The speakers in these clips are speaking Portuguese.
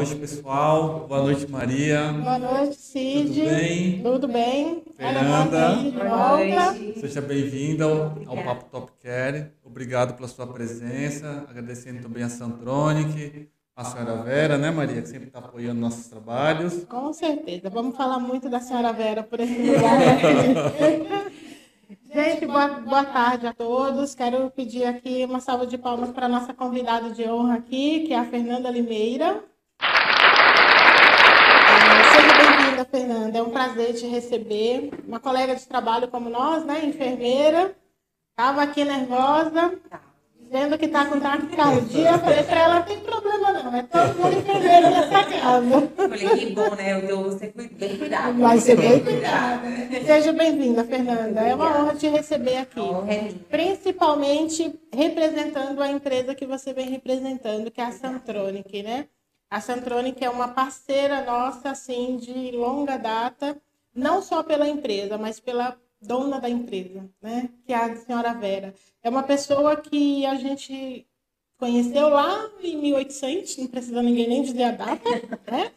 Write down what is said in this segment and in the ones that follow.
noite, pessoal. Boa noite, Maria. Boa noite, Cid. Tudo bem? Tudo bem? Fernanda. Boa noite. Seja bem-vinda ao, ao Papo Top Care. Obrigado pela sua presença. Agradecendo também a Santronic, a senhora Vera, né, Maria, que sempre está apoiando nossos trabalhos. Com certeza. Vamos falar muito da senhora Vera por esse lugar. Gente, boa, boa tarde a todos. Quero pedir aqui uma salva de palmas para a nossa convidada de honra aqui, que é a Fernanda Limeira. É, bem-vinda, Fernanda. É um prazer te receber. Uma colega de trabalho como nós, né? Enfermeira. Estava aqui nervosa, dizendo que está com taquicardia. Falei para ela, não tem problema não, é todo mundo enfermeiro nessa casa. Falei, que bom, né? Eu dou você bem cuidado. Vai ser bem cuidada. Seja bem-vinda, Fernanda. É uma honra te receber aqui. É. Principalmente representando a empresa que você vem representando, que é a Santronic, né? A Santronic é uma parceira nossa, assim, de longa data, não só pela empresa, mas pela dona da empresa, né? Que é a senhora Vera. É uma pessoa que a gente conheceu lá em 1800, não precisa ninguém nem dizer a data, né?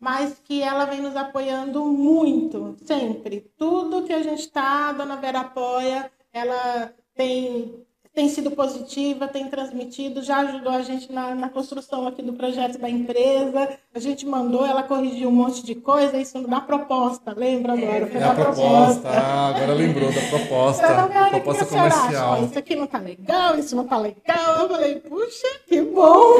Mas que ela vem nos apoiando muito, sempre. Tudo que a gente está, a dona Vera apoia, ela tem tem sido positiva, tem transmitido, já ajudou a gente na, na, construção aqui do projeto da empresa. A gente mandou, ela corrigiu um monte de coisa, isso na proposta, lembra agora? É, a proposta, ah, agora lembrou da proposta. Então, proposta comercial. Acha, isso aqui não tá legal, isso não tá legal. Eu falei, puxa, que bom!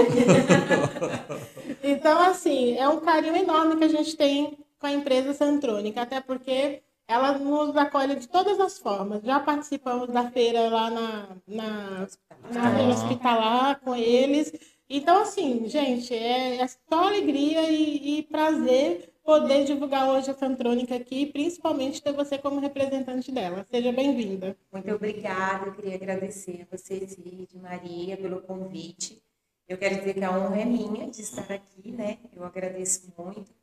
então, assim, é um carinho enorme que a gente tem com a empresa Santrônica, até porque ela nos acolhe de todas as formas. Já participamos da feira lá na, na, na rede hospitalar com eles. Então, assim, gente, é, é só alegria e, e, prazer poder divulgar hoje a Santrônica aqui, principalmente ter você como representante dela. Seja bem-vinda. Muito obrigada. Eu queria agradecer a você, Cid, Maria, pelo convite. Eu quero dizer que a honra é minha de estar aqui, né? Eu agradeço muito.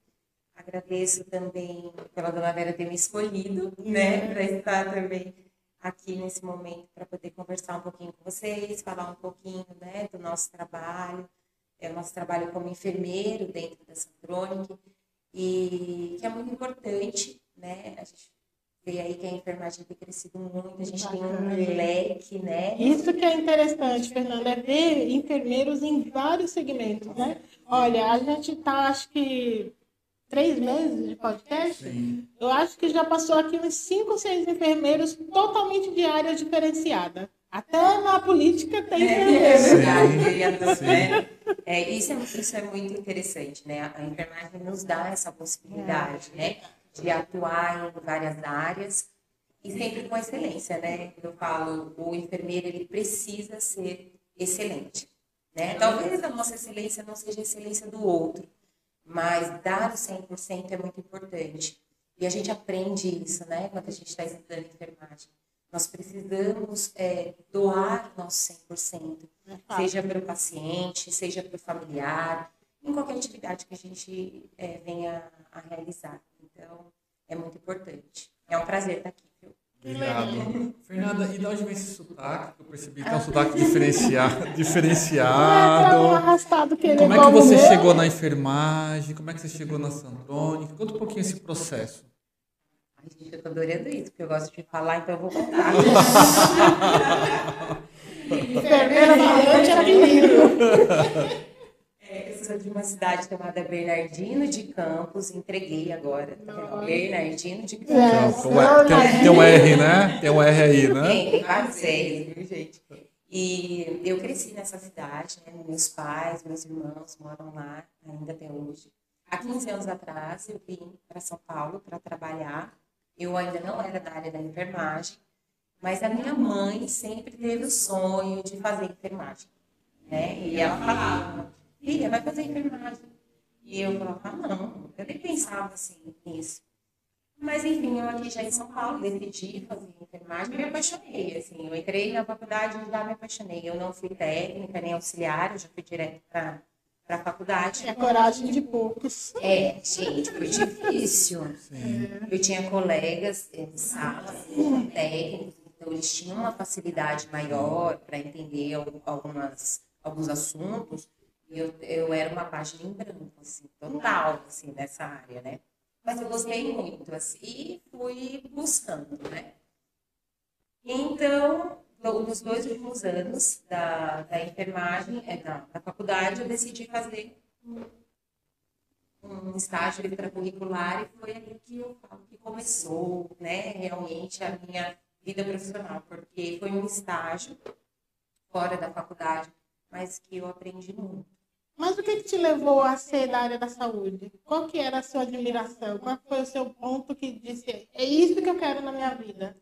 Agradeço também pela dona Vera ter me escolhido, né, para estar também aqui nesse momento para poder conversar um pouquinho com vocês, falar um pouquinho, né, do nosso trabalho, é o nosso trabalho como enfermeiro dentro da Santronic e que é muito importante, né, a gente vê aí que a enfermagem tem crescido muito, a gente tem um leque, né? Isso que é interessante, Fernanda, é ver enfermeiros em vários segmentos, né? Olha, a gente tá, acho que três meses de podcast, Sim. eu acho que já passou aqui uns cinco ou seis enfermeiros totalmente de área diferenciada. Até na política tem É enfermeiro. né? É, isso, é, isso é muito interessante, né? A enfermagem nos dá essa possibilidade, né? De atuar em várias áreas e sempre com excelência, né? Eu falo, o enfermeiro, ele precisa ser excelente, né? Talvez a nossa excelência não seja a excelência do outro, mas dar o 100% é muito importante. E a gente aprende isso, né, quando a gente está estudando enfermagem. Nós precisamos é, doar nosso 100%, seja para o paciente, seja para o familiar, em qualquer atividade que a gente é, venha a realizar. Então, é muito importante. É um prazer estar aqui. Obrigado. Fernanda, e de onde vem esse sotaque? Que eu percebi que é um sotaque diferenciado. Não é diferenciado. arrastado que ele Como é que igual o você meu. chegou na enfermagem? Como é que você chegou na Santrônica? Conta um pouquinho esse processo. Ai, gente, eu tô adorando isso, porque eu gosto de falar, então eu vou contar. Enfermeira falante. É, sou de uma cidade chamada Bernardino de Campos, entreguei agora. Tá? Bernardino de Campos. É, Tem, um- tem- tem um R, né? Tem um R aí, né? Tem, tem vários R's, viu, gente? E eu cresci nessa cidade, né? Meus pais, meus irmãos moram lá ainda até hoje. Há 15 anos atrás, eu vim para São Paulo para trabalhar. Eu ainda não era da área da enfermagem, mas a minha mãe sempre teve o sonho de fazer enfermagem, né? E ela falava, filha, vai fazer enfermagem. E eu falava, ah, não, eu nem pensava assim nisso. Mas enfim, eu aqui já em São Paulo decidi fazer enfermagem e me apaixonei. Assim, eu entrei na faculdade e já me apaixonei. Eu não fui técnica nem auxiliar, eu já fui direto para a faculdade. É coragem de poucos. É, gente, foi difícil. Eu tinha colegas eh, de sala, assim, técnicos, então eles tinham uma facilidade maior para entender al- algumas, alguns assuntos. Eu, eu era uma página em branco, assim, total, assim, nessa área, né? Mas eu gostei muito, assim, e fui buscando, né? Então, nos dois últimos anos da, da enfermagem, é, da, da faculdade, eu decidi fazer um, estágio extracurricular e foi ali que eu falo que começou, né, realmente a minha vida profissional, porque foi um estágio fora da faculdade, mas que eu aprendi muito. Mas o que, que te levou a ser da área da saúde? Qual que era a sua admiração? Qual foi o seu ponto que disse, é isso que eu quero na minha vida?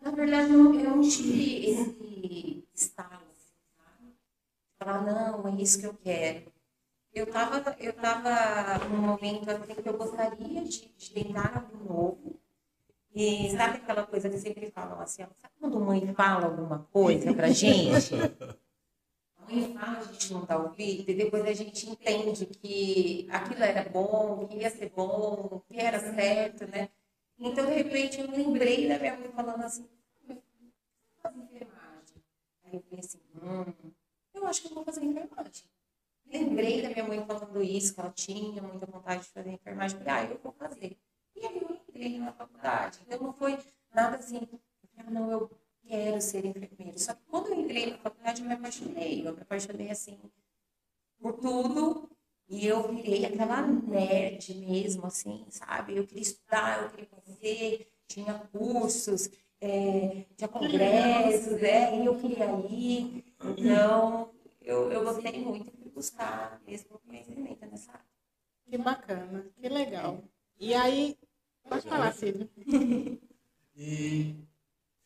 Na verdade, eu, eu não tive esse estalo, sabe? Falar, não, é isso que eu quero. Eu estava eu tava num momento assim, que eu gostaria de, de tentar algo novo. E sabe aquela coisa que sempre falam assim, sabe quando mãe fala alguma coisa pra gente? mãe fala, a gente dá ouvido, e depois a gente entende que aquilo era bom, que ia ser bom, que era certo, né? Então, de repente, eu lembrei da minha mãe falando assim, fazer enfermagem. Aí eu falei assim, hum, eu acho que eu vou fazer enfermagem. Lembrei da minha mãe falando isso, que ela tinha muita vontade de fazer enfermagem. Falei, ah, eu vou fazer. E aí eu entrei na faculdade. Então, não foi nada assim, não, eu quero ser enfermeiro. Só que quando eu entrei na faculdade, eu me apaixonei. Eu me apaixonei, assim, por tudo. E eu virei aquela nerd mesmo, assim, sabe? Eu queria estudar, eu queria conhecer, tinha cursos, é, tinha congressos, né? E eu queria ir. Então, eu, eu gostei muito de buscar mesmo conhecimento nessa área. Que bacana, que legal. E aí, pode falar, Cid. E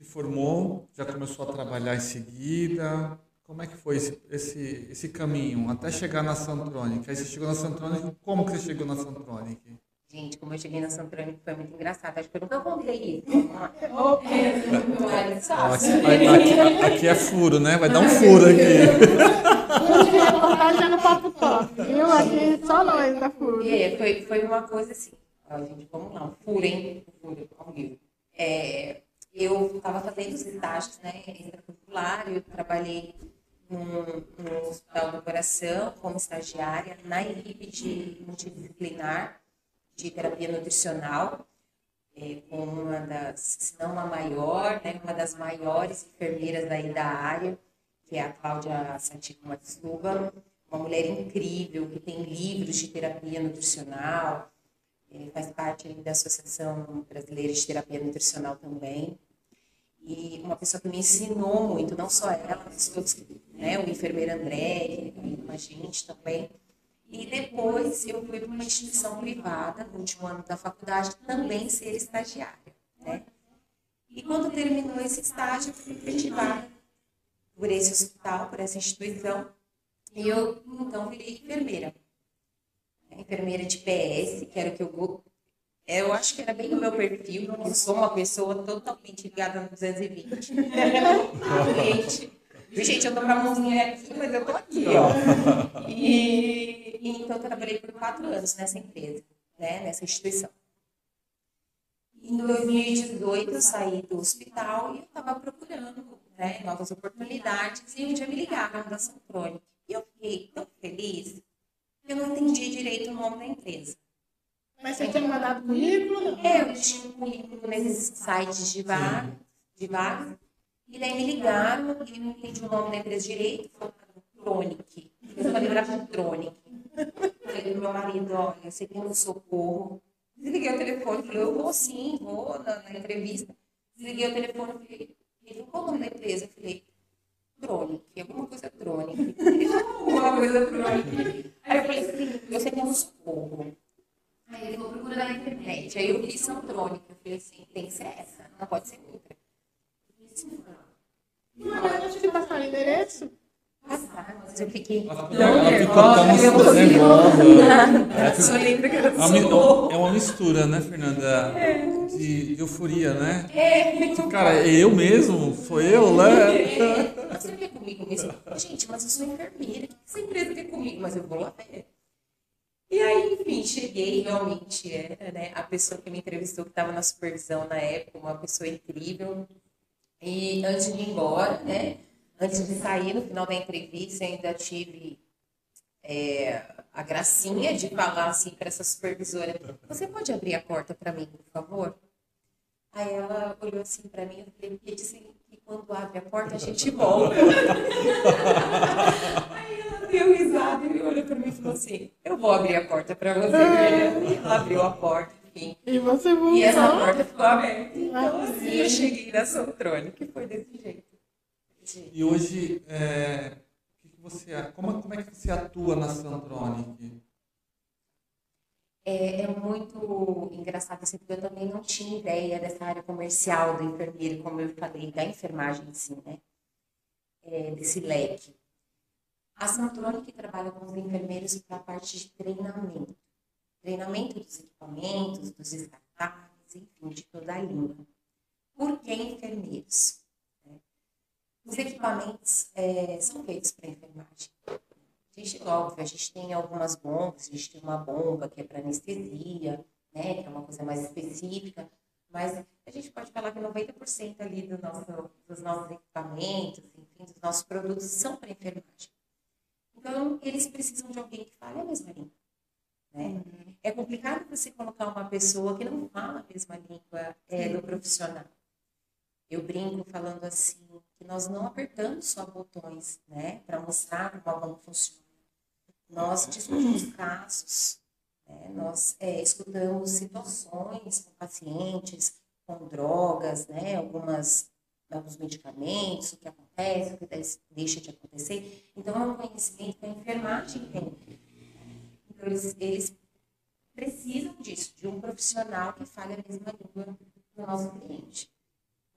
se formou, já começou a trabalhar em seguida. Como é que foi esse, esse, esse caminho até chegar na Santronic? Aí você chegou na Santronic, como que você chegou na Santronic? Gente, como eu cheguei na Santronic foi muito engraçado. Acho que eu nunca contei isso. aqui, aqui, aqui, é furo, né? Vai dar um furo aqui. Já no papo top, viu? Aqui só nós da furo. É, foi, foi uma coisa assim. Ó, gente, vamos lá, um furo, hein? Um furo, ao vivo. É, eu estava fazendo os estágios né, extracurricular, eu trabalhei no, Hospital do Coração como estagiária na equipe de multidisciplinar de terapia nutricional, é, com uma das, se não a maior, né, uma das maiores enfermeiras daí da área, que é a Cláudia Santico Matsuba, uma mulher incrível, que tem livros de terapia nutricional, ele faz parte da Associação Brasileira de Terapia Nutricional também. E uma pessoa que me ensinou muito, não só ela, mas todos, né, o enfermeiro André, que é com a gente também. E depois eu fui para uma instituição privada, no último ano da faculdade, também ser estagiária. Né? E quando terminou esse estágio, eu fui efetivada por esse hospital, por essa instituição. E eu, então, virei enfermeira enfermeira de PS, que era o que eu eu acho que era bem o meu perfil. Eu sou uma pessoa totalmente ligada no 220. Gente, gente, eu tô com a mãozinha aqui, mas eu tô aqui, ó. E, e então eu trabalhei por quatro anos nessa empresa, né, nessa instituição. Em 2018 eu saí do hospital e eu estava procurando né, novas oportunidades e um dia me ligaram da Santrônica. E eu fiquei tão feliz eu não entendi direito o nome da empresa. Mas você tinha mandado currículo? É, eu tinha um currículo nesses sites de vaga, de vaga. E daí me ligaram e eu não entendi o nome da empresa direito. Tronic. Eu falei, era Tronic. Falei pro meu marido, olha, eu sei que é um socorro. Desliguei o telefone, falei, eu vou sim, vou na, na entrevista. Desliguei o telefone, falei, ele falou, qual o nome da empresa? Eu falei, Tronic, alguma coisa Tronic. alguma coisa Tronic. Aí eu falei assim, eu sei que é um socorro. Aí ele falou, procura na internet. Aí eu vi Santrônica. Eu falei assim, tem que ser essa, não pode ser outra. Assim, não. Mas eu te passar o endereço? Eu fiquei. Ela ficou tão nervosa. Que era É uma mistura, né, Fernanda? De, de euforia, né? É. Cara, eu mesmo? Sou eu, né? Você quer comigo mesmo? Gente, mas eu sou enfermeira. O que essa empresa quer comigo? Mas eu vou lá ver. E aí, enfim, cheguei, realmente era, né, a pessoa que me entrevistou, que estava na supervisão na época, uma pessoa incrível. E antes de ir embora, né, antes de sair, no final da entrevista, eu ainda tive é, a gracinha de falar assim para essa supervisora: Você pode abrir a porta para mim, por favor? Aí ela olhou assim para mim e disse que quando abre a porta a gente volta. Aí ela deu risada e olhou para mim e falou assim: Eu vou abrir a porta para você. E ela abriu a porta. Enfim. E você voltou. E essa porta ficou aberta. Então, assim, eu cheguei na Soltronic, foi desse jeito. E hoje, é, que que você, como, como é que você atua na Santronic? É, é muito engraçado assim, porque eu também não tinha ideia dessa área comercial do enfermeiro, como eu falei, da enfermagem em si, né? É, desse leque. A Santronic trabalha com os enfermeiros para a parte de treinamento. Treinamento dos equipamentos, dos descartáveis, enfim, de toda a linha. Por que enfermeiros? Os equipamentos é, são feitos para enfermagem. A gente, óbvio, a gente tem algumas bombas, a gente tem uma bomba que é para anestesia, né, que é uma coisa mais específica, mas a gente pode falar que 90% ali do nosso, dos nossos equipamentos, enfim, dos nossos produtos são para enfermagem. Então, eles precisam de alguém que fale a mesma língua. Né? É complicado você colocar uma pessoa que não fala a mesma língua é, do profissional. Eu brinco falando assim, que nós não apertamos só botões, né, para mostrar como a bomba funciona. Nós discutimos casos, né, nós é, escutamos situações com pacientes, com drogas, né, algumas, alguns medicamentos, o que acontece, o que deixa de acontecer. Então, é um conhecimento que a enfermagem tem. Então, eles, eles precisam disso, de um profissional que fale a mesma língua do nosso cliente.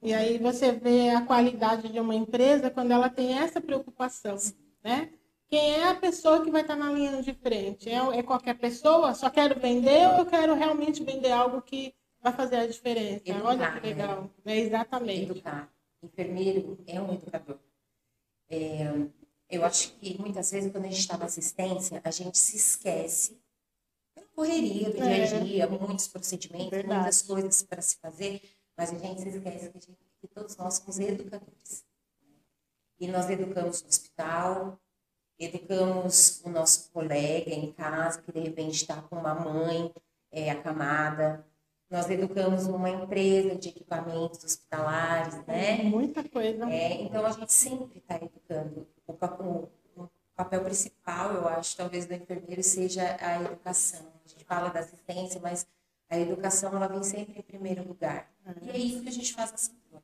E aí você vê a qualidade de uma empresa quando ela tem essa preocupação, né? Quem é a pessoa que vai estar na linha de frente? É, é qualquer pessoa? Só quero vender ou eu quero realmente vender algo que vai fazer a diferença? Educar, Olha que legal. né? É exatamente. Educar. Enfermeiro é um educador. É, eu acho que muitas vezes, quando a gente está na assistência, a gente se esquece pela correria do dia É. a dia, muitos procedimentos, Verdade. muitas coisas para se fazer, mas a gente se esquece que, a gente- que todos nós somos educadores. E nós educamos no hospital, educamos o nosso colega em casa, que de repente está com uma mãe é, acamada. Nós educamos uma empresa de equipamentos hospitalares, né? Muita coisa. É, então a gente sempre está educando. O, pa- o- o papel principal, eu acho, talvez do enfermeiro seja a educação. A gente fala da assistência, mas a educação ela vem sempre em primeiro lugar. E é isso que a gente faz na Santura.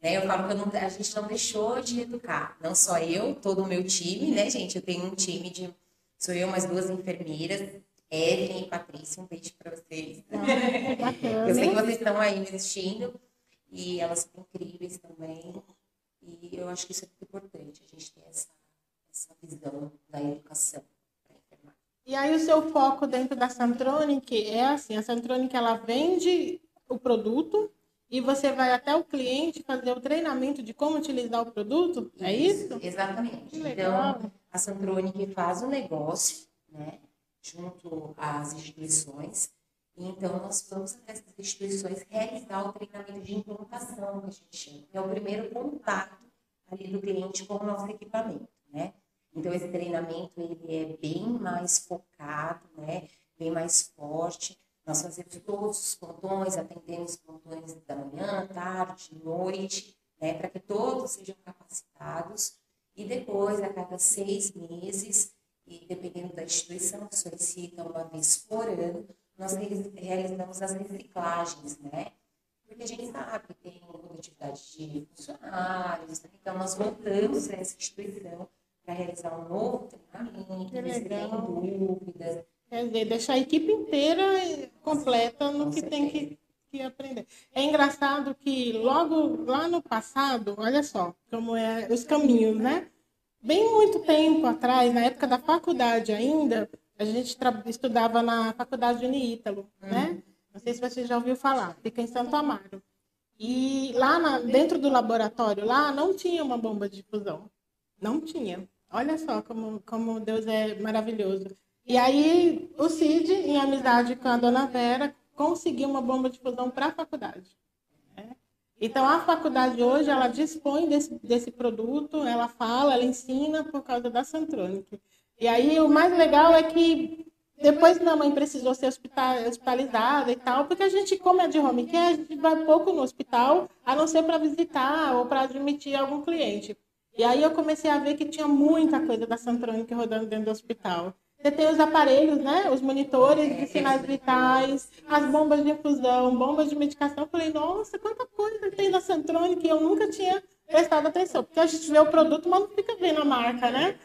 Né? Eu falo que eu não- a gente não deixou de educar. Não só eu, todo o meu time, né, gente? Eu tenho um time de. Sou eu, mais duas enfermeiras, Evelyn e Patrícia. Um beijo para vocês. Eu sei que vocês estão aí me assistindo e elas são incríveis também. E eu acho que isso é muito importante, a gente ter essa, essa visão da educação. E aí o seu foco dentro da Santronic é assim, a Santronic ela vende o produto e você vai até o cliente fazer o treinamento de como utilizar o produto? É isso? Exatamente. Então, a Santronic faz o negócio, né, junto às instituições. E então, nós vamos até essas instituições realizar o treinamento de implantação, que a gente chama, que é o primeiro contato ali do cliente com o nosso equipamento, né? Então, esse treinamento, ele é bem mais focado, né? Bem mais forte. Nós fazemos todos os plantões, atendemos plantões da manhã, tarde, noite, né? Para que todos sejam capacitados. E depois, a cada seis meses, e dependendo da instituição que solicita uma vez por ano, nós realiz- realizamos as reciclagens, né? Porque a gente sabe que tem produtividade de funcionários, né? então nós voltamos a essa instituição para realizar um novo treinamento, se tem dúvidas. Quer dizer, deixar a equipe inteira completa no que tem que, que aprender. É engraçado que logo lá no passado, olha só como é os caminhos, né? Bem muito tempo atrás, na época da faculdade ainda, a gente estudava na faculdade Uniítalo, né? Não sei se você já ouviu falar, fica em Santo Amaro. E lá na- dentro do laboratório, lá não tinha uma bomba de difusão. Não tinha. Olha só como, como Deus é maravilhoso. E aí o Cid, em amizade com a dona Vera, conseguiu uma bomba de difusão para a faculdade. né? Então a faculdade hoje ela dispõe desse, desse produto, ela fala, ela ensina por causa da Santronic. E aí o mais legal é que depois minha mãe precisou ser hospitalizada e tal, porque a gente, como é de home care, a gente vai pouco no hospital, a não ser para visitar ou para admitir algum cliente. E aí eu comecei a ver que tinha muita coisa da Santronic rodando dentro do hospital. Tem os aparelhos, né? Os monitores de sinais vitais, as bombas de infusão, bombas de medicação. Eu falei, nossa, quanta coisa tem da Santronic que eu nunca tinha prestado atenção. Porque a gente vê o produto, mas não fica vendo a marca, né?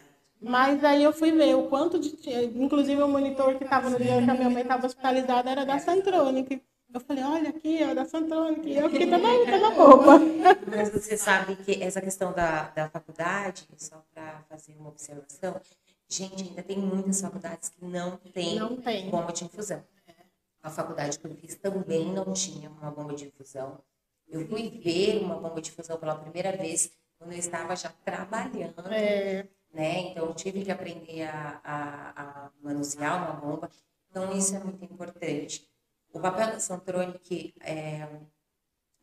Mas aí eu fui ver o quanto de. Inclusive o monitor que estava no dia que a minha mãe estava hospitalizada era da Santronic. Eu falei, olha aqui, ó, da Santronic. E eu fiquei toda, toda boba. Mas você sabe que essa questão da, da faculdade, só para fazer uma observação, gente, ainda tem muitas faculdades que não tem, não tem. bomba de infusão. A faculdade que eu fiz também não tinha uma bomba de infusão. Eu fui ver uma bomba de infusão pela primeira vez quando eu estava já trabalhando. É né? Então, eu tive que aprender a, a, a, manusear uma bomba. Então, isso é muito importante. O papel da Santronic, é,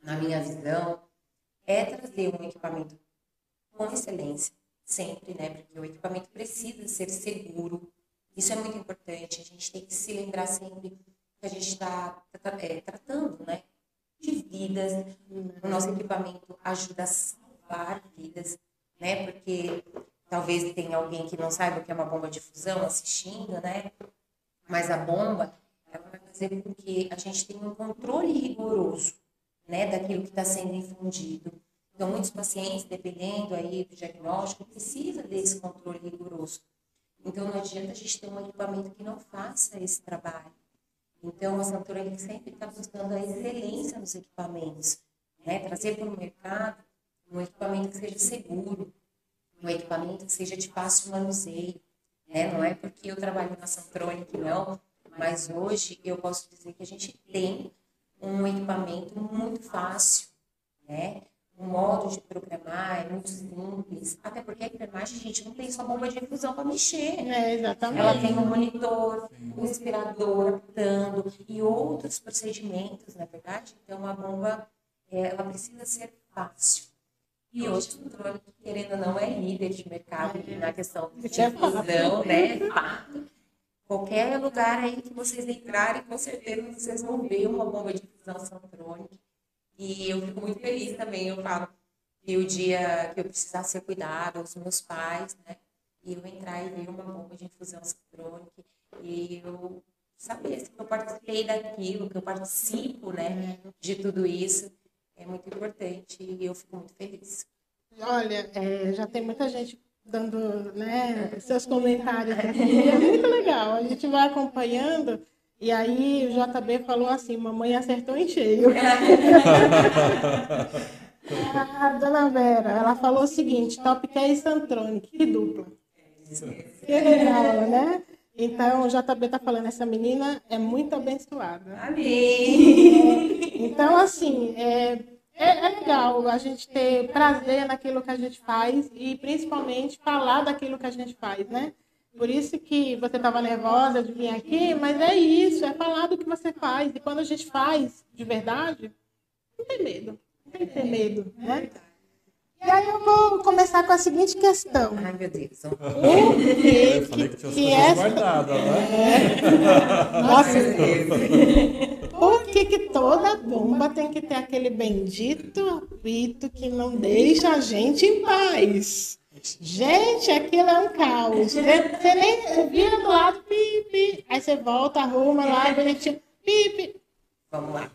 na minha visão, é trazer um equipamento com excelência, sempre, né? Porque o equipamento precisa ser seguro. Isso é muito importante. A gente tem que se lembrar sempre que a gente está é, tratando, né? De vidas. O nosso equipamento ajuda a salvar vidas, né? Porque Talvez tenha alguém que não saiba o que é uma bomba de fusão assistindo, né? Mas a bomba ela vai fazer com que a gente tenha um controle rigoroso, né, daquilo que está sendo infundido. Então, muitos pacientes, dependendo aí do diagnóstico, precisa desse controle rigoroso. Então, não adianta a gente ter um equipamento que não faça esse trabalho. Então, a Santorelli sempre está buscando a excelência nos equipamentos, né? trazer para o mercado um equipamento que seja seguro, um equipamento que seja de fácil manuseio. Né? Não é porque eu trabalho na Santronic, não, mas hoje eu posso dizer que a gente tem um equipamento muito fácil, né? O modo de programar é muito simples, até porque a enfermagem, a gente não tem só bomba de infusão para mexer. É, exatamente. Ela tem um monitor, um respirador apitando e outros procedimentos, na é verdade. Então, a bomba, é, ela precisa ser fácil. E hoje o Controle, querendo ou não, é líder de mercado na questão de difusão, né? Fato. Qualquer lugar aí que vocês entrarem, com certeza vocês vão ver uma bomba de infusão Santronic. E eu fico muito feliz também, eu falo que o dia que eu precisar ser cuidado, os meus pais, né? E eu entrar e ver uma bomba de infusão Santronic e eu saber que eu participei daquilo, que eu participo, né, de tudo isso é muito importante e eu fico muito feliz. Olha, é, já tem muita gente dando né, seus comentários aqui. É muito legal. A gente vai acompanhando. E aí o JB falou assim, mamãe acertou em cheio. a dona Vera, ela falou o seguinte, Top Care e Santronic, que dupla. Que legal, né? Então, o JB está falando, essa menina é muito abençoada. Amém! Então, assim, é, é, é, legal a gente ter prazer naquilo que a gente faz e, principalmente, falar daquilo que a gente faz, né? Por isso que você estava nervosa de vir aqui, mas é isso, é falar do que você faz. E quando a gente faz de verdade, não tem medo. Não tem que ter medo, né? E aí eu vou começar com a seguinte questão. Ai, meu Deus. O que, eu falei que tinha que essa... guardadas, né? É... Nossa, por que, que toda bomba tem que ter aquele bendito apito que não deixa a gente em paz? Gente, aquilo é um caos. Você, você nem vira do lado, pipi. Aí você volta, arruma lá, bonitinho, pipi. Vamos lá.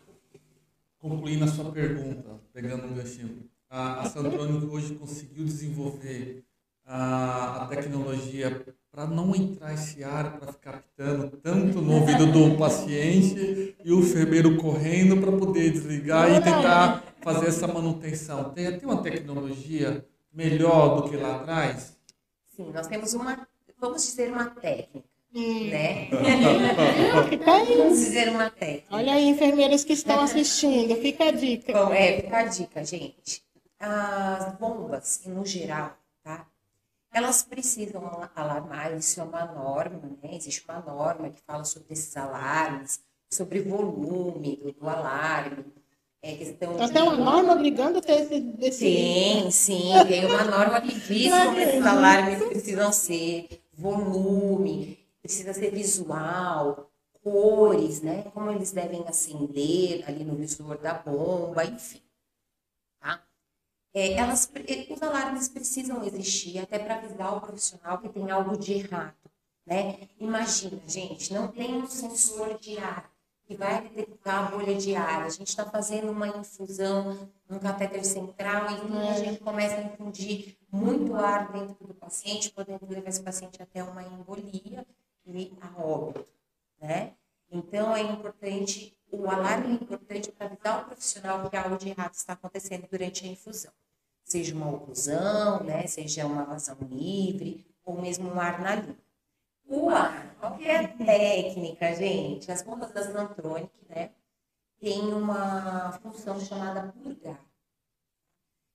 Concluindo a sua pergunta, pegando um ganchinho a, a hoje conseguiu desenvolver a, a tecnologia para não entrar esse ar, para ficar pitando tanto no ouvido do paciente e o enfermeiro correndo para poder desligar e tentar fazer essa manutenção. Tem, tem uma tecnologia melhor do que lá atrás? Sim, nós temos uma, vamos dizer, uma técnica. Hum. Né? vamos dizer uma técnica. Olha aí, enfermeiros que estão assistindo, fica a dica. Bom, é, fica a dica, gente as bombas, no geral, tá? Elas precisam alarmar, isso é uma norma, né? Existe uma norma que fala sobre esses alarmes, sobre volume do, do alarme. É questão de... Tem uma norma obrigando a ter esse, esse... Sim, sim, tem uma norma que diz como esses alarmes precisam ser, volume, precisa ser visual, cores, né? Como eles devem acender ali no visor da bomba, enfim. Tá? É, elas, os alarmes precisam existir até para avisar o profissional que tem algo de errado. Né? Imagina, gente, não tem um sensor de ar que vai detectar a bolha de ar. A gente está fazendo uma infusão no catéter central e a gente começa a infundir muito ar dentro do paciente, podendo levar esse paciente até uma embolia e a óbito, né? Então, é importante, o alarme é importante para avisar o profissional que algo de errado está acontecendo durante a infusão. Seja uma oclusão, né? seja uma vazão livre, ou mesmo um ar na linha. Que é a técnica, gente? As bombas da Santronic, né? Tem uma função chamada purgar.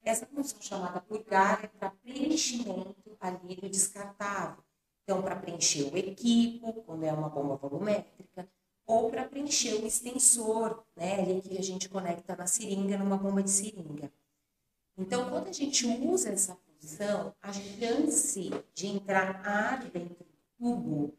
Essa função chamada purgar é para preenchimento ali do descartável. Então, para preencher o equipo, quando é uma bomba volumétrica, ou para preencher o extensor, né, ali que a gente conecta na seringa, numa bomba de seringa. Então, quando a gente usa essa função, a chance de entrar ar dentro tubo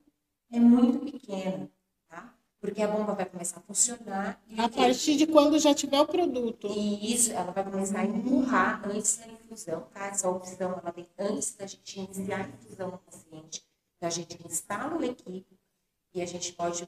é muito pequena, tá? Porque a bomba vai começar a funcionar. a partir de quando já tiver o produto. E isso, ela vai começar a empurrar antes da infusão, tá? Essa opção, ela vem antes da gente iniciar a infusão no paciente. Então, a gente instala o equipe e a gente pode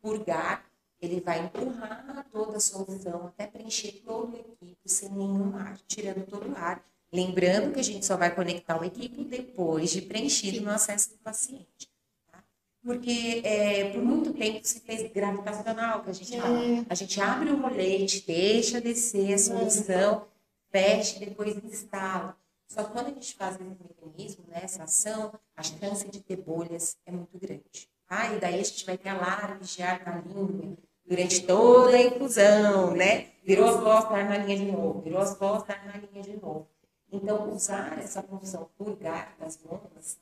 purgar, ele vai empurrar toda a solução até preencher todo o equipe sem nenhum ar, tirando todo o ar. Lembrando que a gente só vai conectar o equipe depois de preenchido no acesso do paciente. Tá? Porque é, por muito tempo se fez gravitacional, que a gente fala. A gente abre o rolete, deixa descer a solução, fecha e depois instala. Só que quando a gente faz esse mecanismo, né, essa ação, a chance de ter bolhas é muito grande. Ah, e daí a gente vai ter alarmes de ar na linha durante toda a infusão, né? Virou as costas, ar na linha de novo. Virou as costas, ar na linha de novo. Então, usar essa função purgar das bombas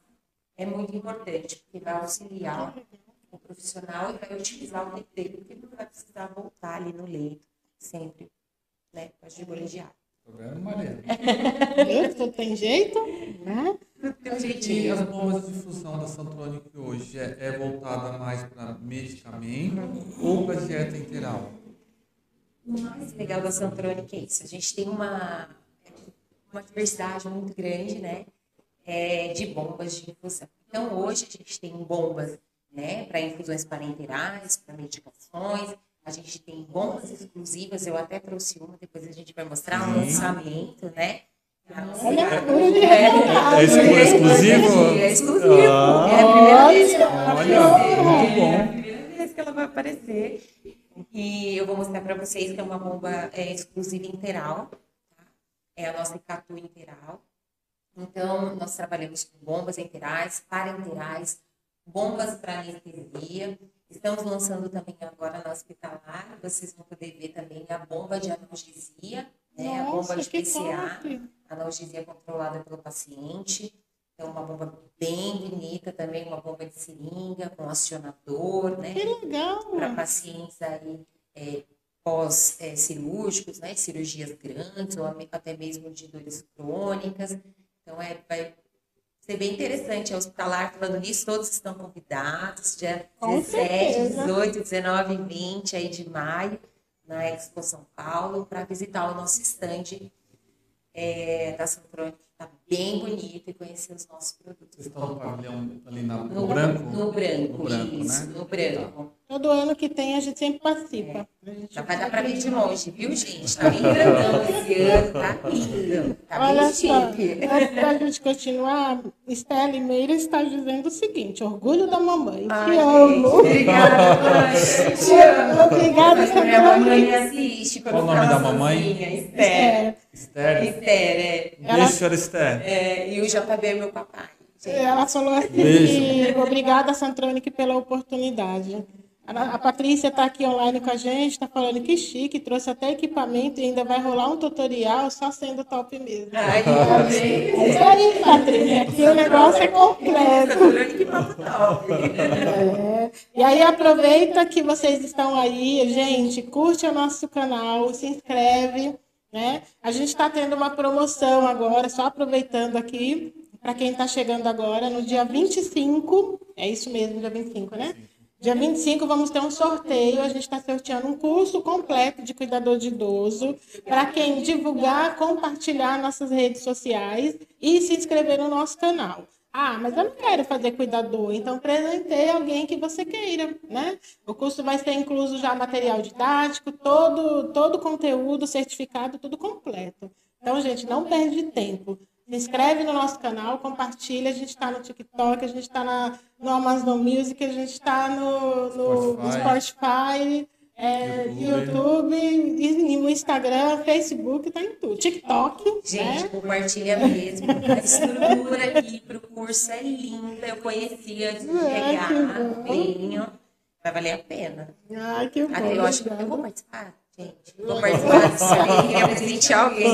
é muito importante, porque vai auxiliar o profissional e vai utilizar o dele, porque ele não vai precisar voltar ali no leito sempre, né? Com as bolha de ar. Tô vendo, Maria? Tudo tem jeito, né? E as bombas de difusão da Santronic hoje é, é voltada mais para medicamento ou para dieta integral? O mais legal da Santronic é isso. A gente tem uma, uma diversidade muito grande, né? É, de bombas de infusão. Então, hoje a gente tem bombas né, para infusões parenterais, para medicações. A gente tem bombas exclusivas, eu até trouxe uma, depois a gente vai mostrar um lançamento, né? Olha, É, é exclusivo? É exclusivo. Ah, é a primeira vez que ela vai aparecer. É a primeira vez que ela vai aparecer. E eu vou mostrar para vocês que é uma bomba é, exclusiva interal. É a nossa Icatu interal. Então, nós trabalhamos com bombas interais, parenterais, bombas para anestesia. Estamos lançando também agora na hospitalar. Vocês vão poder ver também a bomba de analgesia, né? a bomba Nossa, de PCA top. analgesia controlada pelo paciente. Então, uma bomba bem bonita também, uma bomba de seringa com acionador, né? Que legal. Para pacientes aí é, pós-cirúrgicos, né? Cirurgias grandes ou até mesmo de dores crônicas. Então, é, vai ser bem interessante. A hospitalar falando nisso, todos estão convidados, dia Com 17, certeza. 18, 19 e 20 aí de maio, na Expo São Paulo, para visitar o nosso estande é, da Santronic, que está bem bonito, e conhecer os nossos produtos. Vocês estão no pavilhão ali na, no, No branco? No branco, No branco, isso, né? no branco. Todo ano que tem, a gente sempre participa. A gente Já vai dar para ver de longe, viu, gente? Tá bem grandão esse ano, tá lindo. Tá Olha bem só, chique. antes da gente continuar, Estela Meira está dizendo o seguinte: orgulho da mamãe. Ai, Te gente, amo. Obrigada, mãe. Te amo. Obrigada, Mas Minha mamãe me assiste. Qual o nome da mamãe? Esther. É, Esther. Esther, é. Um beijo, senhora Esther. É, E o JB é meu papai. gente. ela falou assim: obrigada, Santronic, pela oportunidade. A, a Patrícia está aqui online com a gente, está falando que chique, trouxe até equipamento e ainda vai rolar um tutorial só sendo top mesmo. Ai, É isso aí, Patrícia, aqui o negócio é completo. Olha que papo top. É. E aí aproveita que vocês estão aí, gente, curte o nosso canal, se inscreve, né? A gente está tendo uma promoção agora, só aproveitando aqui, para quem está chegando agora, no dia 25, é isso mesmo, dia 25, né? Dia 25 vamos ter um sorteio, a gente está sorteando um curso completo de cuidador de idoso para quem divulgar, compartilhar nossas redes sociais e se inscrever no nosso canal. Ah, mas eu não quero fazer cuidador, então presenteie alguém que você queira, né? O curso vai ser incluso já material didático, todo todo conteúdo certificado, tudo completo. Então, gente, não perde tempo. Se inscreve no nosso canal, compartilha. A gente está no TikTok, a gente está no Amazon Music, a gente está no, no, no, Spotify, é, YouTube, YouTube no Instagram, Facebook, está em tudo. TikTok. Gente, né? compartilha mesmo. A estrutura aqui para o curso é linda. Eu conheci antes de chegar. Venho. Vai valer a pena. Ai, que bom. Até eu acho que eu vou participar. Gente, vou participar disso aí, alguém.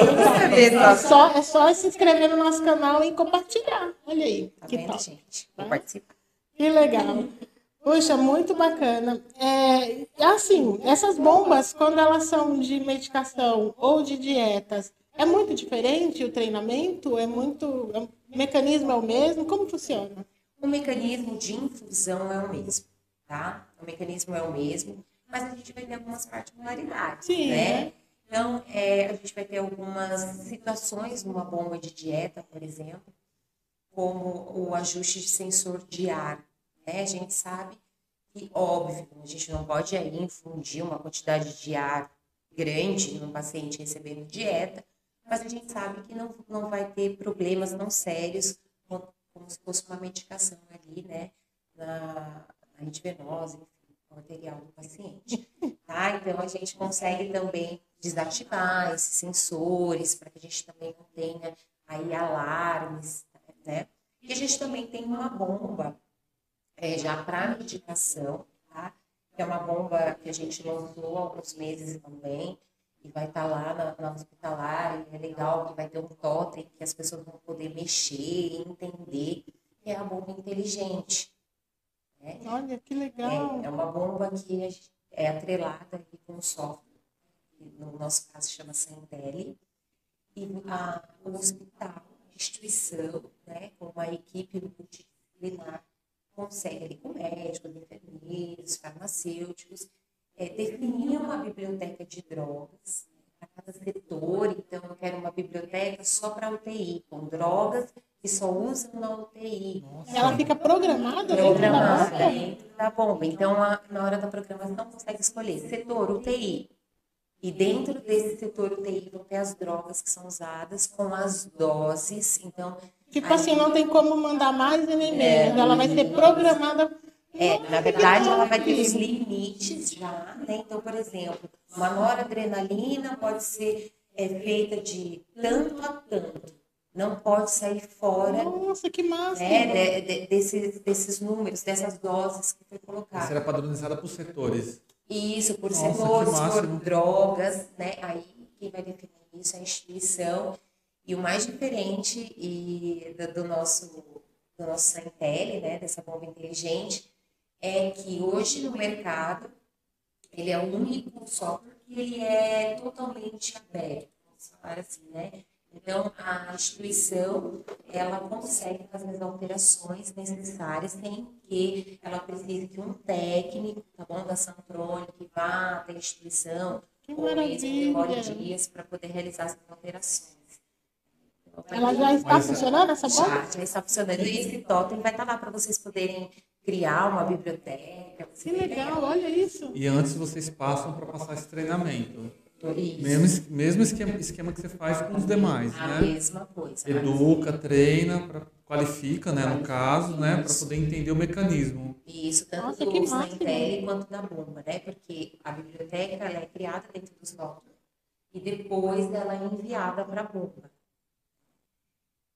É, só, é só se inscrever no nosso canal e compartilhar. Olha aí. Tá que vendo, top. gente? Vou participar. Que legal. Puxa, muito bacana. É, assim, essas bombas, quando elas são de medicação ou de dietas, é muito diferente o treinamento? É muito. O mecanismo é o mesmo? Como funciona? O mecanismo de infusão é o mesmo, tá? O mecanismo é o mesmo mas a gente vai ter algumas particularidades, Sim, né? Então, é, a gente vai ter algumas situações numa bomba de dieta, por exemplo, como o ajuste de sensor de ar. Né? A gente sabe que, óbvio, a gente não pode aí infundir uma quantidade de ar grande num paciente recebendo dieta, mas a gente sabe que não, não vai ter problemas não sérios, como, como se fosse uma medicação ali, né, na, na endovenosa, enfim material do paciente. Tá? Então, a gente consegue também desativar esses sensores para que a gente também não tenha aí alarmes, né? E a gente também tem uma bomba é, já para medicação, tá? Que é uma bomba que a gente lançou há alguns meses também, e vai estar tá lá na, na hospitalar, e é legal que vai ter um totem que as pessoas vão poder mexer e entender, que é a bomba inteligente. Né? Olha, que legal! É, é, uma bomba que é atrelada com o software, que no nosso caso chama Centelli, e a, o hospital, a instituição, né, com uma equipe multidisciplinar, consegue com médicos, enfermeiros, farmacêuticos, é, definir uma biblioteca de drogas cada setor. Então, eu quero uma biblioteca só para UTI, com drogas que só usam na UTI. Nossa. Ela fica programada programada dentro da bomba. Então, a, na hora da programação, consegue escolher setor UTI. E dentro desse setor UTI vão ter as drogas que são usadas com as doses. Então, tipo aí, assim, não tem como mandar mais e nem é, menos. É, ela vai ser programada. É, na verdade, ela vai ter os limites já. Né? Então, por exemplo, uma noradrenalina pode ser é, feita de tanto a tanto não pode sair fora Nossa, que massa. Né, de, de, desses, desses números, dessas doses que foi colocada. Será padronizada por setores. Isso, por Nossa, setores, por drogas, né? Aí quem vai definir isso é a instituição. E o mais diferente e do, do nosso do nosso Santelli, né, dessa bomba inteligente, é que hoje no mercado ele é o único software que ele é totalmente aberto, vamos falar assim, né? Então, a instituição, ela consegue fazer as alterações necessárias sem que ela precise que um técnico, tá bom, da que vá até a instituição, que ou mesmo demore dias para poder realizar essas alterações. Então, ela já está Mas, funcionando, essa bomba? Já, já está funcionando. E esse totem vai estar lá para vocês poderem criar uma biblioteca. Que legal, olha isso. E antes vocês passam para passar esse treinamento. Mesmo, mesmo esquema, esquema que você faz com os demais, a né? mesma coisa. Educa, treina, pra, qualifica, né, no caso, né, para poder entender o mecanismo. Isso, tanto Nossa, do uso da Intel quanto da bomba, né? Porque a biblioteca ela é criada dentro do software e depois ela é enviada para a bomba.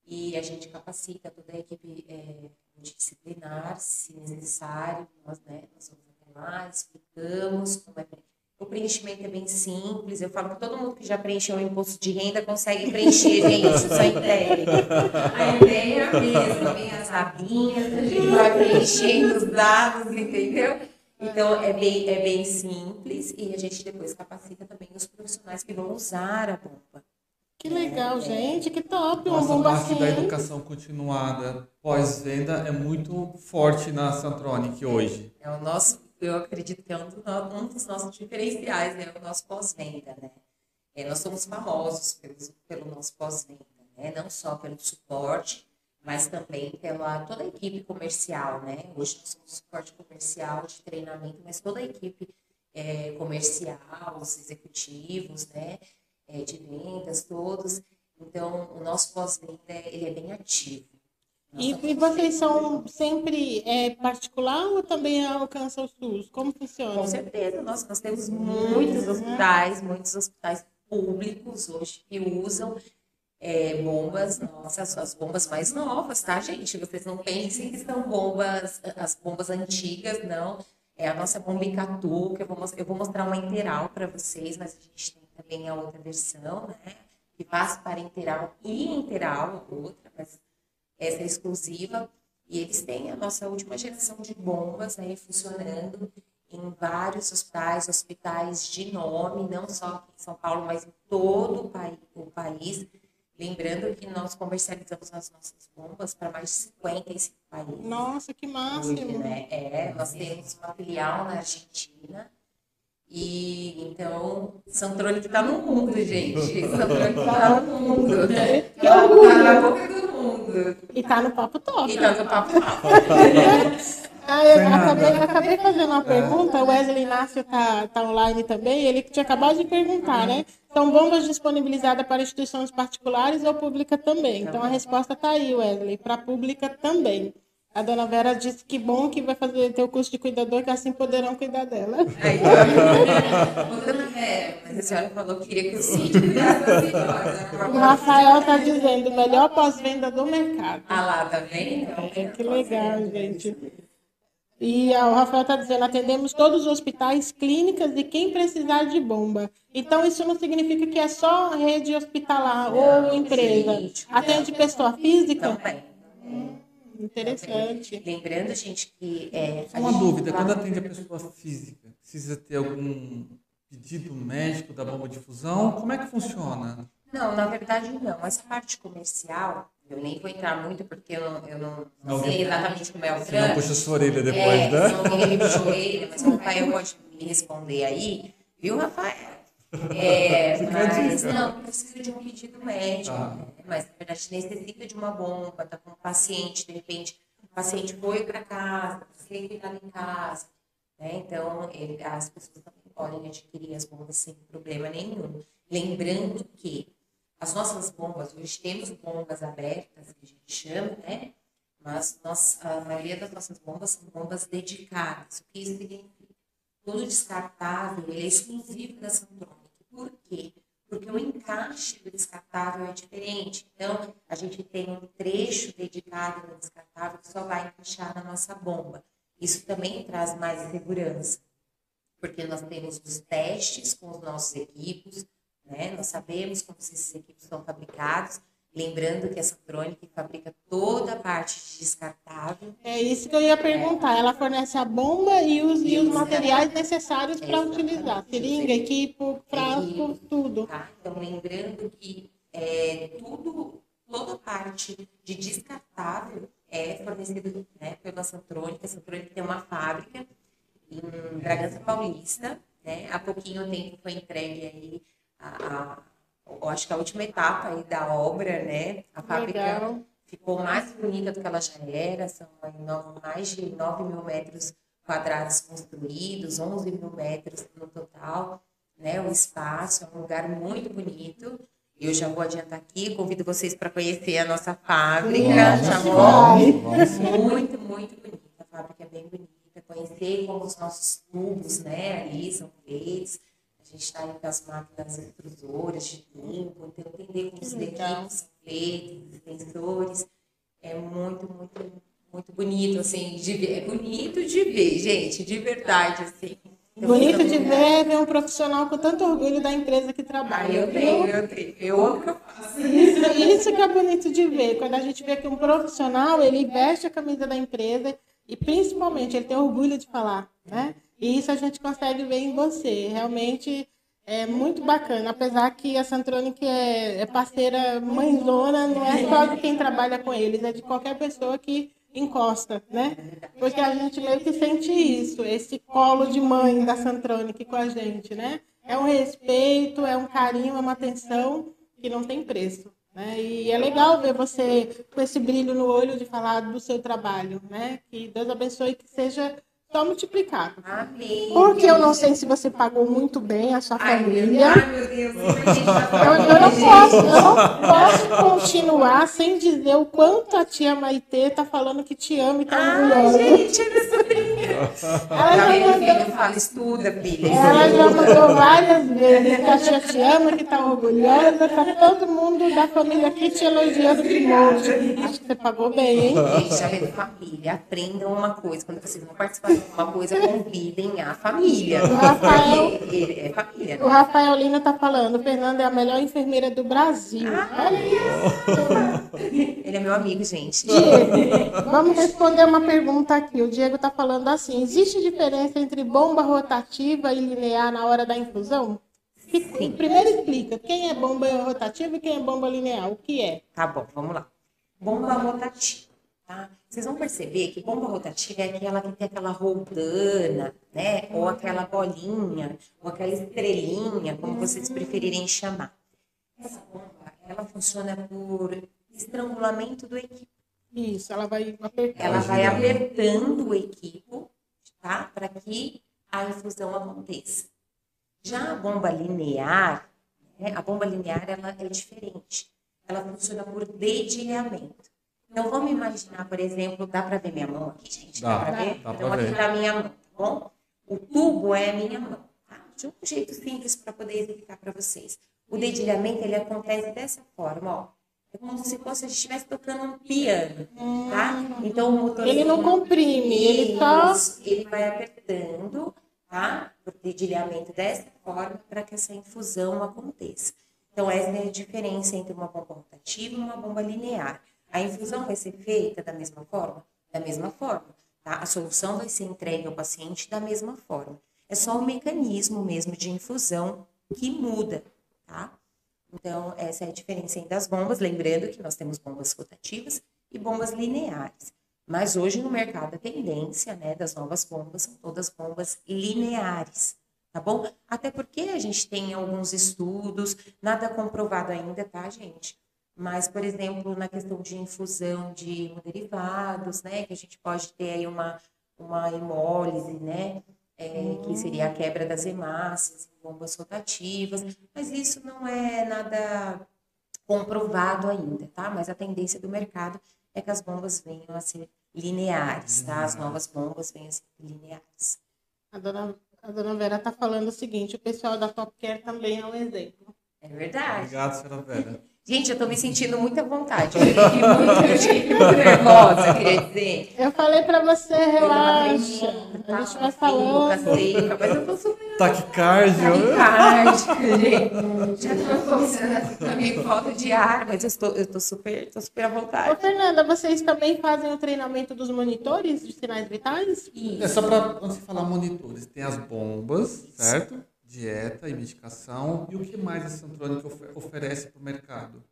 E a gente capacita toda a equipe é, multidisciplinar, se necessário, nós, né, nós vamos até lá, explicamos como é o preenchimento é bem simples. Eu falo que todo mundo que já preencheu o imposto de renda consegue preencher, gente. Só ideia. A ideia é a mesma. Vem as abinhas, a gente vai preenchendo os dados, entendeu? Então, é bem, é bem simples e a gente depois capacita também os profissionais que vão usar a bomba. Que legal, gente, que top, uma Nossa, bomba parte da educação continuada pós-venda é muito forte na Santronic hoje. É o nosso, eu acredito que é um, do um dos nossos diferenciais, né? O nosso pós-venda, né? É, nós somos famosos pelo, pelo nosso pós-venda, né? Não só pelo suporte, mas também pela toda a equipe comercial, né? Hoje nós somos suporte comercial de treinamento, mas toda a equipe é, comercial, os executivos, né? É, de vendas, todos. Então, o nosso pós-venda, ele é bem ativo. E, e vocês são sempre é, particular ou também alcança o SUS? Como funciona? Com certeza, nós, nós temos muitos hospitais, muitos hospitais públicos hoje que usam é, bombas nossas, as bombas mais novas, tá, gente? Vocês não pensem que são bombas, as bombas antigas, não. É a nossa bomba Icatu, que eu vou, eu vou mostrar uma interal para vocês, mas a gente tem também a outra versão, né? Que passa para interal e interal, a outra, mas essa é exclusiva. E eles têm a nossa última geração de bombas aí funcionando em vários hospitais, hospitais de nome, não só aqui em São Paulo, mas em todo o país. Lembrando que nós comercializamos as nossas bombas para mais de 55 países. Nossa, que Hoje, máximo. né? É, nós temos uma filial na Argentina. E então, Santrônico está no mundo, gente. Santrônico está no mundo. Que orgulho. Está na boca do mundo. E tá no papo top. E tá no papo papo. Ah, eu acabei, acabei fazendo uma pergunta, o Wesley Inácio tá, tá online também, ele tinha acabado de perguntar, né? São bombas disponibilizadas para instituições particulares ou pública também? Então a resposta tá aí, Wesley, para pública também. A dona Vera disse que bom que vai fazer ter o curso de cuidador, que assim poderão cuidar dela. Aí, ó. Ô, dona Vera, mas a senhora falou que queria que o Cid cuidasse da senhora. O Rafael tá dizendo, melhor pós-venda do mercado. Ah lá, tá vendo? É, que legal, gente. E o Rafael está dizendo, atendemos todos os hospitais, clínicas e quem precisar de bomba. Então, isso não significa que é só rede hospitalar ou empresa. Atende pessoa física? Também. Interessante. Lembrando, gente, que é, Só uma dúvida, quando atende a pessoa física, precisa ter algum pedido médico da bomba de fusão? Como é que funciona? Não, na verdade não. Essa parte comercial, eu nem vou entrar muito porque eu não, eu não, não Não, sei exatamente como é o Se não puxa sua orelha depois, é, né? ninguém me puxa a orelha, mas o Rafael pode me responder aí. Viu, Rafael? É, mas não, precisa de um pedido médico. Tá. né? Mas, na verdade, necessita de uma bomba, tá com um paciente, de repente, o paciente foi para casa, precisa cuidar em casa. Né? Então, ele- as pessoas também podem adquirir as bombas sem problema nenhum. Lembrando que as nossas bombas, hoje temos bombas abertas, que a gente chama, né? Mas nós, a maioria das nossas bombas são bombas dedicadas. O que isso significa? Todo descartável ele é exclusivo da Santronic. Por quê? Porque o encaixe do descartável é diferente. Então, a gente tem um trecho dedicado no descartável que só vai encaixar na nossa bomba. Isso também traz mais segurança, porque nós temos os testes com os nossos equipos, né? Nós sabemos como esses equipos são fabricados. Lembrando que a Santronic fabrica toda a parte de descartável. É isso que eu ia perguntar. Ela fornece a bomba e os, e os materiais necessários para utilizar. Seringa, equipo, frasco, tudo. Tá? Então, lembrando que é, tudo, toda a parte de descartável é fornecido né, pela Santrônica. A Santrônica tem uma fábrica em Bragança Paulista. Né? Há pouquinho tempo foi entregue aí a, a- eu acho que a última etapa aí da obra, né? A fábrica Legal. ficou mais bonita do que ela já era, são mais de 9 mil metros quadrados construídos, 11 mil metros no total, né? O espaço é um lugar muito bonito. Eu já vou adiantar aqui, convido vocês para conhecer a nossa fábrica, tá bom? Muito, muito bonita. A fábrica é bem bonita. Conhecer como os nossos tubos, né, ali são feitos. A gente está aí com as máquinas extrusoras de tubo, então entender como os são feitos, os sensores. É muito, muito, muito bonito, assim, de ver. É bonito de ver, gente, de verdade, assim. Então, Bonito de ver é ver um profissional com tanto orgulho da empresa que Ah, trabalha. eu tenho, eu tenho. Eu amo o que eu faço. Isso, isso que é bonito de ver, quando a gente vê que um profissional, ele veste a camisa da empresa e principalmente ele tem orgulho de falar, né? E isso a gente consegue ver em você. Realmente É muito bacana, apesar que a Santronic é, é parceira mãezona, não é só de quem trabalha com eles, é de qualquer pessoa que encosta, né? Porque a gente meio que sente isso, esse colo de mãe da Santronic com a gente, né? É um respeito, é um carinho, é uma atenção que não tem preço. Né? E é legal ver você com esse brilho no olho de falar do seu trabalho, né? Que Deus abençoe que seja só multiplicado. Amém. Porque eu não sei se você pagou muito bem a sua Ai, família. Ai, meu Deus, a gente Eu, eu não posso, eu não posso continuar sem dizer o quanto a tia Maitê tá falando que te ama e tá Ai, orgulhosa. gente, minha sobrinha. Ela já mandou, filho? Fala, estuda, filha. ela já mandou várias vezes que a tia te ama, que tá orgulhosa, tá todo mundo da família aqui te elogiando de monte. Acho que você pagou bem, hein? Gente, já vendo família, aprendam uma coisa. Quando vocês vão participar uma coisa, convidem a família. O Rafael- ele é família. O Rafael Lino tá falando, Fernanda é a melhor enfermeira do Brasil. Olha isso. Ele é meu amigo, gente. Diego, vamos responder uma pergunta aqui. O Diego está falando assim: existe diferença entre bomba rotativa e linear na hora da infusão? Sim. Primeiro explica quem é bomba rotativa e quem é bomba linear. O que é? Tá bom, vamos lá. Bomba rotativa, tá? Vocês vão perceber que bomba rotativa é aquela que tem aquela roldana, né? Ou aquela bolinha, ou aquela estrelinha, como vocês preferirem chamar. Essa bomba, ela funciona por estrangulamento do equipo. Isso, ela vai apertar. Ela Vai apertando o equipo, tá? Para que a infusão aconteça. Já a bomba linear, né? a bomba linear ela é diferente. Ela funciona por dedilhamento. Então vamos imaginar, por exemplo, dá para ver minha mão aqui, gente? Dá, para ver? dá então pra aqui ver. tá a minha mão, tá bom? O tubo é a minha mão, tá? De um jeito simples para poder explicar para vocês. O dedilhamento ele acontece dessa forma, ó. É como se fosse a gente estivesse tocando um piano, tá? Então o motor Ele não comprime, ele só. Isso, ele vai apertando, tá? Por dedilhamento dessa forma para que essa infusão aconteça. Então, essa é a diferença entre uma bomba rotativa e uma bomba linear. A infusão vai ser feita da mesma forma? Da mesma forma, tá? A solução vai ser entregue ao paciente da mesma forma. É só o mecanismo mesmo de infusão que muda, tá? Então, essa é a diferença entre as bombas. Lembrando que nós temos bombas rotativas e bombas lineares. Mas hoje no mercado a tendência né, das novas bombas são todas bombas lineares, tá bom? Até porque a gente tem alguns estudos, nada comprovado ainda, tá, gente? Mas, por exemplo, na questão de infusão de hemoderivados, né, que a gente pode ter aí uma, uma hemólise, né, é, que seria a quebra das hemácias, em bombas rotativas, mas isso não é nada comprovado ainda, tá? Mas a tendência do mercado é que as bombas venham a ser lineares, tá? As novas bombas venham a ser lineares. A dona, a dona Vera tá falando o seguinte: o pessoal da Top Care também é um exemplo. É verdade. Obrigado, senhora Vera. Gente, eu tô me sentindo muito à vontade. Eu fiquei muito, nervosa, queria dizer. Eu falei pra você, relaxa. tremendo, A gente tava vai assim, falando. boca seca, mas eu tô super Taquicárdio. cardíaca, gente. Já tô começando a meio falta de ar, mas eu estou, eu tô super, tô super à Ô, vontade. Fernanda, vocês também fazem o treinamento dos monitores de sinais vitais? É só para você falar monitores. Tem as bombas, certo? Dieta e medicação. E o que mais a Santrônica ofe- oferece para o mercado?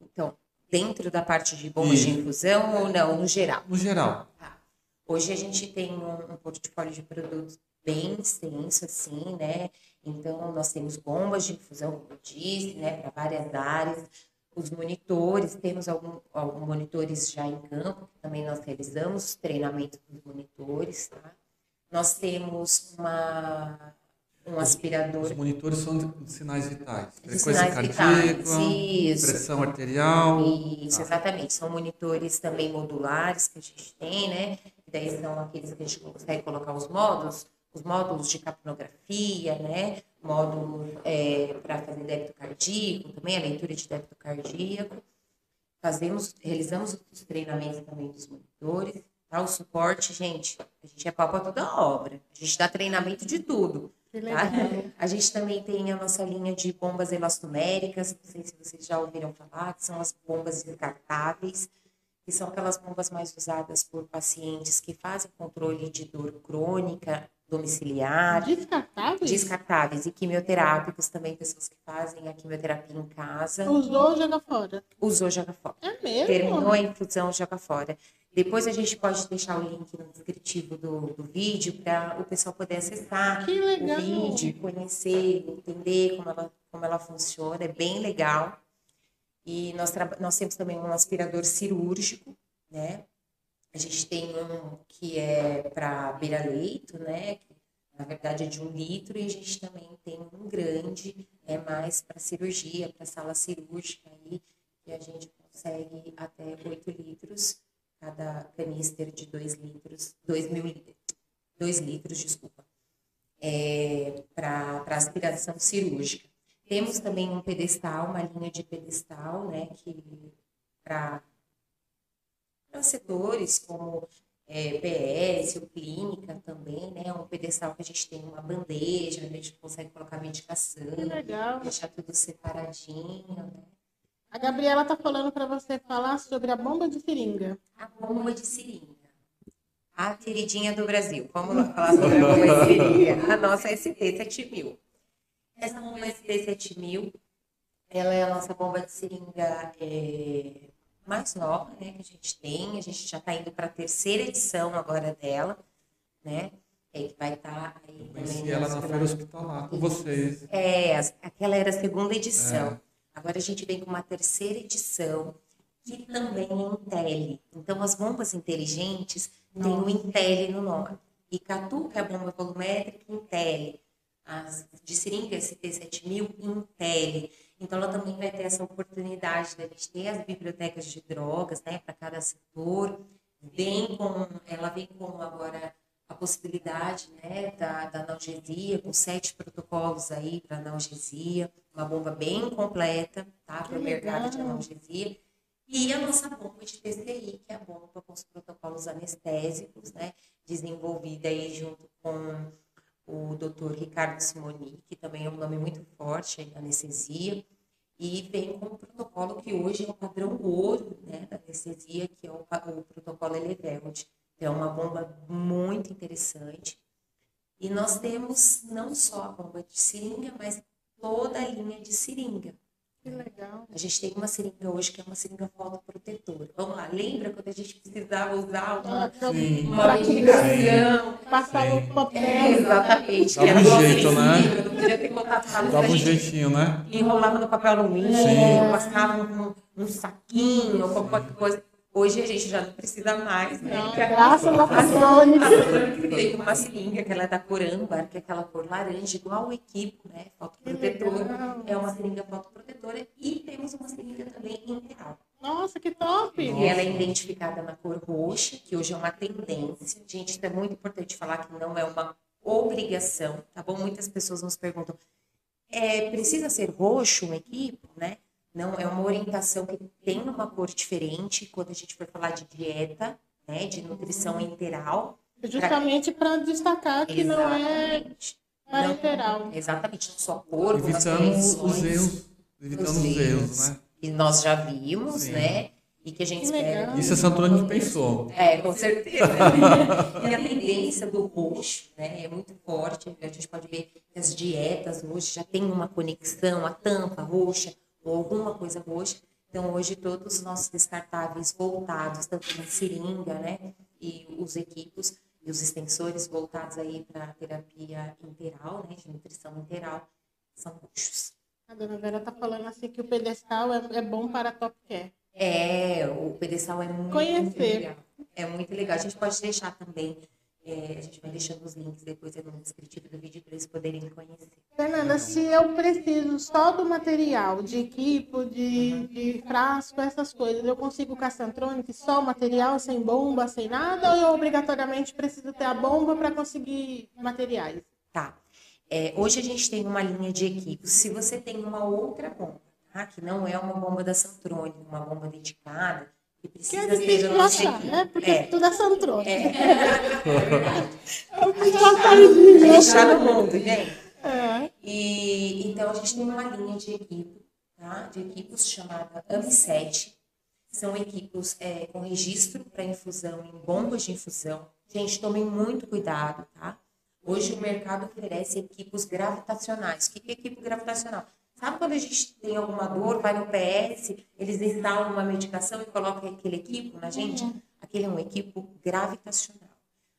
Então, dentro da parte de bombas de infusão ou não, no geral? No geral. Tá. Hoje a gente tem um, um portfólio de produtos bem extenso, assim, né? Então, nós temos bombas de infusão, como eu disse, né, para várias áreas. Os monitores, temos algum, alguns monitores já em campo, que também nós realizamos treinamento dos monitores, tá? Nós temos uma, um aspirador Os monitores são de sinais vitais. Frequência sinais vitais, cardíaca, isso. pressão arterial. Isso, Tá. exatamente. São monitores também modulares que a gente tem, né? Que daí são aqueles que a gente consegue colocar os módulos, os módulos de capnografia, né? Módulo para fazer débito cardíaco, também a leitura de débito cardíaco. Fazemos, realizamos os treinamentos também dos monitores, tá? O suporte, gente, a gente é pau para toda obra. A gente dá treinamento de tudo. Que Tá? legal. A gente também tem a nossa linha de bombas elastoméricas, não sei se vocês já ouviram falar, que são as bombas descartáveis, que são aquelas bombas mais usadas por pacientes que fazem controle de dor crônica, domiciliar. Descartáveis? Descartáveis e quimioterápicos também, pessoas que fazem a quimioterapia em casa. Usou, joga fora. Usou, joga fora. É mesmo? Terminou a infusão, joga fora. Depois a gente pode deixar o link no descritivo do, do vídeo para o pessoal poder acessar o vídeo, conhecer, entender como ela, como ela funciona. É bem legal. E nós, nós temos também um aspirador cirúrgico, né? A gente tem um que é para beira-leito, né? Que, na verdade é de um litro, e a gente também tem um grande, é mais para cirurgia, para sala cirúrgica aí, que a gente consegue até 8 litros, cada canister de 2 litros, 2 mil litros, 2 litros, desculpa, é, para aspiração cirúrgica. Temos também um pedestal, uma linha de pedestal, né, que para setores como é, PS ou clínica também, né, um pedestal que a gente tem uma bandeja, a gente consegue colocar medicação, deixar tudo separadinho, né. A Gabriela tá falando para você falar sobre a bomba de seringa. A bomba de seringa. A queridinha do Brasil. Vamos lá falar sobre a bomba de seringa. A nossa ST7000. Essa bomba ST7000, ela é a nossa bomba de seringa é, mais nova, né, que a gente tem. A gente já está indo para a terceira edição agora dela, né? É, que vai estar aí também. Conheci ela na feira hospitalar com vocês. é, aquela era a segunda edição. Agora a gente vem com uma terceira edição, que também é Intel. Então, as bombas inteligentes têm o Intel no nome. E Catu, que é a bomba volumétrica, Intel. As de seringa ST7000, Intel. Então, ela também vai ter essa oportunidade da gente ter as bibliotecas de drogas, né, para cada setor. Vem com, ela vem com agora a possibilidade né, da, da analgesia, com sete protocolos aí para analgesia, uma bomba bem completa tá, para o mercado de analgesia. E a nossa bomba de TCI, que é a bomba com os protocolos anestésicos, né, desenvolvida aí junto com o Dr. Ricardo Simoni, que também é um nome muito forte em anestesia, e vem com um protocolo que hoje é o padrão ouro né, da anestesia, que é o, o protocolo Eleveld. É uma bomba muito interessante. E nós temos não só a bomba de seringa, mas toda a linha de seringa. Que legal. A gente tem uma seringa hoje que é uma seringa fotoprotetora. Vamos lá, lembra quando a gente precisava usar uma, Sim. uma medicação? Passar Sim. no papel. É, exatamente. Dava um jeito, né? Não podia ter contato com Dava um jeitinho, né? enrolava no papel alumínio, Sim. passava um, um saquinho, ou qualquer coisa. Hoje a gente já não precisa mais, né? Não, Que a- graças a. Patrone tem uma seringa que ela é da cor âmbar, que é aquela cor laranja, igual o equipo, né? Fotoprotetora. É uma seringa fotoprotetora e temos uma seringa também integral. Nossa, que top. E ela é identificada na cor roxa, que hoje é uma tendência. Gente, isso é muito importante falar que não é uma obrigação, tá bom? Muitas pessoas nos perguntam, é, precisa ser roxo um equipo, né? Não, é uma orientação que tem uma cor diferente quando a gente for falar de dieta, né? De nutrição integral. Justamente para destacar que não é Exatamente. parenteral. Exatamente, não só Evitando conexões. os erros. Evitando os os erros. né? E nós já vimos, Sim. né? E que a gente Que espera. Isso é Santônio que pensou. É, com certeza. e a tendência do roxo né, é muito forte. A gente pode ver que as dietas hoje já tem uma conexão, a tampa roxa ou alguma coisa roxa. Então, hoje, todos os nossos descartáveis voltados, tanto na seringa, né, e os equipos e os extensores voltados aí para terapia integral, né, de nutrição integral, são roxos. A dona Vera tá falando assim que o pedestal é, é bom para top care. É, o pedestal é muito Conhecer. legal. É muito legal. A gente pode deixar também, é, a gente vai deixando os links depois no descritivo do vídeo para eles poderem conhecer. Fernanda, se eu preciso só do material, de equipo, de, de frasco, essas coisas, eu consigo com a Santronic só o material, sem bomba, sem nada, ou eu obrigatoriamente preciso ter a bomba para conseguir materiais? Tá. É, hoje a gente tem uma linha de equipos. Se você tem uma outra bomba, tá? que não é uma bomba da Santronic, uma bomba dedicada, que Que precisa é achar, equipe. né? Porque É. tudo é Santronic. É. Eu fiz uma sardinha. Deixar no mundo, gente. É. E então a gente tem uma linha de equipe, tá? De equipos chamada AMI7. São equipos é, com registro para infusão em bombas de infusão. Gente, tomem muito cuidado, tá? Hoje o mercado oferece equipos gravitacionais. O que é equipe gravitacional? Sabe quando a gente tem alguma dor, vai no PS, eles instalam uma medicação e colocam aquele equipo na gente? Uhum. Aquele é um equipo gravitacional.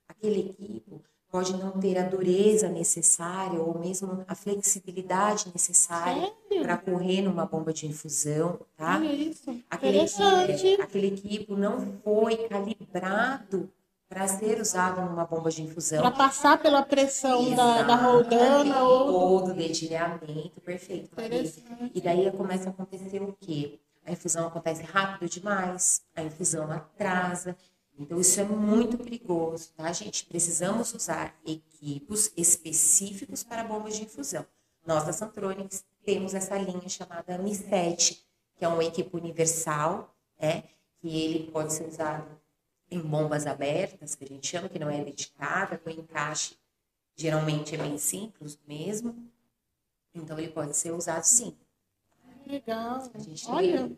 Aquele equipo pode não ter a dureza necessária ou mesmo a flexibilidade necessária para correr numa bomba de infusão, tá? Isso. Aquele equipo, aquele equipo não foi calibrado para ser usado numa bomba de infusão. Para passar pela pressão da, da roldana ou... ou do dedilhamento, perfeito. E daí começa a acontecer o quê? A infusão acontece rápido demais, a infusão atrasa. Então, isso é muito perigoso, tá, gente? Precisamos usar equipos específicos para bombas de infusão. Nós, da Santronics, temos essa linha chamada Mi7, que é um equipo universal, né? Que ele pode ser usado em bombas abertas, que a gente chama, que não é dedicada, com encaixe, geralmente é bem simples mesmo. Então, ele pode ser usado sim. Legal. Olha,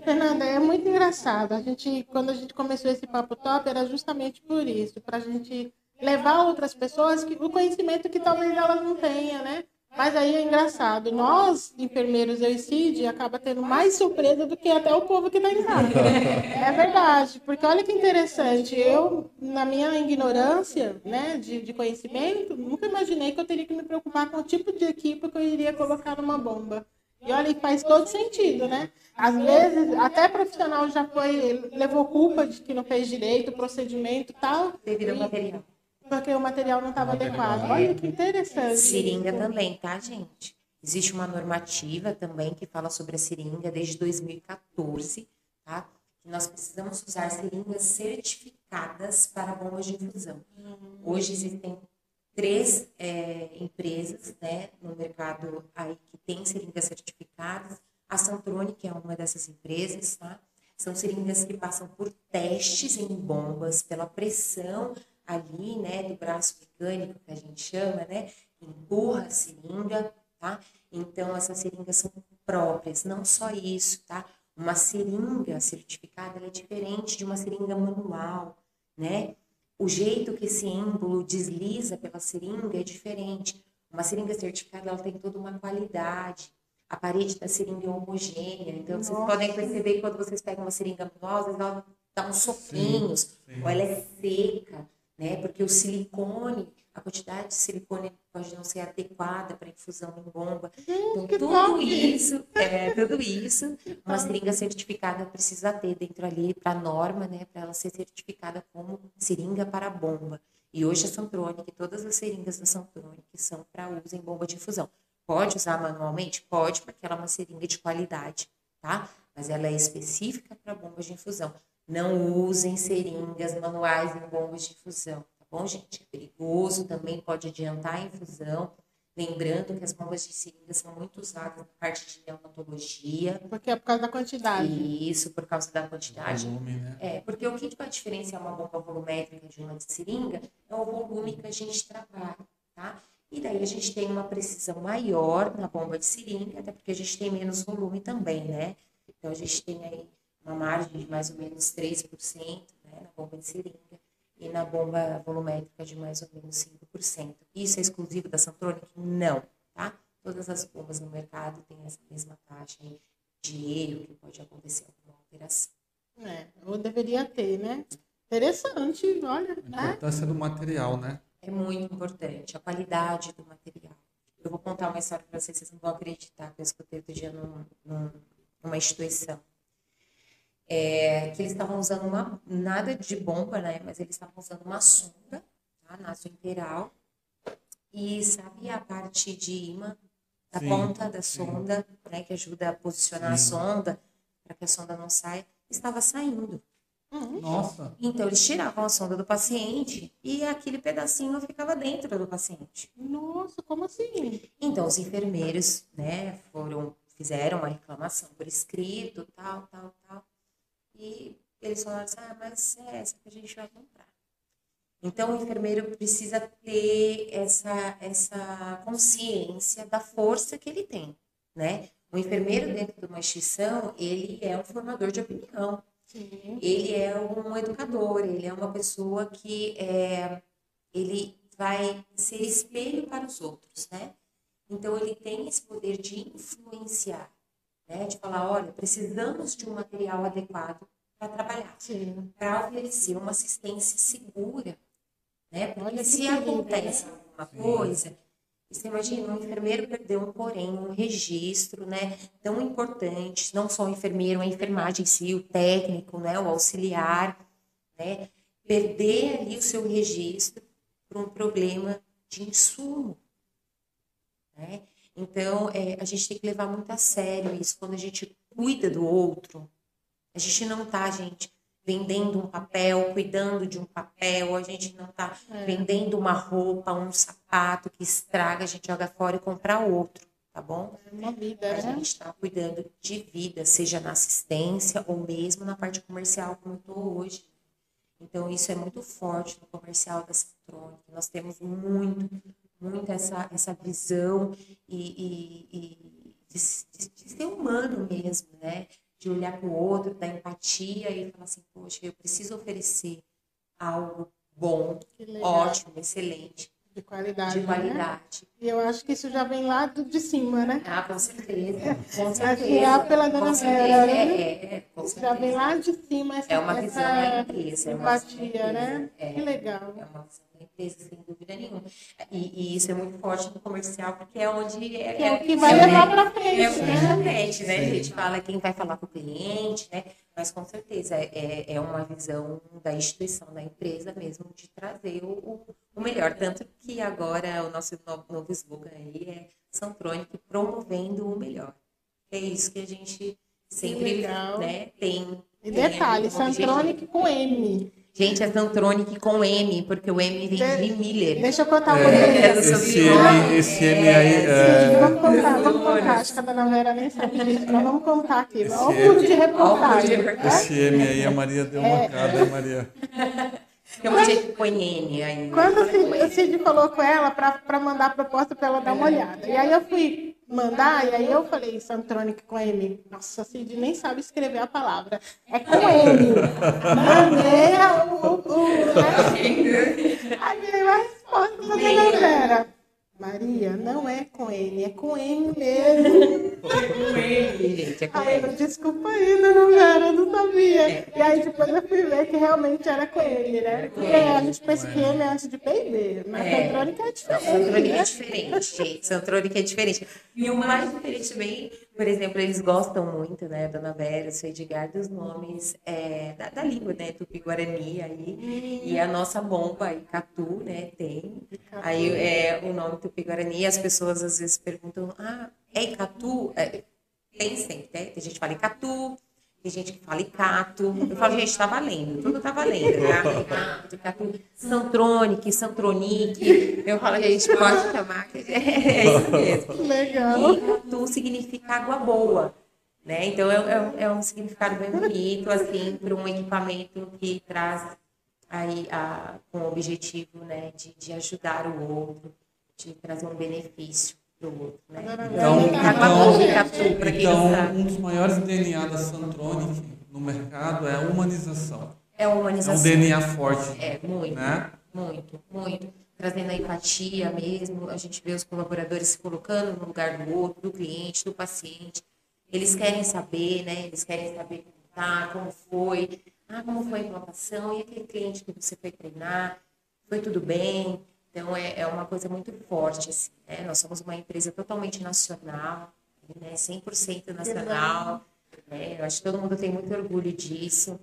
Fernanda, é muito engraçado. A gente, quando a gente começou esse papo top, era justamente por isso, para a gente levar outras pessoas que, o conhecimento que talvez elas não tenham, né? Mas aí é engraçado, nós, enfermeiros, eu e Cid, acaba tendo mais surpresa do que até o povo que está em casa. é verdade, porque olha que interessante, eu, na minha ignorância né, de, de conhecimento, nunca imaginei que eu teria que me preocupar com o tipo de equipe que eu iria colocar numa bomba. E olha, faz todo sentido, né? Às vezes, até profissional já foi, levou culpa de que não fez direito, procedimento e tal. Devido ao material porque o material não estava adequado. Olha que interessante. Seringa também, tá, gente? Existe uma normativa também que fala sobre a seringa desde 2014, tá? Que nós precisamos usar seringas certificadas para bombas de infusão. Hoje existem três é, empresas né, no mercado aí que tem seringas certificadas. A Santronic é uma dessas empresas, tá? São seringas que passam por testes em bombas, pela pressão ali, né, do braço mecânico, que a gente chama, né, empurra a seringa, tá? Então, essas seringas são próprias, não só isso, tá? Uma seringa certificada é diferente de uma seringa manual, né? O jeito que esse êmbolo desliza pela seringa é diferente. Uma seringa certificada, ela tem toda uma qualidade. A parede da seringa é homogênea. Então, Nossa. vocês podem perceber que quando vocês pegam uma seringa manual, ela dá uns soquinhos, sim, sim. ou ela é seca né? Porque o silicone, a quantidade de silicone pode não ser adequada para infusão em bomba. Então, tudo isso, é, tudo isso, uma seringa certificada precisa ter dentro ali para a norma, né? Para ela ser certificada como seringa para bomba. E hoje a Santronic, todas as seringas da Santronic são para uso em bomba de infusão. Pode usar manualmente? Pode, porque ela é uma seringa de qualidade, tá? Mas ela é específica para bombas de infusão. Não usem seringas manuais em bombas de infusão, tá bom, gente? É perigoso, também pode adiantar a infusão. Lembrando que as bombas de seringas são muito usadas na parte de neonatologia. Porque é por causa da quantidade. Isso, por causa da quantidade. Volume, né? É, porque o que vai diferenciar uma bomba volumétrica de uma de seringa é o volume que a gente trabalha, tá? E daí a gente tem uma precisão maior na bomba de seringa, até porque a gente tem menos volume também, né? Então a gente tem aí uma margem de mais ou menos 3% né, na bomba de seringa e na bomba volumétrica de mais ou menos 5%. Isso é exclusivo da Santronic? Não, tá? Todas as bombas no mercado têm essa mesma taxa de erro que pode acontecer alguma alteração. É, ou deveria ter, né? Interessante, olha. A né? importância né? do material, né? É muito importante, a qualidade do material. Eu vou contar uma história para vocês, vocês não vão acreditar que eu escutei outro dia num, num, numa instituição é, que eles estavam usando uma, nada de bomba, né? Mas eles estavam usando uma sonda, tá? Nasointeral. E sabe a parte de imã da sim, ponta da sonda, sim. né? Que ajuda a posicionar sim. a sonda para que a sonda não saia, estava saindo. Uhum. Nossa. Então eles tiravam a sonda do paciente e aquele pedacinho ficava dentro do paciente. Nossa, como assim? Então os enfermeiros, né, foram fizeram uma reclamação por escrito, tal, tal, tal. E eles falaram assim, ah, mas é essa que a gente vai comprar. Então, o enfermeiro precisa ter essa, essa consciência da força que ele tem, né? O enfermeiro dentro de uma instituição, ele é um formador de opinião. Sim. Ele é um educador, ele é uma pessoa que é, ele vai ser espelho para os outros, né? Então ele tem esse poder de influenciar, né? De falar, olha, precisamos de um material adequado para trabalhar, para oferecer uma assistência segura, né? Porque olha se acontece né? alguma coisa, você imagina, um enfermeiro perdeu um porém, um registro, né, tão importante, não só o enfermeiro, a enfermagem em si, o técnico, né, o auxiliar, né, perder ali o seu registro por um problema de insumo, né? Então, é, a gente tem que levar muito a sério isso. Quando a gente cuida do outro, a gente não tá, gente, vendendo um papel, cuidando de um papel, a gente não está é. vendendo uma roupa, um sapato que estraga, a gente joga fora e compra outro, tá bom? É uma vida, a né? gente está cuidando de vida, seja na assistência ou mesmo na parte comercial, como eu estou hoje. Então, isso é muito forte no comercial da Centrônica. Nós temos muito, muito essa, essa visão e, e, e de, de, de ser humano mesmo, né? de olhar para o outro, da empatia e falar assim, poxa, eu preciso oferecer algo bom, ótimo, excelente. De qualidade. De qualidade. Né? E eu acho que isso já vem lá do, de cima, né? Ah, com certeza. Com certeza. Acho que é pela dona Vera. Né? É, é, com já vem lá de cima essa, é uma visão essa empresa, empatia, é né? É, que legal. É uma visão da empresa, sem dúvida nenhuma. E, e, isso é muito forte no comercial, porque é onde... É, que é o que vai levar para frente, É o que né? frente, né? A gente fala quem vai falar com o cliente, né? Mas com certeza é, é uma visão da instituição, da empresa mesmo, de trazer o, o melhor. Tanto que agora o nosso novo, novo slogan aí é Santronic promovendo o melhor. É isso que a gente sempre né, tem. E detalhe, Santronic com M. Gente, é Santronic com M, porque o M vem de, Miller. Deixa eu contar um é, pouquinho. Esse M, esse M aí. É... Vamos contar, vamos contar. Acho que a dona Vera nem sabe disso, mas vamos contar aqui. Olha o de reportagem. Esse M aí, a Maria deu uma é... cara, Maria? Tem um jeito que põe N aí. Quando o Cid falou com ela para mandar a proposta para ela dar uma olhada. E aí eu fui mandar, e aí eu falei Santronic com M. Nossa, Cid nem sabe escrever a palavra. É com M. Mandei o. o, o né? Aí veio a resposta da dona Vera. Maria, não é com N, é com M mesmo. É com M, gente, é com aí, M. Desculpa aí, dona Vera, eu não sabia. E aí depois eu fui ver que realmente era com M, né? Porque a gente pensa que M é antes de P&D, mas é. Santrônica é diferente. Santrônica é diferente, gente. Santrônica é diferente. E o mais diferente também, por exemplo, eles gostam muito, né, Dona Vera, o Edgar, dos nomes é, da, da, língua, né, Tupi-Guarani aí. E a nossa bomba, Icatu, né, tem. Aí é o nome Tupi-Guarani, as pessoas às vezes perguntam, ah, é Icatu? É, tem sempre, né? Tem gente que fala Icatu, tem gente que fala Icato. Eu falo, gente, tá valendo, tudo tá valendo, tá? Icato, Icatu, Santronic, Santronic. Eu falo, gente pode chamar, que é isso mesmo. Legal. E Icatu significa água boa. Né? Então, é, é, é um significado bem bonito, assim, para um equipamento que traz aí a, com o objetivo né, de, de ajudar o outro, de trazer um benefício para o outro. Né? Então, então, então um dos maiores DNA da Santronic no mercado é a humanização. É a humanização. É um DNA forte. É, muito, né? muito, muito. Trazendo a empatia mesmo, a gente vê os colaboradores se colocando no lugar do outro, do cliente, do paciente. Eles querem saber, né? Eles querem saber como tá, como foi, ah, como foi a implantação, e aquele cliente que você foi treinar, foi tudo bem? Então, é, é uma coisa muito forte, assim, né? Nós somos uma empresa totalmente nacional, né? 100% nacional, né? Eu acho que todo mundo tem muito orgulho disso.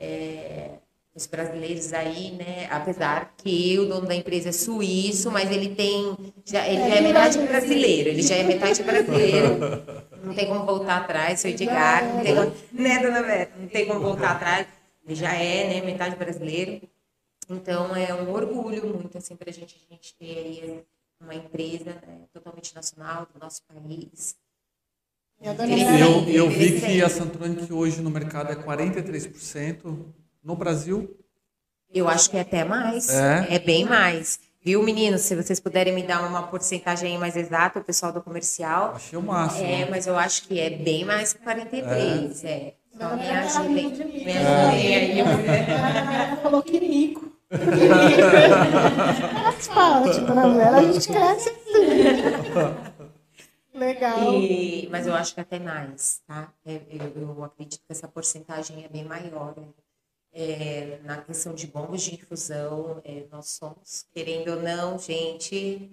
É, os brasileiros aí, né? Apesar que o dono da empresa é suíço, mas ele tem, já, ele já é metade brasileiro, ele já é metade brasileiro. Não tem como voltar atrás, seu Edgar, não tem como, né, dona Vera? Não tem como voltar atrás. Ele já é, né, metade brasileiro. Então, é um orgulho muito, assim, para a gente, a gente ter aí uma empresa né, totalmente nacional do nosso país. Eu, eu vi que a Santronic hoje no mercado é 43%. No Brasil? Eu acho que é até mais. É, é bem mais. Viu, meninos? Se vocês puderem me dar uma porcentagem mais exata, o pessoal do comercial. Achei o máximo. É, mas eu acho que é bem mais que 43. É. é. Só me ajudem. Me ajudem aí. Ela falou que mico. Ela faz parte, dona Vera. A gente cresce assim. Legal. E, mas eu acho que até mais, tá? É, eu, eu acredito que essa porcentagem é bem maior. Né? É, na questão de bombas de infusão, é, nós somos, querendo ou não, gente,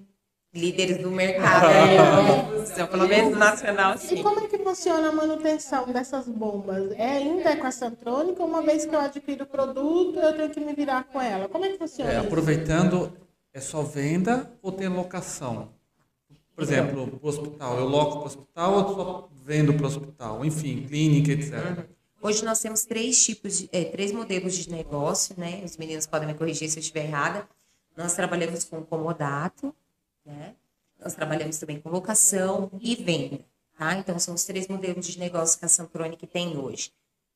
líderes do mercado, né? pelo menos nacional, sim. E como é que funciona a manutenção dessas bombas? É ainda com a Santrônica? Uma vez que eu adquiro o produto, eu tenho que me virar com ela. Como é que funciona é, Aproveitando, é só venda ou tem locação? Por exemplo, o hospital, eu loco para o hospital ou só vendo para o hospital? Enfim, clínica, etc. Uhum. Hoje nós temos três tipos, de, é, três modelos de negócio, né? Os meninos podem me corrigir se eu estiver errada. Nós trabalhamos com comodato, né? Nós trabalhamos também com locação e venda, tá? Então, são os três modelos de negócio que a Samtronic tem hoje.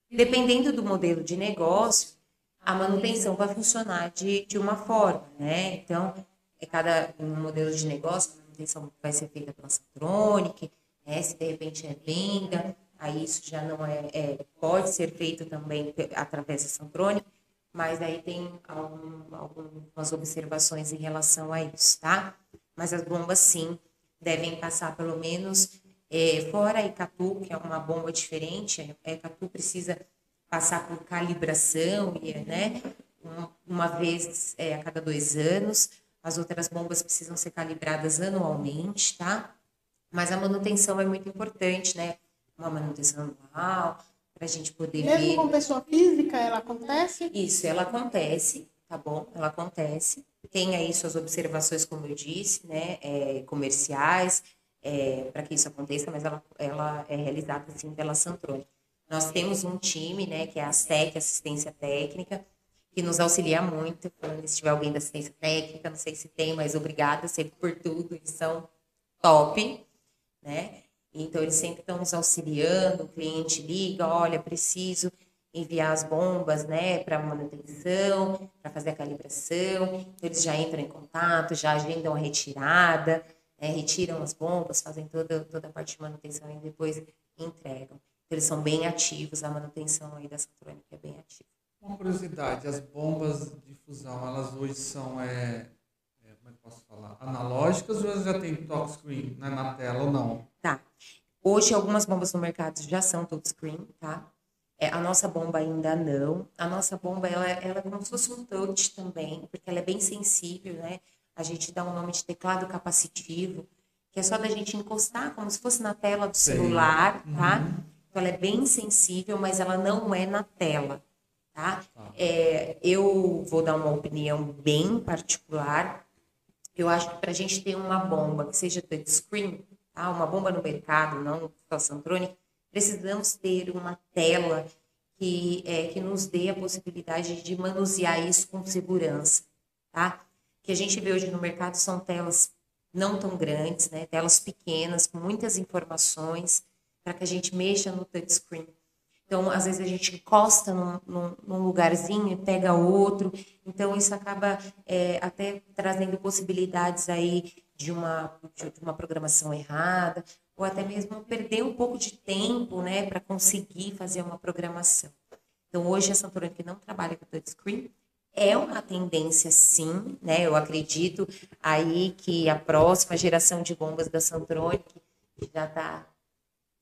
Dependendo do modelo de negócio, a manutenção vai funcionar de, de uma forma, né? Então, é cada um modelo de negócio, a manutenção vai ser feita pela Samtronic, né? se de repente é venda, aí isso já não é, é pode ser feito também através da Samtronic, mas aí tem algum, algumas observações em relação a isso, tá? Mas as bombas sim devem passar pelo menos é, fora a Icatu, que é uma bomba diferente, a Icatu precisa passar por calibração, né? Uma vez é, a cada dois anos. As outras bombas precisam ser calibradas anualmente, tá? Mas a manutenção é muito importante, né? Uma manutenção anual, para a gente poder Mesmo ver. Mesmo com pessoa física, ela acontece? Isso, ela acontece, tá bom? Ela acontece tem aí suas observações, como eu disse, né, é, comerciais, é, para que isso aconteça, mas ela, ela é realizada sim pela Santrone. Nós temos um time, né, que é a STEC, Assistência Técnica, que nos auxilia muito. Se tiver alguém da assistência técnica, não sei se tem, mas obrigada sempre por tudo, eles são top, né? Então, eles sempre estão nos auxiliando, o cliente liga, olha, preciso enviar as bombas, né, para manutenção, para fazer a calibração. Eles já entram em contato, já agendam a retirada, né, retiram as bombas, fazem toda, toda a parte de manutenção e depois entregam. Então, eles são bem ativos, a manutenção aí da Saturônica é bem ativa. Uma curiosidade, as bombas de fusão, elas hoje são, é, é, como é que posso falar, analógicas ou elas já tem touchscreen né, na tela ou não? Tá. Hoje, algumas bombas no mercado já são touchscreen, tá? É, a nossa bomba ainda não. A nossa bomba, ela, ela é como se fosse um touch também, porque ela é bem sensível, né? A gente dá um nome de teclado capacitivo, que é só da gente encostar, como se fosse na tela do celular, tá? Uhum. Então, ela é bem sensível, mas ela não é na tela, tá? tá? É, eu vou dar uma opinião bem particular. Eu acho que para a gente ter uma bomba que seja touchscreen, tá? Uma bomba no mercado, não situação crônica, precisamos ter uma tela que, é, que nos dê a possibilidade de manusear isso com segurança, tá? que a gente vê hoje no mercado são telas não tão grandes, né? telas pequenas, com muitas informações, para que a gente mexa no touchscreen. Então, às vezes a gente encosta num, num, num lugarzinho e pega outro. Então, isso acaba é, até trazendo possibilidades aí de uma, de uma programação errada, ou até mesmo perder um pouco de tempo, né, para conseguir fazer uma programação. Então, hoje a Santorani não trabalha com touchscreen, é uma tendência sim, né? Eu acredito aí que a próxima geração de bombas da Santronic já está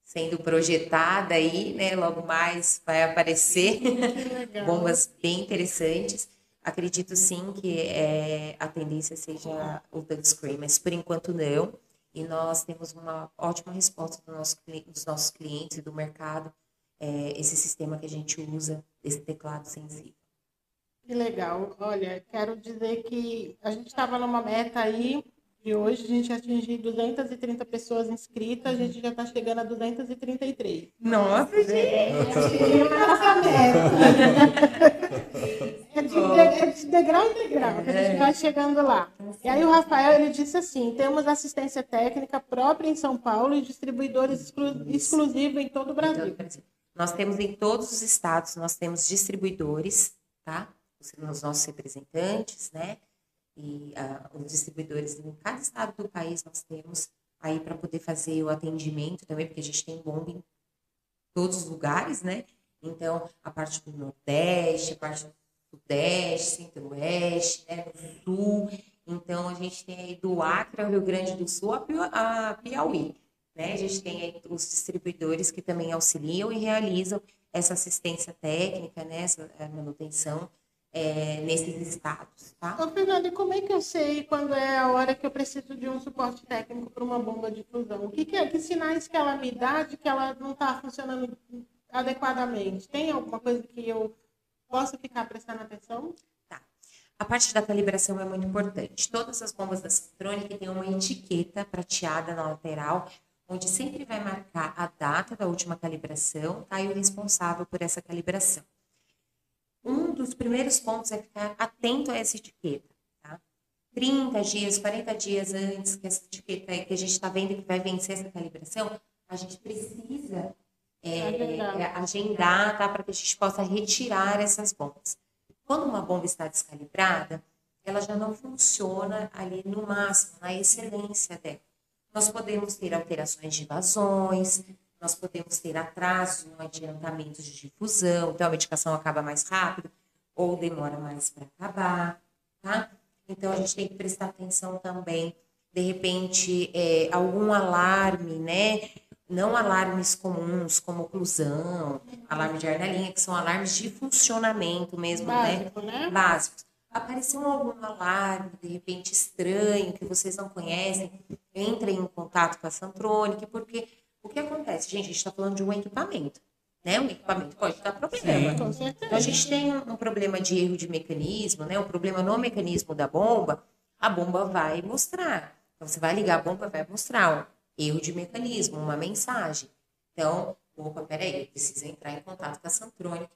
sendo projetada aí, né? Logo mais vai aparecer bombas bem interessantes. Acredito sim que é, a tendência seja o touchscreen, mas por enquanto não e nós temos uma ótima resposta do nosso, dos nossos clientes e do mercado, é, esse sistema que a gente usa, esse teclado sensível. Que legal. Olha, quero dizer que a gente estava numa meta aí e hoje a gente atingiu 230 pessoas inscritas, a gente já está chegando a 233. Nossa, gente! É nossa meta. É de, é de degrau em degrau, que a gente vai chegando lá. E aí o Rafael ele disse assim: temos assistência técnica própria em São Paulo e distribuidores exclu exclusivos em todo o Brasil. Nós temos em todos os estados, nós temos distribuidores, tá? Os nossos representantes, né? e uh, os distribuidores em cada estado do país nós temos aí para poder fazer o atendimento também, porque a gente tem bomba em todos os lugares, né? Então, a parte do Nordeste, a parte do Sudeste, Centro-Oeste, né? do Sul. Então, a gente tem aí do Acre ao Rio Grande do Sul a Piauí. Né? A gente tem aí os distribuidores que também auxiliam e realizam essa assistência técnica, né? essa manutenção é, nesses estados. Tá? Ô, Fernanda, como é que eu sei quando é a hora que eu preciso de um suporte técnico para uma bomba de fusão? O que, que, é, que sinais que ela me dá de que ela não está funcionando adequadamente? Tem alguma coisa que eu possa ficar prestando atenção? Tá. A parte da calibração é muito importante. Todas as bombas da Centronic têm uma etiqueta prateada na lateral, onde sempre vai marcar a data da última calibração tá, e o responsável por essa calibração um dos primeiros pontos é ficar atento a essa etiqueta. Tá? 30 dias, 40 dias antes que essa etiqueta que a gente está vendo que vai vencer essa calibração, a gente precisa é, é, agendar tá? para que a gente possa retirar essas bombas. Quando uma bomba está descalibrada, ela já não funciona ali no máximo, na excelência dela. Nós podemos ter alterações de vazões, nós podemos ter atraso no adiantamento de difusão, então a medicação acaba mais rápido ou demora mais para acabar, tá? Então a gente tem que prestar atenção também, de repente, é, algum alarme, né? Não alarmes comuns, como oclusão, alarme de arnalinha, que são alarmes de funcionamento mesmo, né? Básico, né? né? Básicos. Apareceu algum alarme, de repente, estranho, que vocês não conhecem, entrem em contato com a Santronic, porque o que acontece? Gente, a gente está falando de um equipamento. Né? Um equipamento pode dar problema. Sim, então, a gente tem um, problema de erro de mecanismo, né? um problema no mecanismo da bomba, a bomba vai mostrar. Então, você vai ligar a bomba, vai mostrar erro de mecanismo, uma mensagem. Então, opa, peraí, precisa entrar em contato com a Santronic,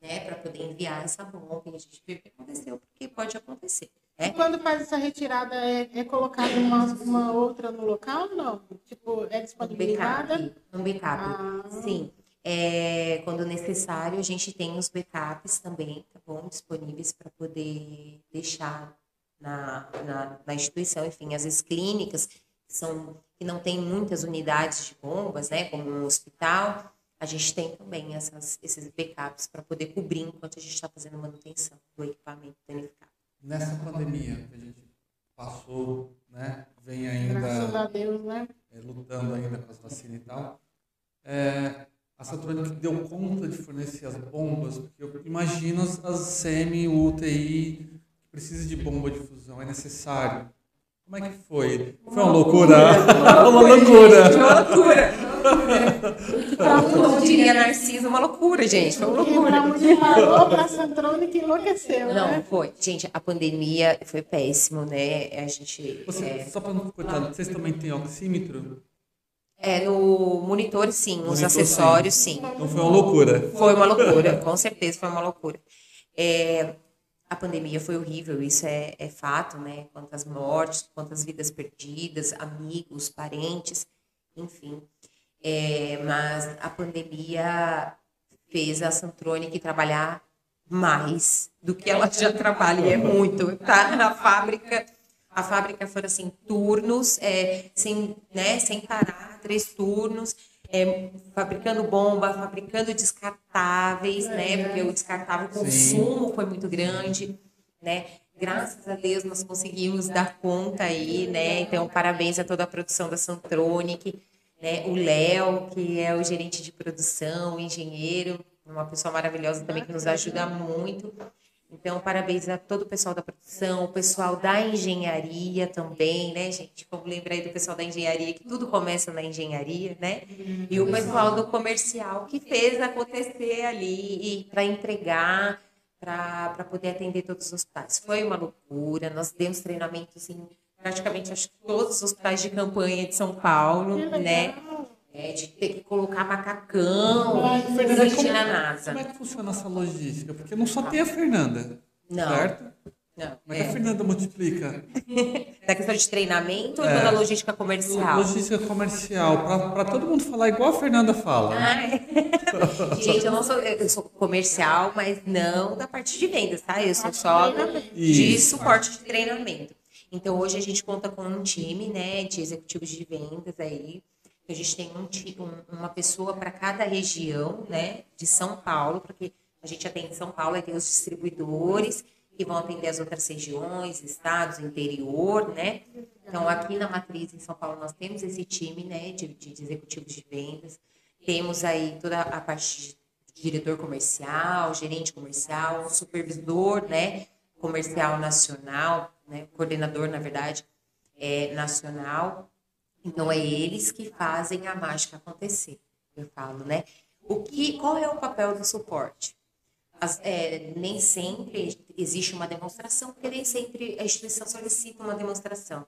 né? Para poder enviar essa bomba e a gente vê o que aconteceu, porque pode acontecer. É? E quando faz essa retirada, é, é colocada uma, uma outra no local não? Tipo, é disponibilizada? Um backup, um backup. Ah. sim. É, quando necessário, a gente tem os backups também, tá bom? Disponíveis para poder deixar na, na, na, instituição. Enfim, às vezes clínicas são, que não tem muitas unidades de bombas, né? Como um hospital, a gente tem também essas, esses backups para poder cobrir enquanto a gente está fazendo manutenção do equipamento danificado nessa pandemia que a gente passou, né, vem ainda Graças a Deus, né? É, lutando ainda com as vacinas e tal, é, a Saturno deu conta de fornecer as bombas, porque eu imagino as, o UTI, que precisa de bomba de fusão, é necessário. Como é que foi? Foi uma loucura? Uma loucura! Uma loucura! Como diria Narciso, uma loucura, gente. Foi uma loucura. Falou pra Santrone que enlouqueceu, Não, né? foi. Gente, a pandemia foi péssimo, né? A gente... Você, é... Só para não cortar, vocês também têm oxímetro? É, no monitor, sim. Monitor, os acessórios, sim. sim. Então foi uma loucura. Foi uma loucura, com certeza foi uma loucura. É, a pandemia foi horrível, isso é, é fato, né? Quantas mortes, quantas vidas perdidas, amigos, parentes, enfim. É, mas a pandemia fez a Santronic trabalhar mais do que ela já trabalha, é muito, tá? Na fábrica, a fábrica foram assim, turnos, é, sem, né, sem parar, três turnos, é, fabricando bomba, fabricando descartáveis, né? Porque o descartável, o consumo Sim. foi muito grande, né? Graças a Deus nós conseguimos dar conta aí, né? Então, parabéns a toda a produção da Santronic né? O Léo, que é o gerente de produção, o engenheiro, uma pessoa maravilhosa também que nos ajuda muito. Então, parabéns a todo o pessoal da produção, o pessoal da engenharia também, né, gente? Vamos lembrar aí do pessoal da engenharia, que tudo começa na engenharia, né? E o pessoal do comercial, que fez acontecer ali para entregar, para poder atender todos os hospitais. Foi uma loucura, nós demos treinamento, assim, praticamente acho que todos os hospitais de campanha de São Paulo, né? É, de ter que colocar macacão, Ai, Fernanda, como, na NASA. Como é que funciona essa logística? Porque não só tem a Fernanda, não. certo? Não. Como é que a é. Fernanda multiplica? Da questão de treinamento é. ou da logística comercial? Logística comercial, para todo mundo falar igual a Fernanda fala. Ah, é. Gente, eu não sou, eu sou comercial, mas não da parte de vendas, tá? Eu sou só de suporte de treinamento. Então, hoje a gente conta com um time né, de executivos de vendas aí. A gente tem um, uma pessoa para cada região né, de São Paulo, porque a gente atende São Paulo, aí tem os distribuidores, que vão atender as outras regiões, estados, interior, né? Então, aqui na matriz em São Paulo, nós temos esse time, né, de, de executivos de vendas. Temos aí toda a parte de diretor comercial, gerente comercial, supervisor, né, comercial nacional, né, coordenador, na verdade, é, nacional. Então, é eles que fazem a mágica acontecer, eu falo, né? O que, qual é o papel do suporte? As, é, nem sempre existe uma demonstração, porque nem sempre a instituição solicita uma demonstração.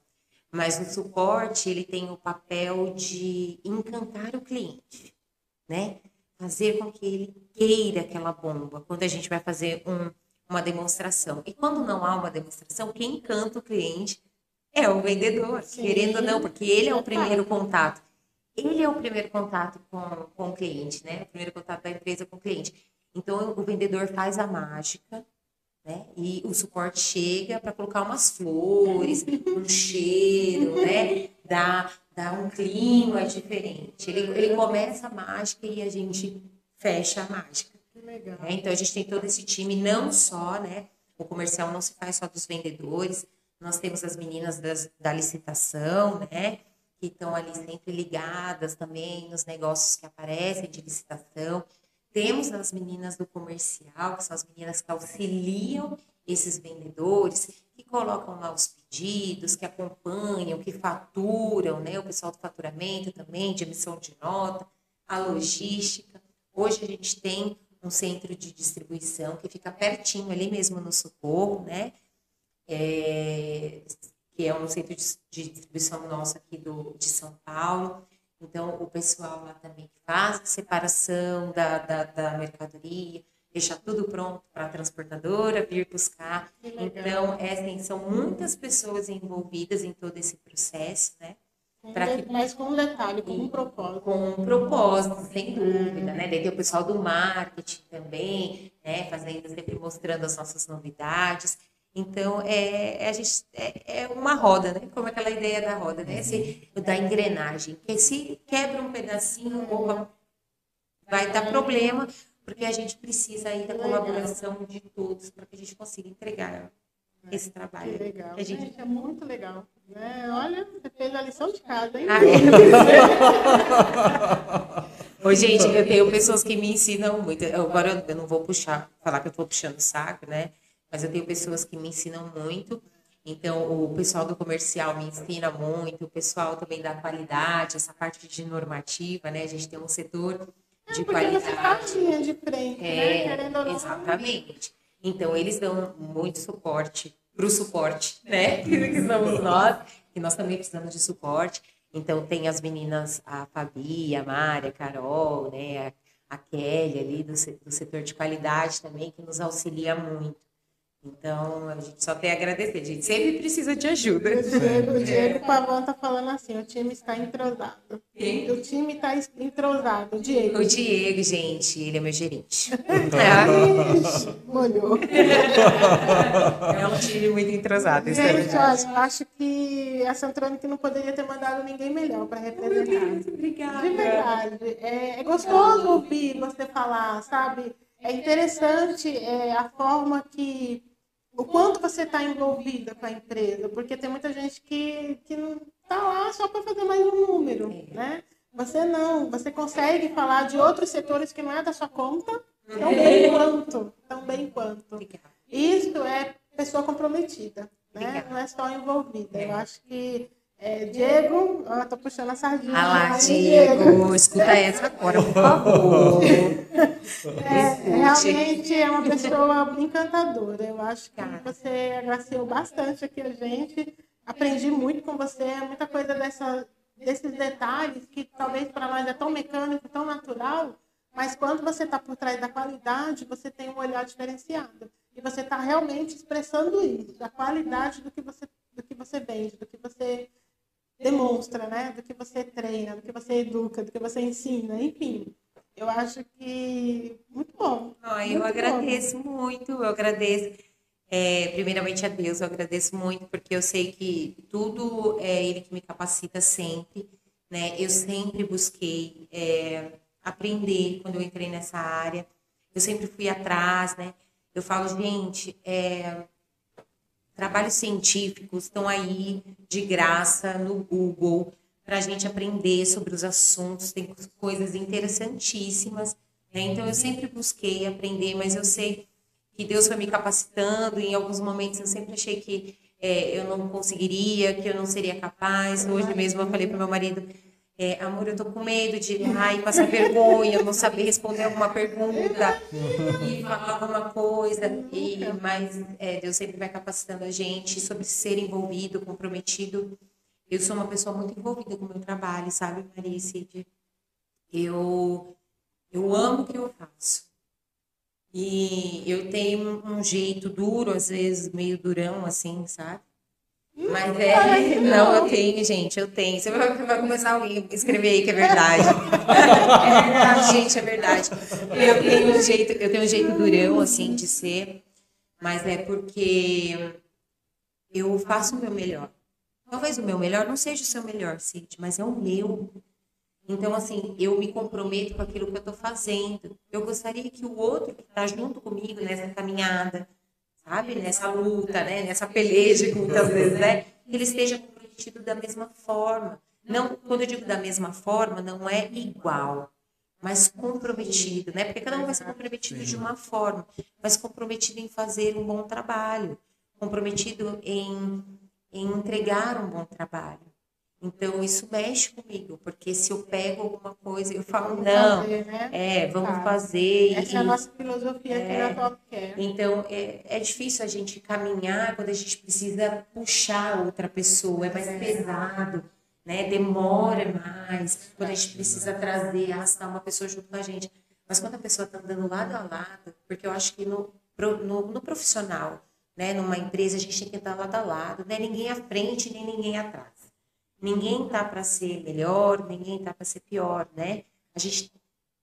Mas o suporte, ele tem o papel de encantar o cliente, né? Fazer com que ele queira aquela bomba quando a gente vai fazer um, uma demonstração. E quando não há uma demonstração, quem encanta o cliente é o vendedor, Sim. querendo ou não, porque ele é o primeiro contato. Ele é o primeiro contato com, com o cliente, né? O primeiro contato da empresa com o cliente. Então, o vendedor faz a mágica, né? E o suporte chega para colocar umas flores, um cheiro, né? Dá, dá um clima diferente. Ele, ele começa a mágica e a gente fecha a mágica. Legal. É, então, a gente tem todo esse time, não só, né? O comercial não se faz só dos vendedores, nós temos as meninas das, da licitação, né? Que estão ali sempre ligadas também nos negócios que aparecem de licitação. Temos as meninas do comercial, que são as meninas que auxiliam esses vendedores, que colocam lá os pedidos, que acompanham, que faturam, né? O pessoal do faturamento também, de emissão de nota, a logística. Hoje a gente tem um centro de distribuição que fica pertinho ali mesmo no Socorro, né? É, que é um centro de, distribuição nosso aqui do, de São Paulo. Então, o pessoal lá também faz a separação da, da, da mercadoria, deixa tudo pronto para a transportadora vir buscar. Então, é, assim, são muitas pessoas envolvidas em todo esse processo, né? Que... Mas com um detalhe, com um propósito. Com um propósito, sem dúvida, né? Daí tem o pessoal do marketing também, né? Fazendo, sempre mostrando as nossas novidades. Então, é, é, a gente, é, é, uma roda, né? Como aquela ideia da roda, né? Esse, da engrenagem. Que se quebra um pedacinho, opa, vai dar problema, porque a gente precisa aí da colaboração de todos para que a gente consiga entregar esse trabalho. Que legal. Que a gente... gente... é muito legal. Né? Olha, você fez a lição de casa, hein? Ah, é. Ô, gente, eu tenho pessoas que me ensinam muito. Agora eu não vou puxar, falar que eu estou puxando o saco, né? Mas eu tenho pessoas que me ensinam muito. Então, o pessoal do comercial me ensina muito, o pessoal também da qualidade, essa parte de normativa, né? A gente tem um setor é, de é, qualidade. Você tá linha de frente, né? é, né? Querendo ou não. Exatamente. Então, eles dão muito suporte para o suporte, né? que somos nós, que nós também precisamos de suporte. Então, tem as meninas, a Fabi, a Mari, a Carol, né? A, a Kelly ali do, do setor de qualidade também, que nos auxilia muito. Então, a gente só tem a agradecer. A gente sempre precisa de ajuda. O Diego, o Diego Pavão está falando assim, o time está entrosado. Quem? O time está entrosado, o Diego. O Diego, gente, ele é meu gerente. Ixi, molhou. É um time muito entrosado. É gente, olha, eu acho que a Santronic não poderia ter mandado ninguém melhor para representar. Muito obrigada. De verdade. É, é gostoso ouvir você falar, sabe? É interessante é, a forma que o quanto você está envolvida com a empresa, porque tem muita gente que, que não está lá só para fazer mais um número, é. né? Você não, você consegue falar de outros setores que não é da sua conta, tão bem quanto, tão bem quanto. Isso é pessoa comprometida, né? Não é só envolvida. Eu acho que é, Diego, ó, tô puxando a sardinha. Ah lá, Diego, Diego, escuta essa agora, por favor. É, realmente é uma pessoa encantadora. Eu acho que você agraciou bastante aqui a gente. Aprendi muito com você, muita coisa dessa, desses detalhes que talvez para nós é tão mecânico, tão natural, mas quando você está por trás da qualidade, você tem um olhar diferenciado. E você está realmente expressando isso, a qualidade do que você, do que você vende, do que você demonstra, né? Do que você treina, do que você educa, do que você ensina, enfim. Eu acho que muito bom. Oh, eu agradeço bom. muito, eu agradeço. É, primeiramente a Deus, eu agradeço muito, porque eu sei que tudo é Ele que me capacita sempre. Né? Eu sempre busquei é, aprender quando eu entrei nessa área. Eu sempre fui atrás, né? Eu falo, gente, é, trabalhos científicos estão aí de graça no Google para a gente aprender sobre os assuntos, tem coisas interessantíssimas. Né? Então, eu sempre busquei aprender, mas eu sei que Deus foi me capacitando, em alguns momentos eu sempre achei que é, eu não conseguiria, que eu não seria capaz. Hoje mesmo eu falei para meu marido, é, amor, eu tô com medo de ai, passar vergonha, não saber responder alguma pergunta e falar alguma coisa. E, mas é, Deus sempre vai capacitando a gente sobre ser envolvido, comprometido. Eu sou uma pessoa muito envolvida com o meu trabalho, sabe, Maria e Cid? Eu, eu amo o que eu faço. E eu tenho um jeito duro, às vezes meio durão, assim, sabe? Mas é. Não, eu tenho, gente, eu tenho. Você vai, vai começar alguém a escrever aí que é verdade. é verdade, gente, é verdade. Eu tenho um jeito, eu tenho um jeito durão, assim, de ser, mas é porque eu faço o meu melhor. Talvez o meu melhor não seja o seu melhor, Cid, mas é o meu. Então, assim, eu me comprometo com aquilo que eu estou fazendo. Eu gostaria que o outro que está junto comigo nessa caminhada, sabe, nessa luta, né, nessa peleja, muitas vezes, né, ele esteja comprometido da mesma forma. Não, quando eu digo da mesma forma, não é igual, mas comprometido, né? Porque cada um vai ser comprometido de uma forma, mas comprometido em fazer um bom trabalho, comprometido em, em entregar um bom trabalho. Então, isso mexe comigo, porque se eu pego alguma coisa, eu falo, vamos não, fazer, né? é, vamos tá. fazer. Essa e, é a nossa filosofia é, aqui na Top Care. Então, é, é difícil a gente caminhar quando a gente precisa puxar outra pessoa, é mais é. pesado, né? demora mais, quando a gente precisa trazer, arrastar uma pessoa junto com a gente. Mas quando a pessoa está andando lado a lado, porque eu acho que no, no, no profissional, né, numa empresa, a gente tem que estar lado a lado, né? ninguém à frente, nem ninguém atrás. Ninguém tá para ser melhor, ninguém tá para ser pior, né? A gente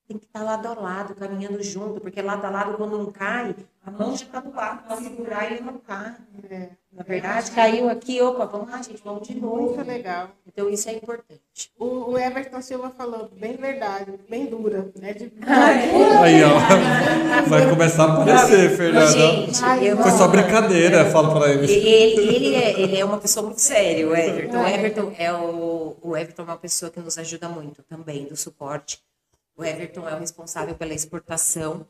tem que estar tá lado a lado, caminhando junto, porque lado a lado, quando um cai, a mão já está do lado para segurar e ele não cai. É. Na verdade, caiu aqui, opa, vamos lá, gente, vamos de novo. Muito legal. Então, isso é importante. O, o Everton Silva falou bem verdade, bem dura, né? De... Aí, ó. Vai começar a aparecer, Fernanda. Gente, eu... Foi só brincadeira, eu falo para ele. Ele, ele, é, ele é uma pessoa muito séria, o Everton. O Everton é o, o Everton é uma pessoa que nos ajuda muito também, do suporte. O Everton é o responsável pela exportação.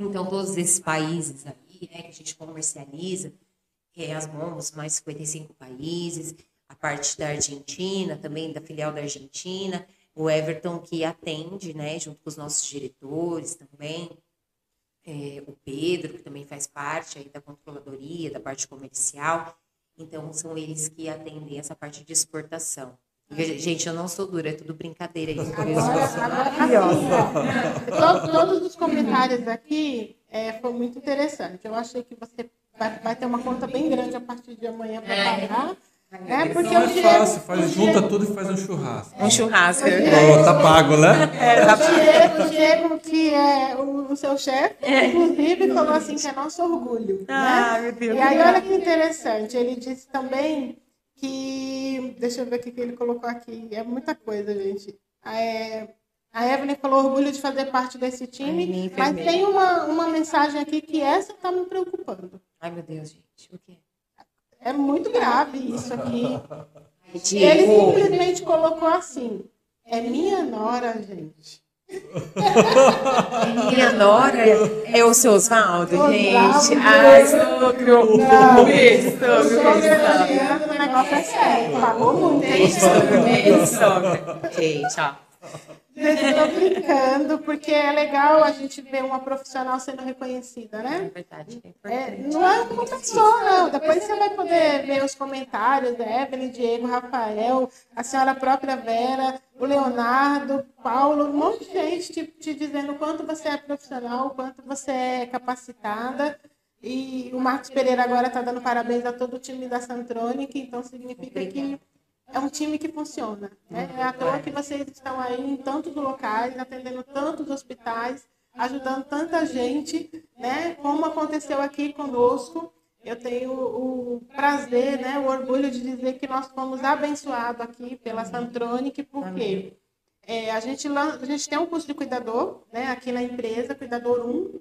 Então, todos esses países aí, né, que a gente comercializa, é, as mãos, mais 55 países, a parte da Argentina, também da filial da Argentina, o Everton que atende, né, junto com os nossos diretores também, é, o Pedro, que também faz parte aí da controladoria, da parte comercial. Então, são eles que atendem essa parte de exportação. Gente, eu não sou dura, é tudo brincadeira aí. Agora, assim, todos os comentários aqui é, foi muito interessante. Eu achei que você vai, vai ter uma conta bem grande a partir de amanhã para é. pagar. É, porque não é Diego, fácil, faz, junta tudo e faz um churrasco. Um churrasco. Oh, tá pago, né? É, o, Diego, o Diego, que é o, o seu chefe, é. inclusive falou assim que é nosso orgulho. Ah, né? meu Deus. E aí, olha que interessante, ele disse também que. Deixa eu ver o que ele colocou aqui. É muita coisa, gente. É, a Evelyn falou orgulho de fazer parte desse time, Ai, mas tem uma, uma mensagem aqui que essa está me preocupando. Ai, meu Deus, gente. O quê? É muito grave isso aqui. Ele simplesmente colocou assim: é minha nora, gente. Minha nora é o seu Osvaldo, gente. Ai, sogro. Beijo, sogro. O negócio é sério. Pagou muito. Beijo, sogro. Beijo, sogro. Gente, ó. Estou brincando, porque é legal a gente ver uma profissional sendo reconhecida, né? É verdade. É, é não é uma pessoa, não. Depois você vai poder ver os comentários da Evelyn, Diego, Rafael, a senhora própria Vera, o Leonardo, Paulo, um monte de gente te, te dizendo o quanto você é profissional, o quanto você é capacitada. E o Marcos Pereira agora está dando parabéns a todo o time da Santronic, então significa que é um time que funciona. Né? É à toa que vocês estão aí em tantos locais, atendendo tantos hospitais, ajudando tanta gente, né? como aconteceu aqui conosco. Eu tenho o prazer, né, o orgulho de dizer que nós fomos abençoados aqui pela Santronic, porque é, a, gente, a gente tem um curso de cuidador né, aqui na empresa, Cuidador 1,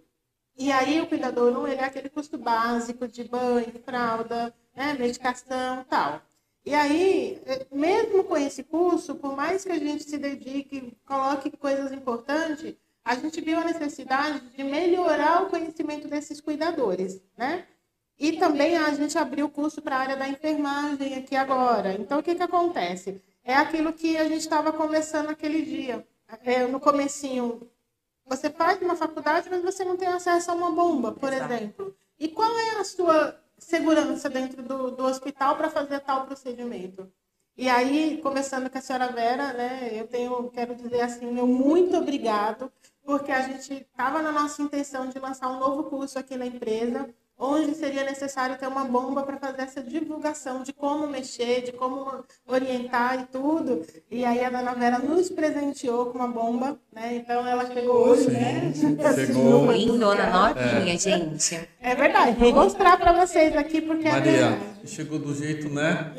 E aí o cuidador 1, ele é aquele custo básico de banho, fralda, né, medicação tal. E aí, mesmo com esse curso, por mais que a gente se dedique, coloque coisas importantes, a gente viu a necessidade de melhorar o conhecimento desses cuidadores, né? E também a gente abriu o curso para a área da enfermagem aqui agora. Então, o que, que acontece? É aquilo que a gente estava conversando aquele dia. É, no comecinho, você faz uma faculdade, mas você não tem acesso a uma bomba, por Exato. exemplo. E qual é a sua segurança dentro do, do hospital para fazer tal procedimento. E aí, conversando com a senhora Vera, né, eu tenho, quero dizer assim, meu muito obrigado, porque a gente estava na nossa intenção de lançar um novo curso aqui na empresa, onde seria necessário ter uma bomba para fazer essa divulgação de como mexer, de como orientar e tudo. E aí a dona Vera nos presenteou com uma bomba, né? Então ela chegou hoje, né? Sim, né? Chegou. Lindona, novinha, é. gente. É verdade. Vou mostrar para vocês aqui porque é Maria, é chegou do jeito, né?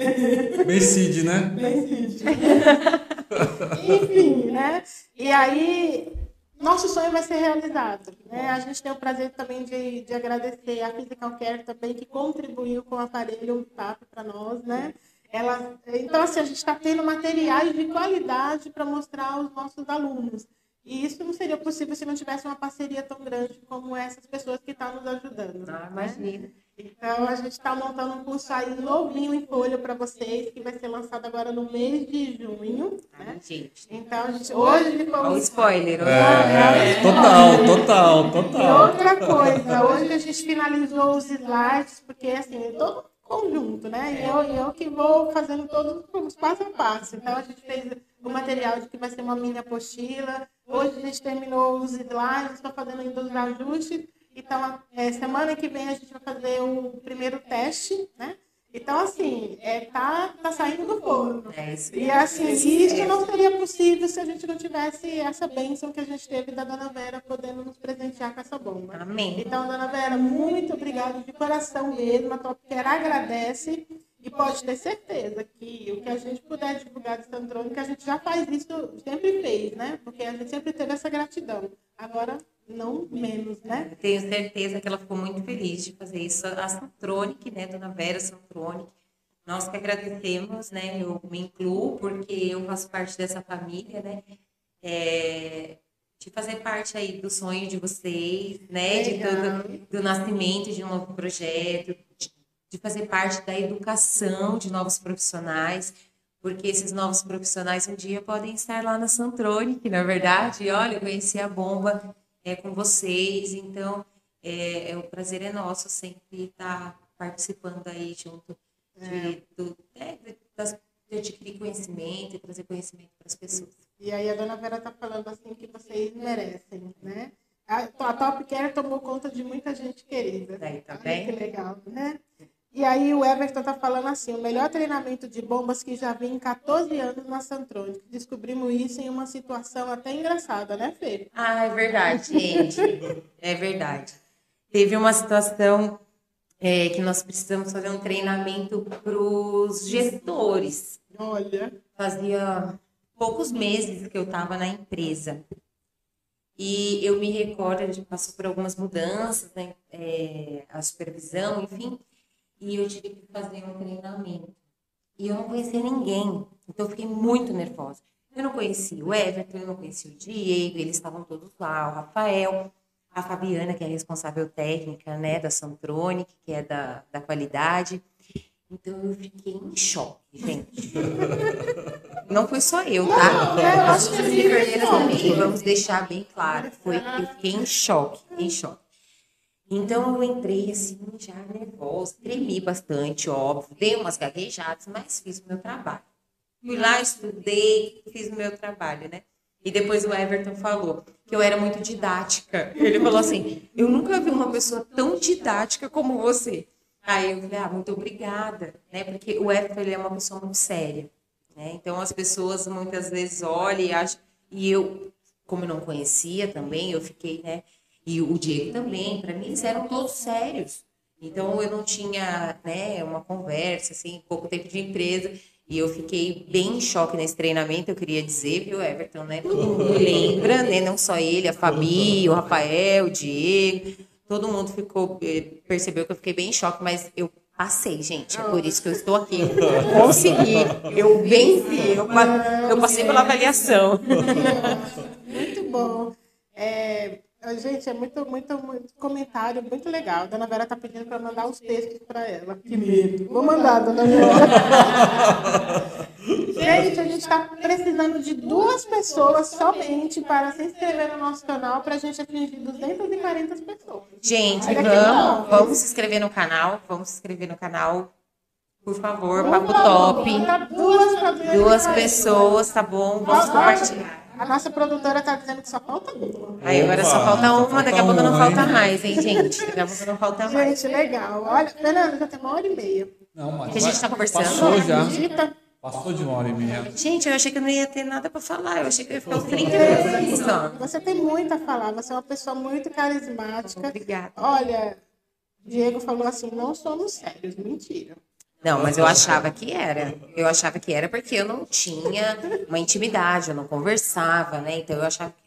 Bem Cid, né? Bem Cid. Enfim, né? E aí nosso sonho vai ser realizado. Né? A gente tem o prazer também de, de agradecer a Physical Care também, que contribuiu com o aparelho PAP para nós. Né? Ela, então, assim, a gente está tendo materiais de qualidade para mostrar aos nossos alunos. E isso não seria possível se não tivesse uma parceria tão grande como essas pessoas que estão nos ajudando. Ah, imagina. Então, a gente está montando um curso aí novinho em folha para vocês, que vai ser lançado agora no mês de junho. Né? gente. Então, a gente, hoje foi um spoiler. É, é, total, total, total. E outra coisa, hoje a gente finalizou os slides, porque assim, todo conjunto, né? E eu, eu que vou fazendo todos os passo a passo. Então, a gente fez o material de que vai ser uma mini apostila. Hoje a gente terminou os slides, estou fazendo ainda os ajustes. Então, é, semana que vem a gente vai fazer o primeiro teste, né? Então, assim, é, tá, tá saindo do forno. É e assim, isso não seria possível se a gente não tivesse essa bênção que a gente teve da Dona Vera podendo nos presentear com essa bomba. Amém. Então, Dona Vera, muito obrigada de coração mesmo. A Top Care agradece. E pode ter certeza que o que a gente puder divulgar de Santrônica, a gente já faz isso, sempre fez, né? Porque a gente sempre teve essa gratidão. Agora, não menos, né? Tenho certeza que ela ficou muito feliz de fazer isso. A Santronic, né, Dona Vera Santronic, nós que agradecemos, né? Eu me incluo porque eu faço parte dessa família, né? É, de fazer parte aí do sonho de vocês, né? De todo do nascimento de um novo projeto, de, de fazer parte da educação de novos profissionais, porque esses novos profissionais um dia podem estar lá na Santronic, na é verdade. Olha, eu conheci a bomba é, com vocês, então é, é, o prazer é nosso sempre estar participando aí junto de, é. do, é, das, de adquirir conhecimento e trazer conhecimento para as pessoas. E aí a dona Vera está falando assim que vocês merecem, né? A, a Top Care tomou conta de muita gente querida. Daí, tá bem? Que legal, né? E aí o Everton tá falando assim, o melhor treinamento de bombas que já vi em 14 anos na Santrônica. Descobrimos isso em uma situação até engraçada, né, Fê? Ah, é verdade, gente. é verdade. Teve uma situação é, que nós precisamos fazer um treinamento para os gestores. Olha. Fazia poucos meses que eu estava na empresa. E eu me recordo, a gente passou por algumas mudanças, né? É, a supervisão, enfim e eu tive que fazer um treinamento. E eu não conhecia ninguém, então eu fiquei muito nervosa. Eu não conhecia o Everton, eu não conhecia o Diego, eles estavam todos lá, o Rafael, a Fabiana, que é a responsável técnica né, da Santronic, que é da, da qualidade. Então eu fiquei em choque, gente. Não foi só eu, tá? Não, eu acho que enfermeiras também, vamos deixar bem claro. Foi, eu fiquei em choque, em choque. Então eu entrei assim, já nervosa, tremi bastante, óbvio, dei umas gaguejadas, mas fiz o meu trabalho. Fui lá, estudei, fiz o meu trabalho, né? E depois o Everton falou que eu era muito didática. Ele falou assim: Eu nunca vi uma pessoa tão didática como você. Aí eu falei: Ah, muito obrigada, né? Porque o Everton ele é uma pessoa muito séria, né? Então as pessoas muitas vezes olham e acham. E eu, como eu não conhecia também, eu fiquei, né? E o Diego também, para mim eles eram todos sérios. Então eu não tinha, né, uma conversa assim, pouco tempo de empresa, e eu fiquei bem em choque nesse treinamento, eu queria dizer, viu, Everton, né? Todo mundo lembra, né? Não só ele, a Fabi, o Rafael, o Diego, Todo mundo ficou, eh, percebeu que eu fiquei bem em choque, mas eu passei, gente. É por isso que eu estou aqui. Eu consegui, eu venci, eu, eu passei pela avaliação. Muito bom. É, gente, é muito, muito, muito comentário, muito legal. A dona Vera tá pedindo para mandar os textos para ela. Que medo. Vou mandar, dona Vera. gente, a gente está precisando de duas pessoas somente para se inscrever no nosso canal para a gente atingir 240 pessoas. Gente, Olha vamos, vamos se inscrever no canal, vamos se inscrever no canal, por favor, papo top. Duas, Duas pessoas, tá bom? Vamos compartilhar. A nossa produtora tá dizendo que só falta uma. Aí agora só falta uma, daqui a pouco não falta mais, hein, gente? Daqui a pouco não falta mais. Gente, legal. Olha, Fernanda, já tem uma hora e meia. Não, mas Que a gente tá conversando. Passou já. Acredita? Passou de uma hora e meia. Gente, eu achei que eu não ia ter nada pra falar. Eu achei que eu ia ficar uns 30 minutos só. Você tem muito a falar, você é uma pessoa muito carismática. Obrigada. Olha, Diego falou assim: não somos sérios. Mentira. Não, mas eu achava que era. Eu achava que era porque eu não tinha uma intimidade, eu não conversava, né? Então eu achava que.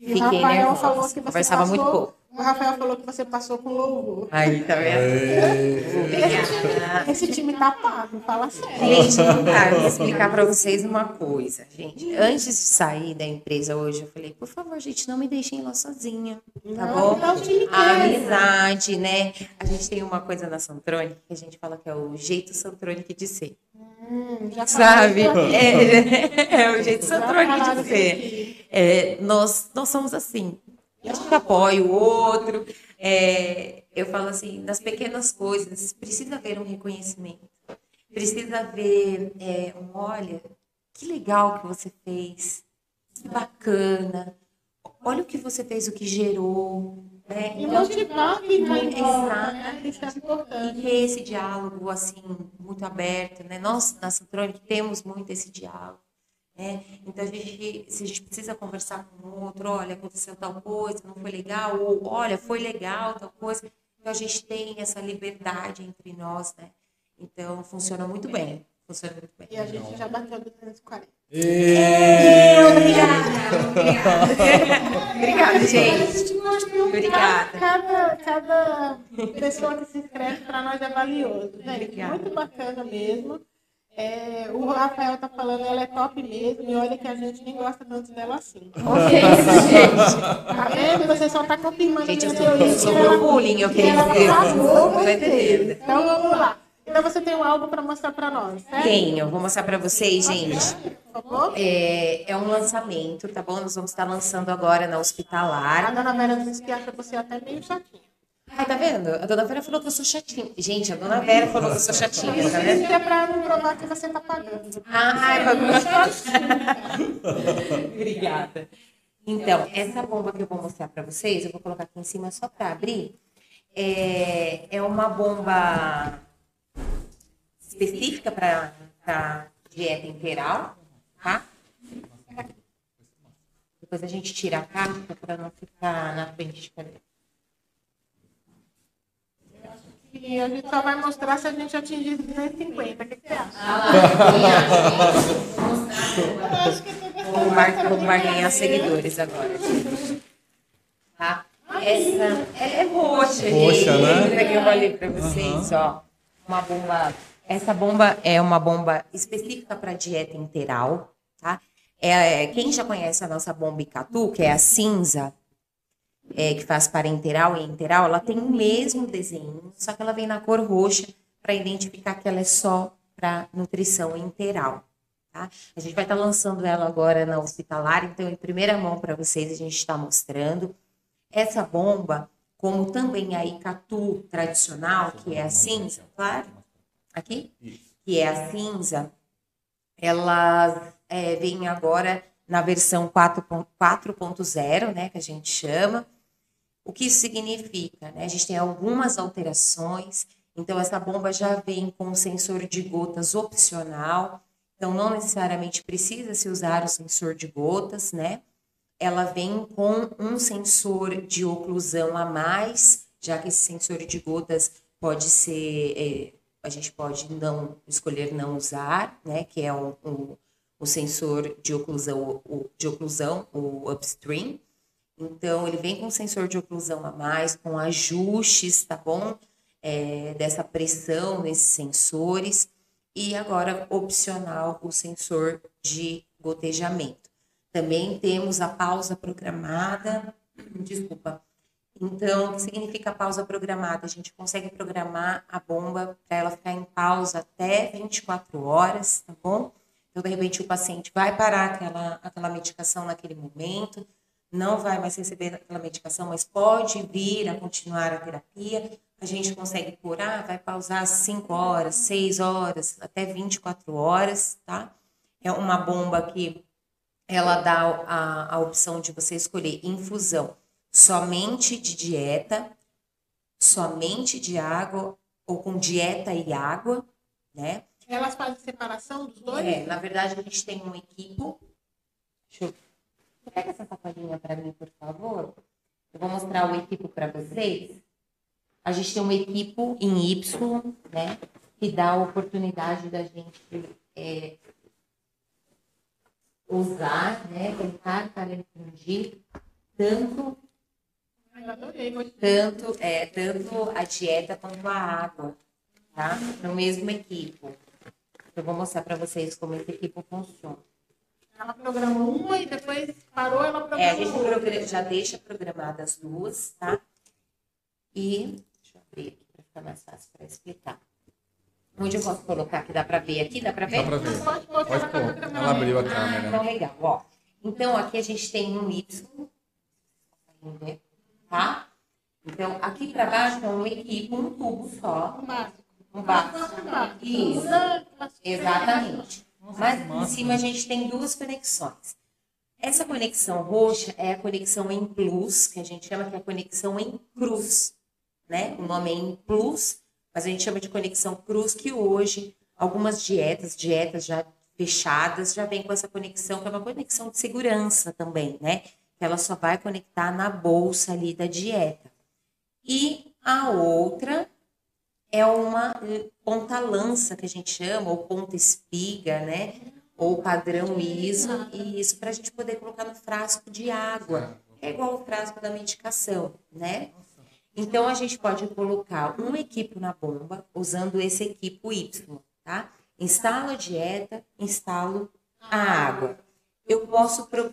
E o Fiquei Rafael falou nervosa. que você Conversava passou, muito pouco. O Rafael falou que você passou com louvor. Aí, tá vendo? Obrigada. Esse time tá pago, fala sério. Gente, tá, eu vou explicar pra vocês uma coisa, gente. Antes de sair da empresa hoje, eu falei, por favor, gente, não me deixem lá sozinha, tá Não, bom? tá A amizade, né? A gente tem uma coisa na Santronic que a gente fala que é o jeito Santronic de ser. Hum, já Sabe? aqui. É, é o jeito Já Santronic falaram de aqui. É, nós, nós somos assim. A gente apoia o outro. É, eu falo assim, nas pequenas coisas, precisa haver um reconhecimento. Precisa haver é, um, olha, que legal que você fez. Que bacana. Olha o que você fez, o que gerou. Né? E motivar quem tá em volta, Exato. né? Isso é E importante. ter esse diálogo assim muito aberto, né? Nós na Santronic temos muito esse diálogo, né? Então a gente, se a gente precisa conversar com o outro, olha, aconteceu tal coisa, não foi legal, ou olha, foi legal tal coisa, então a gente tem essa liberdade entre nós, né? Então funciona muito bem, funciona muito bem. E a gente já bateu 240. Obrigada, gente. Obrigada. Cada, cada pessoa que se inscreve para nós é valioso. Gente, Obrigada. muito bacana mesmo. É, o Rafael tá falando, ela é top mesmo, e olha que a gente nem gosta tanto dela assim. Ok, gente. Tá vendo? Você só tá confirmando Gente, eu minha sou- teoria ela- bullying, eu que queria dizer. Então vamos lá. Então você tem um algo para mostrar para nós, certo? Tenho, vou mostrar pra vocês, gente. É, é um lançamento, tá bom? Nós vamos estar lançando agora na A Hospitalar. dona Vera disse que acha você até meio chatinha. Ai, tá vendo? A dona Vera falou que eu sou chatinha. Gente, a dona Vera falou que eu sou chatinha, tá vendo? Isso é para não provar que você tá pagando. Ai, Obrigada. Então, essa bomba que eu vou mostrar para vocês, eu vou colocar aqui em cima só para abrir. É, é uma bomba específica para dieta integral, tá? Depois a gente tira a caixa para não ficar na frente de cadeira. E a gente só vai mostrar se a gente atingir 250. O que, que você acha? Vamos mar ganhar seguidores agora. Tá? Essa ela é roxa, Roxa, gente. né? Eu falei pra vocês, ó. Uma bomba. Essa bomba é uma bomba específica para dieta integral, tá? É, quem já conhece a nossa bomba Icatu, que é a cinza, é, que faz parenteral e enteral, ela tem o mesmo desenho, só que ela vem na cor roxa para identificar que ela é só para nutrição integral. Tá? A gente vai estar lançando ela agora na hospitalar, então em primeira mão para vocês a gente está mostrando. Essa bomba, como também a Icatu tradicional, que é a cinza, claro, aqui, que é a cinza, ela é, vem agora na versão 4.0, 4.0, né, que a gente chama. O que isso significa? Né? A gente tem algumas alterações, então essa bomba já vem com sensor de gotas opcional, então não necessariamente precisa se usar o sensor de gotas, né? Ela vem com um sensor de oclusão a mais, já que esse sensor de gotas pode ser, é, a gente pode não escolher não usar, né? Que é o, o, sensor de oclusão, o, de oclusão, o upstream. Então, ele vem com sensor de oclusão a mais, com ajustes, tá bom? É, dessa pressão nesses sensores. E agora, opcional, o sensor de gotejamento. Também temos a pausa programada. Desculpa. Então, o que significa pausa programada? A gente consegue programar a bomba para ela ficar em pausa até 24 horas, tá bom? Então, de repente, o paciente vai parar aquela, aquela medicação naquele momento, não vai mais receber aquela medicação, mas pode vir a continuar a terapia. A gente consegue curar, vai pausar 5 horas, 6 horas, até 24 horas, tá? É uma bomba que ela dá a, a opção de você escolher infusão somente de dieta, somente de água ou com dieta e água, né? Elas fazem separação dos dois? É, na verdade a gente tem um equipo. Deixa eu... Pega essa sacolinha para mim, por favor. Eu vou mostrar o equipo para vocês. A gente tem um equipo em Y, né? Que dá a oportunidade da gente é, usar, né? Tentar calentar tanto tanto, é, tanto a dieta quanto a água, tá? No mesmo equipo. Eu vou mostrar para vocês como esse equipo funciona. Ela programou uma e depois parou, ela programou É, a gente programa, já deixa programadas as duas, tá? E, deixa eu abrir aqui para ficar mais fácil para explicar. Onde eu posso colocar? Que dá para ver aqui? Dá para ver? Dá para ver. Pode Pode ela pôr. Ela abriu a Ah, câmera. então legal, ó. Então aqui a gente tem um Y, tá? Então aqui para baixo é um equipo, um tubo só, Um básico. um básico. Isso, exatamente. Mas em cima a gente tem duas conexões. Essa conexão roxa é a conexão em plus, que a gente chama que é a conexão em cruz, né? O nome é em plus, mas a gente chama de conexão cruz, que hoje algumas dietas, dietas já fechadas, já vem com essa conexão, que é uma conexão de segurança também, né? Que ela só vai conectar na bolsa ali da dieta. E a outra é uma eh, ponta-lança, que a gente chama, ou ponta-espiga, né? Ou padrão ISO, e isso para a gente poder colocar no frasco de água. É igual o frasco da medicação, né? Então, a gente pode colocar um equipo na bomba usando esse equipo Y, tá? Instalo a dieta, instalo a água. Eu posso... Pro...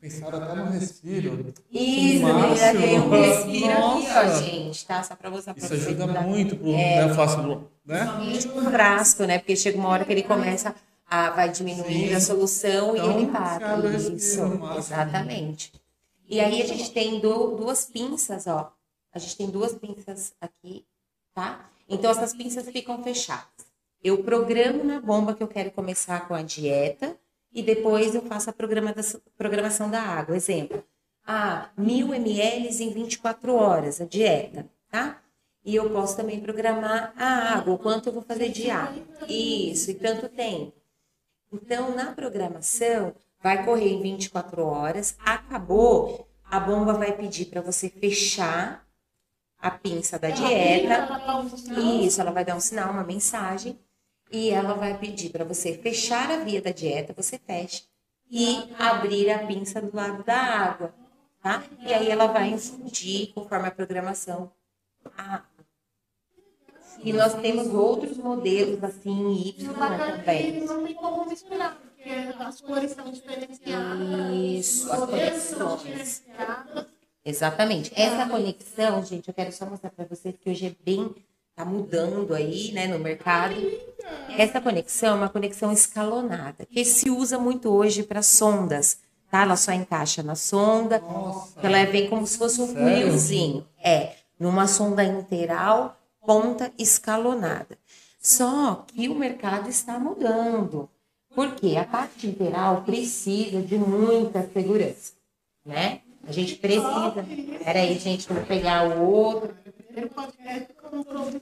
Pensaram até no respiro. Isso, tem um respiro aqui, ó, gente, tá? Só para pra Isso ajuda muito pro É. né, eu faço, né? Somente um frasco, né? Porque chega uma hora que ele começa a vai diminuindo Sim. a solução Então, e ele você para. o respiro Isso, exatamente. E aí a gente tem du- duas pinças, ó. A gente tem duas pinças aqui, tá? Então essas pinças ficam fechadas. Eu programo na bomba que eu quero começar com a dieta e depois eu faço a programa- programação da água. Exemplo, ah, mil ml em 24 horas, a dieta, tá? E eu posso também programar a água, o quanto eu vou fazer de água. Isso, e tanto tempo. Então, na programação, vai correr em 24 horas, acabou, a bomba vai pedir para você fechar a pinça da dieta. Isso, ela vai dar um sinal, uma mensagem, e ela vai pedir para você fechar a via da dieta, você fecha, e abrir a pinça do lado da água, tá? E aí ela vai infundir, conforme a programação, a. E nós temos outros modelos assim, Y também. Não tem como misturar, porque as cores são diferenciadas. Isso, as modelos são conexões. Exatamente. Essa conexão, gente, eu quero só mostrar para vocês que hoje é bem tá mudando aí, né, no mercado. Essa conexão é uma conexão escalonada, que se usa muito hoje para sondas, tá? Ela só encaixa na sonda, Nossa. ela vem como se fosse um funilzinho. É, numa sonda interal, ponta escalonada. Só que o mercado está mudando. Porque a parte interal precisa de muita segurança, né? A gente precisa. Peraí, gente, vou pegar o outro.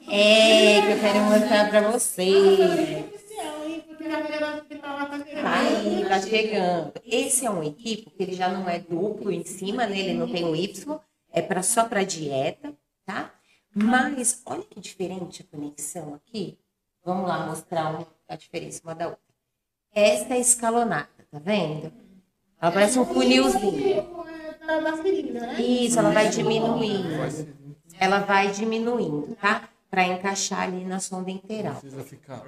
É, que eu quero mostrar para vocês. aí, tá chegando. Esse é um equipo que ele já não é duplo em cima, né? Ele não tem o Y, é para só para dieta, tá? Mas olha que diferente a conexão aqui. Vamos lá mostrar a diferença uma da outra. Esta é escalonada, tá vendo? Ela parece um funilzinho. É da, seringa, né? Isso, ela vai diminuindo. Ela vai diminuindo, tá? Para encaixar ali na sonda interal. Precisa ficar.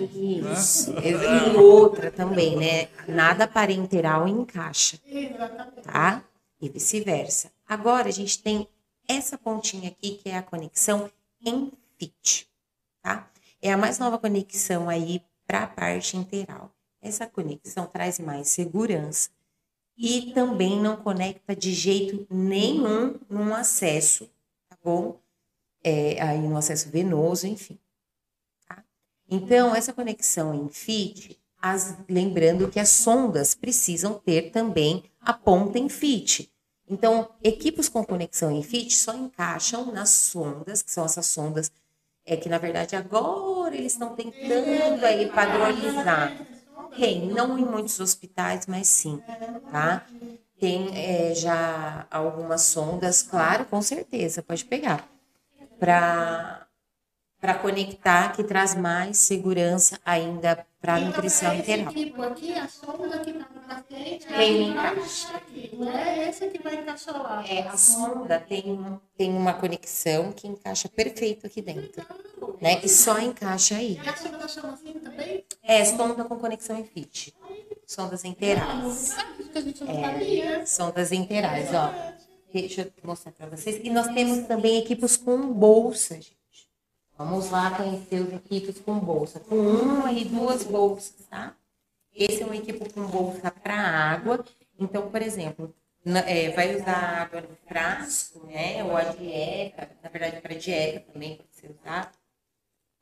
Isso. E outra também, né? Nada parenteral encaixa, Exatamente. tá? E vice-versa. Agora a gente tem essa pontinha aqui que é a conexão em fit, tá? É a mais nova conexão aí para a parte interal. Essa conexão traz mais segurança e também não conecta de jeito nenhum num acesso, tá bom? É, aí no acesso venoso, enfim. Tá? Então, essa conexão em FIT, as, lembrando que as sondas precisam ter também a ponta em FIT. Então, equipos com conexão em FIT só encaixam nas sondas, que são essas sondas é que, na verdade, agora eles estão tentando aí padronizar. Tem, não em muitos hospitais, mas sim, tá? Tem é, já algumas sondas, claro, com certeza, pode pegar, para para conectar, que traz mais segurança ainda para a nutrição integral. tipo aqui, a sonda que está Tem um encaixe. Não é esse que vai encaixar lá. É, a sonda tem, tem uma conexão que encaixa perfeito aqui dentro, né? E só encaixa aí. E a sonda chama assim também? É, sonda com conexão em fit. Sondas não É. Sondas inteirais, ó. Deixa eu mostrar para vocês. E nós temos também equipos com bolsa, gente. Vamos lá conhecer os equipos com bolsa. Com uma e duas bolsas, tá? Esse é um equipo com bolsa para água. Então, por exemplo, na- é, vai usar água no frasco, né? Ou a dieta, na verdade, para dieta também pode ser usado.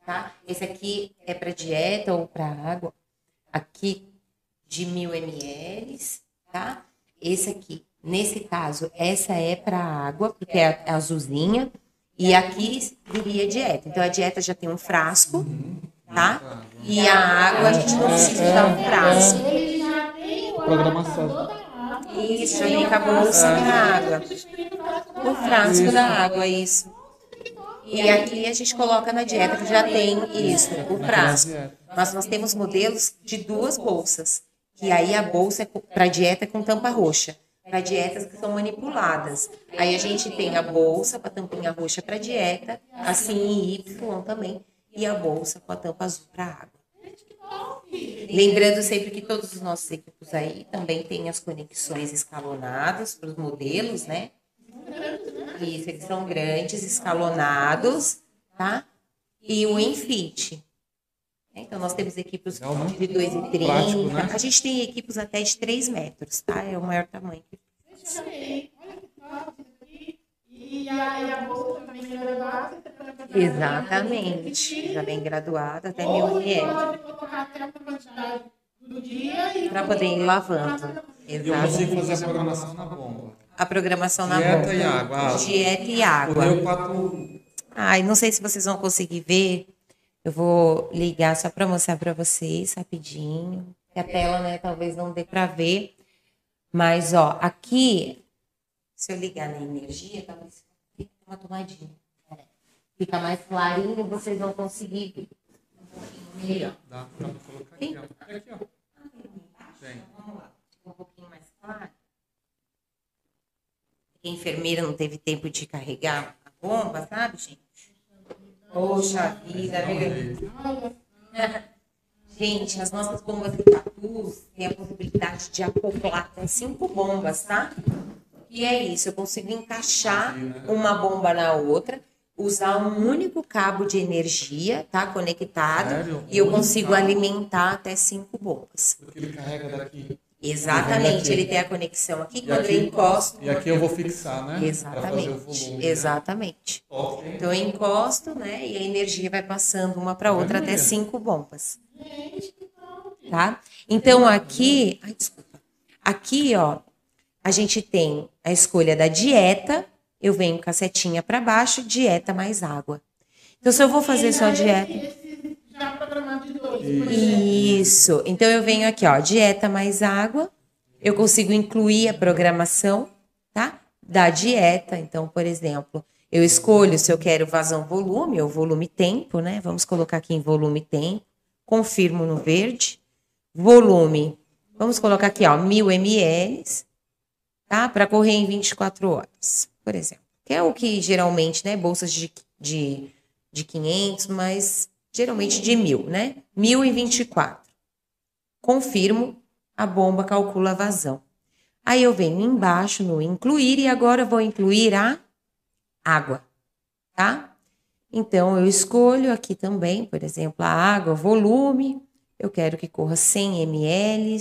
Tá? Esse aqui é para dieta ou para água. Aqui de mil ml, tá? Esse aqui, nesse caso, essa é para água, porque é a azulzinha. E aqui viria dieta. Então, a dieta já tem um frasco, tá? E a água, a gente não precisa usar um frasco. Ele já tem o Programação. Isso, já vem com a água. O frasco da água, isso. E aqui a gente coloca na dieta, que já tem isso, o frasco. Mas nós temos modelos de duas bolsas. Que aí a bolsa é para dieta com tampa roxa. Para dietas que são manipuladas. Aí a gente tem a bolsa com a tampinha roxa para dieta, assim em Y também. E a bolsa com a tampa azul para água. Lembrando sempre que todos os nossos equipos aí também têm as conexões escalonadas para os modelos, né? Isso, eles são grandes, escalonados, tá? E o Enfit. Então, nós temos equipos Legal, né? de 2,30. Prático, né? A gente tem equipos até de 3 metros, tá? É o maior tamanho. Olha que legal isso aqui. E a, e a bolsa também graduada. pode botar Exatamente. Já bem graduado, até mil e Para poder ir lavando. Eu consigo fazer a programação na bomba. A programação na Dieta bomba. e água. Ah, Dieta e O água. meu pato. Ai, não sei se vocês vão conseguir ver. Eu vou ligar só para mostrar para vocês rapidinho. Que a tela, né, talvez não dê para ver. Mas, ó, aqui, se eu ligar na energia, talvez fique uma tomadinha. Fica mais clarinho, vocês vão conseguir ver. Um melhor. Dá pra colocar aqui, ó. Aqui, ó. Tem. Vamos lá, um pouquinho mais claro. A enfermeira não teve tempo de carregar a bomba, sabe, gente? Poxa vida, viu? Gente, as nossas bombas de patus têm a possibilidade de acoplar até cinco bombas, tá? E é isso, eu consigo encaixar uma bomba na outra, usar um único cabo de energia, tá? Conectado, Sério? e eu consigo alimentar até cinco bombas. Porque ele carrega daqui. Exatamente, ele tem a conexão aqui, E quando aqui- eu encosto. E aqui eu vou fixar, né? Exatamente, volume. né? exatamente. Hein? Então eu encosto, né? E a energia vai passando uma para outra até cinco bombas. Tá? Então aqui, ai, desculpa. Aqui, ó, a gente tem a escolha da dieta. Eu venho com a setinha para baixo, dieta mais água. Então se eu vou fazer só dieta, Esse já programado de dois. isso. Então eu venho aqui, ó, dieta mais água. Eu consigo incluir a programação, tá? Da dieta. Então, por exemplo, eu escolho se eu quero vazão volume ou volume tempo, né? Vamos colocar aqui em volume tempo. Confirmo no verde. Volume. Vamos colocar aqui, ó, mil ml, tá? Para correr em 24 horas, por exemplo. Que é o que geralmente, né? Bolsas de, de, de 500, mas geralmente de mil, né? 1024. Confirmo, a bomba calcula a vazão. Aí eu venho embaixo no incluir e agora vou incluir a água, tá? Então eu escolho aqui também, por exemplo, a água, volume, eu quero que corra 100 ml,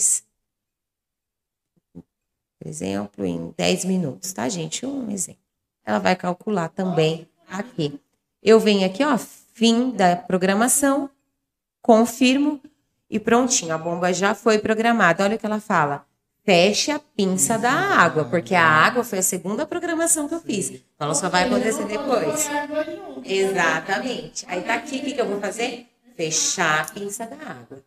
por exemplo, em 10 minutos, tá, gente? Um exemplo. Ela vai calcular também aqui. Eu venho aqui, ó, fim da programação, confirmo e prontinho, a bomba já foi programada. Olha o que ela fala feche a pinça da água, porque a água foi a segunda programação que eu fiz. Então, ela só vai acontecer depois. Exatamente. Aí tá aqui, o que, que eu vou fazer? Fechar a pinça da água.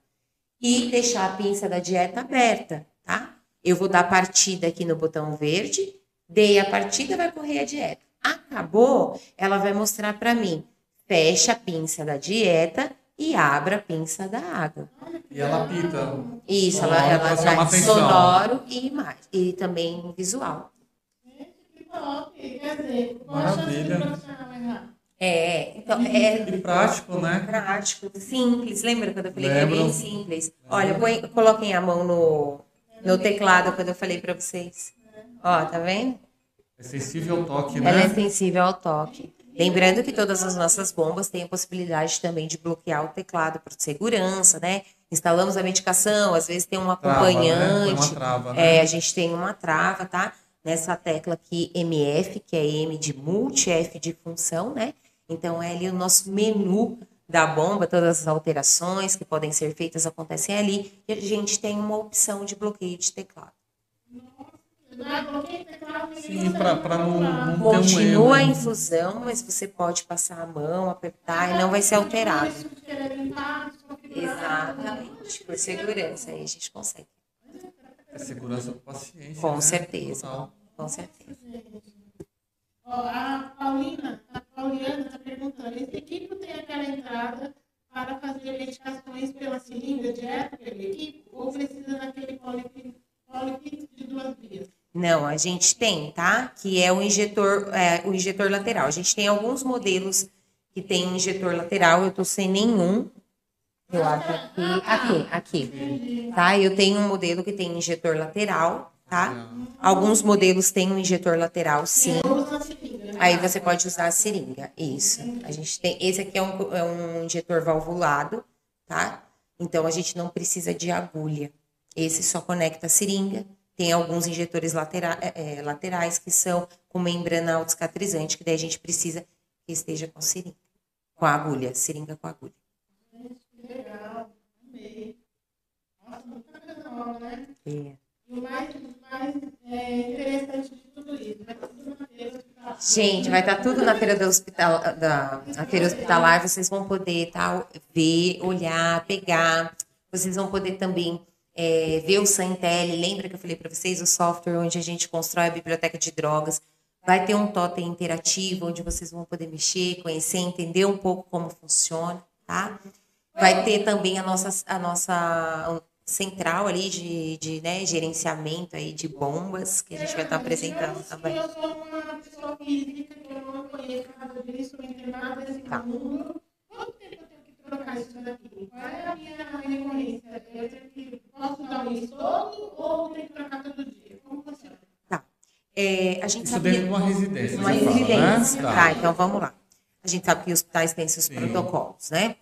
E deixar a pinça da dieta aberta, tá? Eu vou dar partida aqui no botão verde, dei a partida, vai correr a dieta. Acabou, ela vai mostrar para mim. Fecha a pinça da dieta e abra a pinça da água. E ela apita. Isso, ela, ela traz sonoro e imagem, e também visual. Maravilha. É, então é. E prático, né? Prático, simples. Lembra quando eu falei Lembro. que é bem simples? Olha, põe, coloquem a mão no, no teclado quando eu falei para vocês. Ó, tá vendo? É sensível ao toque, né? Ela é sensível ao toque. Lembrando que todas as nossas bombas têm a possibilidade também de bloquear o teclado por segurança, né? Instalamos a medicação, às vezes tem um acompanhante. Trava, né? trava, né? É, a gente tem uma trava, tá? Nessa tecla aqui, MF, que é M de multi, F de função, né? Então é ali o nosso menu da bomba, todas as alterações que podem ser feitas acontecem ali. E a gente tem uma opção de bloqueio de teclado. Sim, para não, não Continua um a infusão, mas você pode passar a mão, apertar e não vai ser alterado. Exatamente, por segurança, aí a gente consegue. É segurança do paciente. Com né? certeza, Total. com certeza. A Paulina, a Pauliana está perguntando, esse equipo tem aquela entrada para fazer medicações pela seringa direto pelo equipe ou precisa daquele polifiltro de duas vias? Não, a gente tem, tá? Que é o injetor, é, o injetor lateral. A gente tem alguns modelos que tem injetor lateral, eu tô sem nenhum. Eu acho aqui, aqui, aqui. Tá? Eu tenho um modelo que tem injetor lateral, tá? Alguns modelos têm um injetor lateral, sim. Aí você pode usar a seringa, isso. A gente tem, esse aqui é um, é um injetor valvulado, tá? Então a gente não precisa de agulha. Esse só conecta a seringa tem alguns injetores latera é, é, laterais que são com membrana autocicatrizante, que daí a gente precisa que esteja com seringa, com a agulha, seringa com agulha. Legal, amei. Nossa, coisa nova, né? É. O mais, é, interessante de tudo isso, vai tudo na feira hospitalar. Gente, vai estar tudo na feira, do hospital, da, na feira hospitalar, vocês vão poder tá, ver, olhar, pegar, vocês vão poder também é, ver o Santel, lembra que eu falei para vocês o software onde a gente constrói a biblioteca de drogas. Vai ter um totem interativo onde vocês vão poder mexer, conhecer, entender um pouco como funciona, tá? Vai ter também a nossa, a nossa central ali de, de né, gerenciamento aí de bombas que a gente vai estar apresentando também. Eu sou uma pessoa física que eu não conheço nada disso, não entendo nada desse tá. mundo. Quanto tempo eu tenho que trocar isso daqui? Qual é a minha recorrência? Eu tenho que Posso dar um todo ou tem que trocar todo dia? Como funciona? Tá. É, a gente Isso sabe dentro de uma residência. Uma residência. Fala, né? Tá, então vamos lá. A gente sabe que os hospitais têm seus Sim. protocolos, né?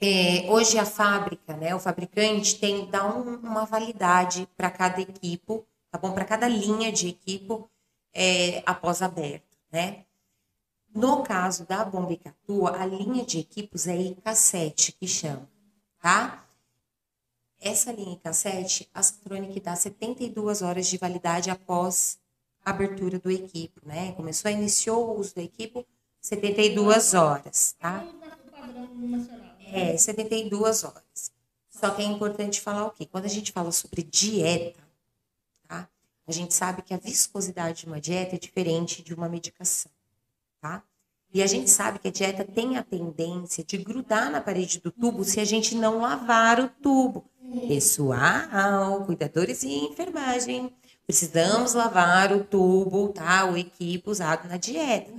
É, hoje a fábrica, né, o fabricante tem dá um, uma validade para cada equipo, tá bom? Para cada linha de equipo é, após aberto, né? No caso da Bombicatua, a linha de equipos é IK7 que chama, tá? Essa linha K7, a Satronic dá 72 horas de validade após a abertura do equipo, né? Começou, iniciou o uso do equipo, 72 horas, tá? É, 72 horas. Só que é importante falar o quê? Quando a gente fala sobre dieta, tá? A gente sabe que a viscosidade de uma dieta é diferente de uma medicação, tá? E a gente sabe que a dieta tem a tendência de grudar na parede do tubo se a gente não lavar o tubo pessoal, cuidadores e enfermagem. Precisamos lavar o tubo, tá? O equipo usado na dieta.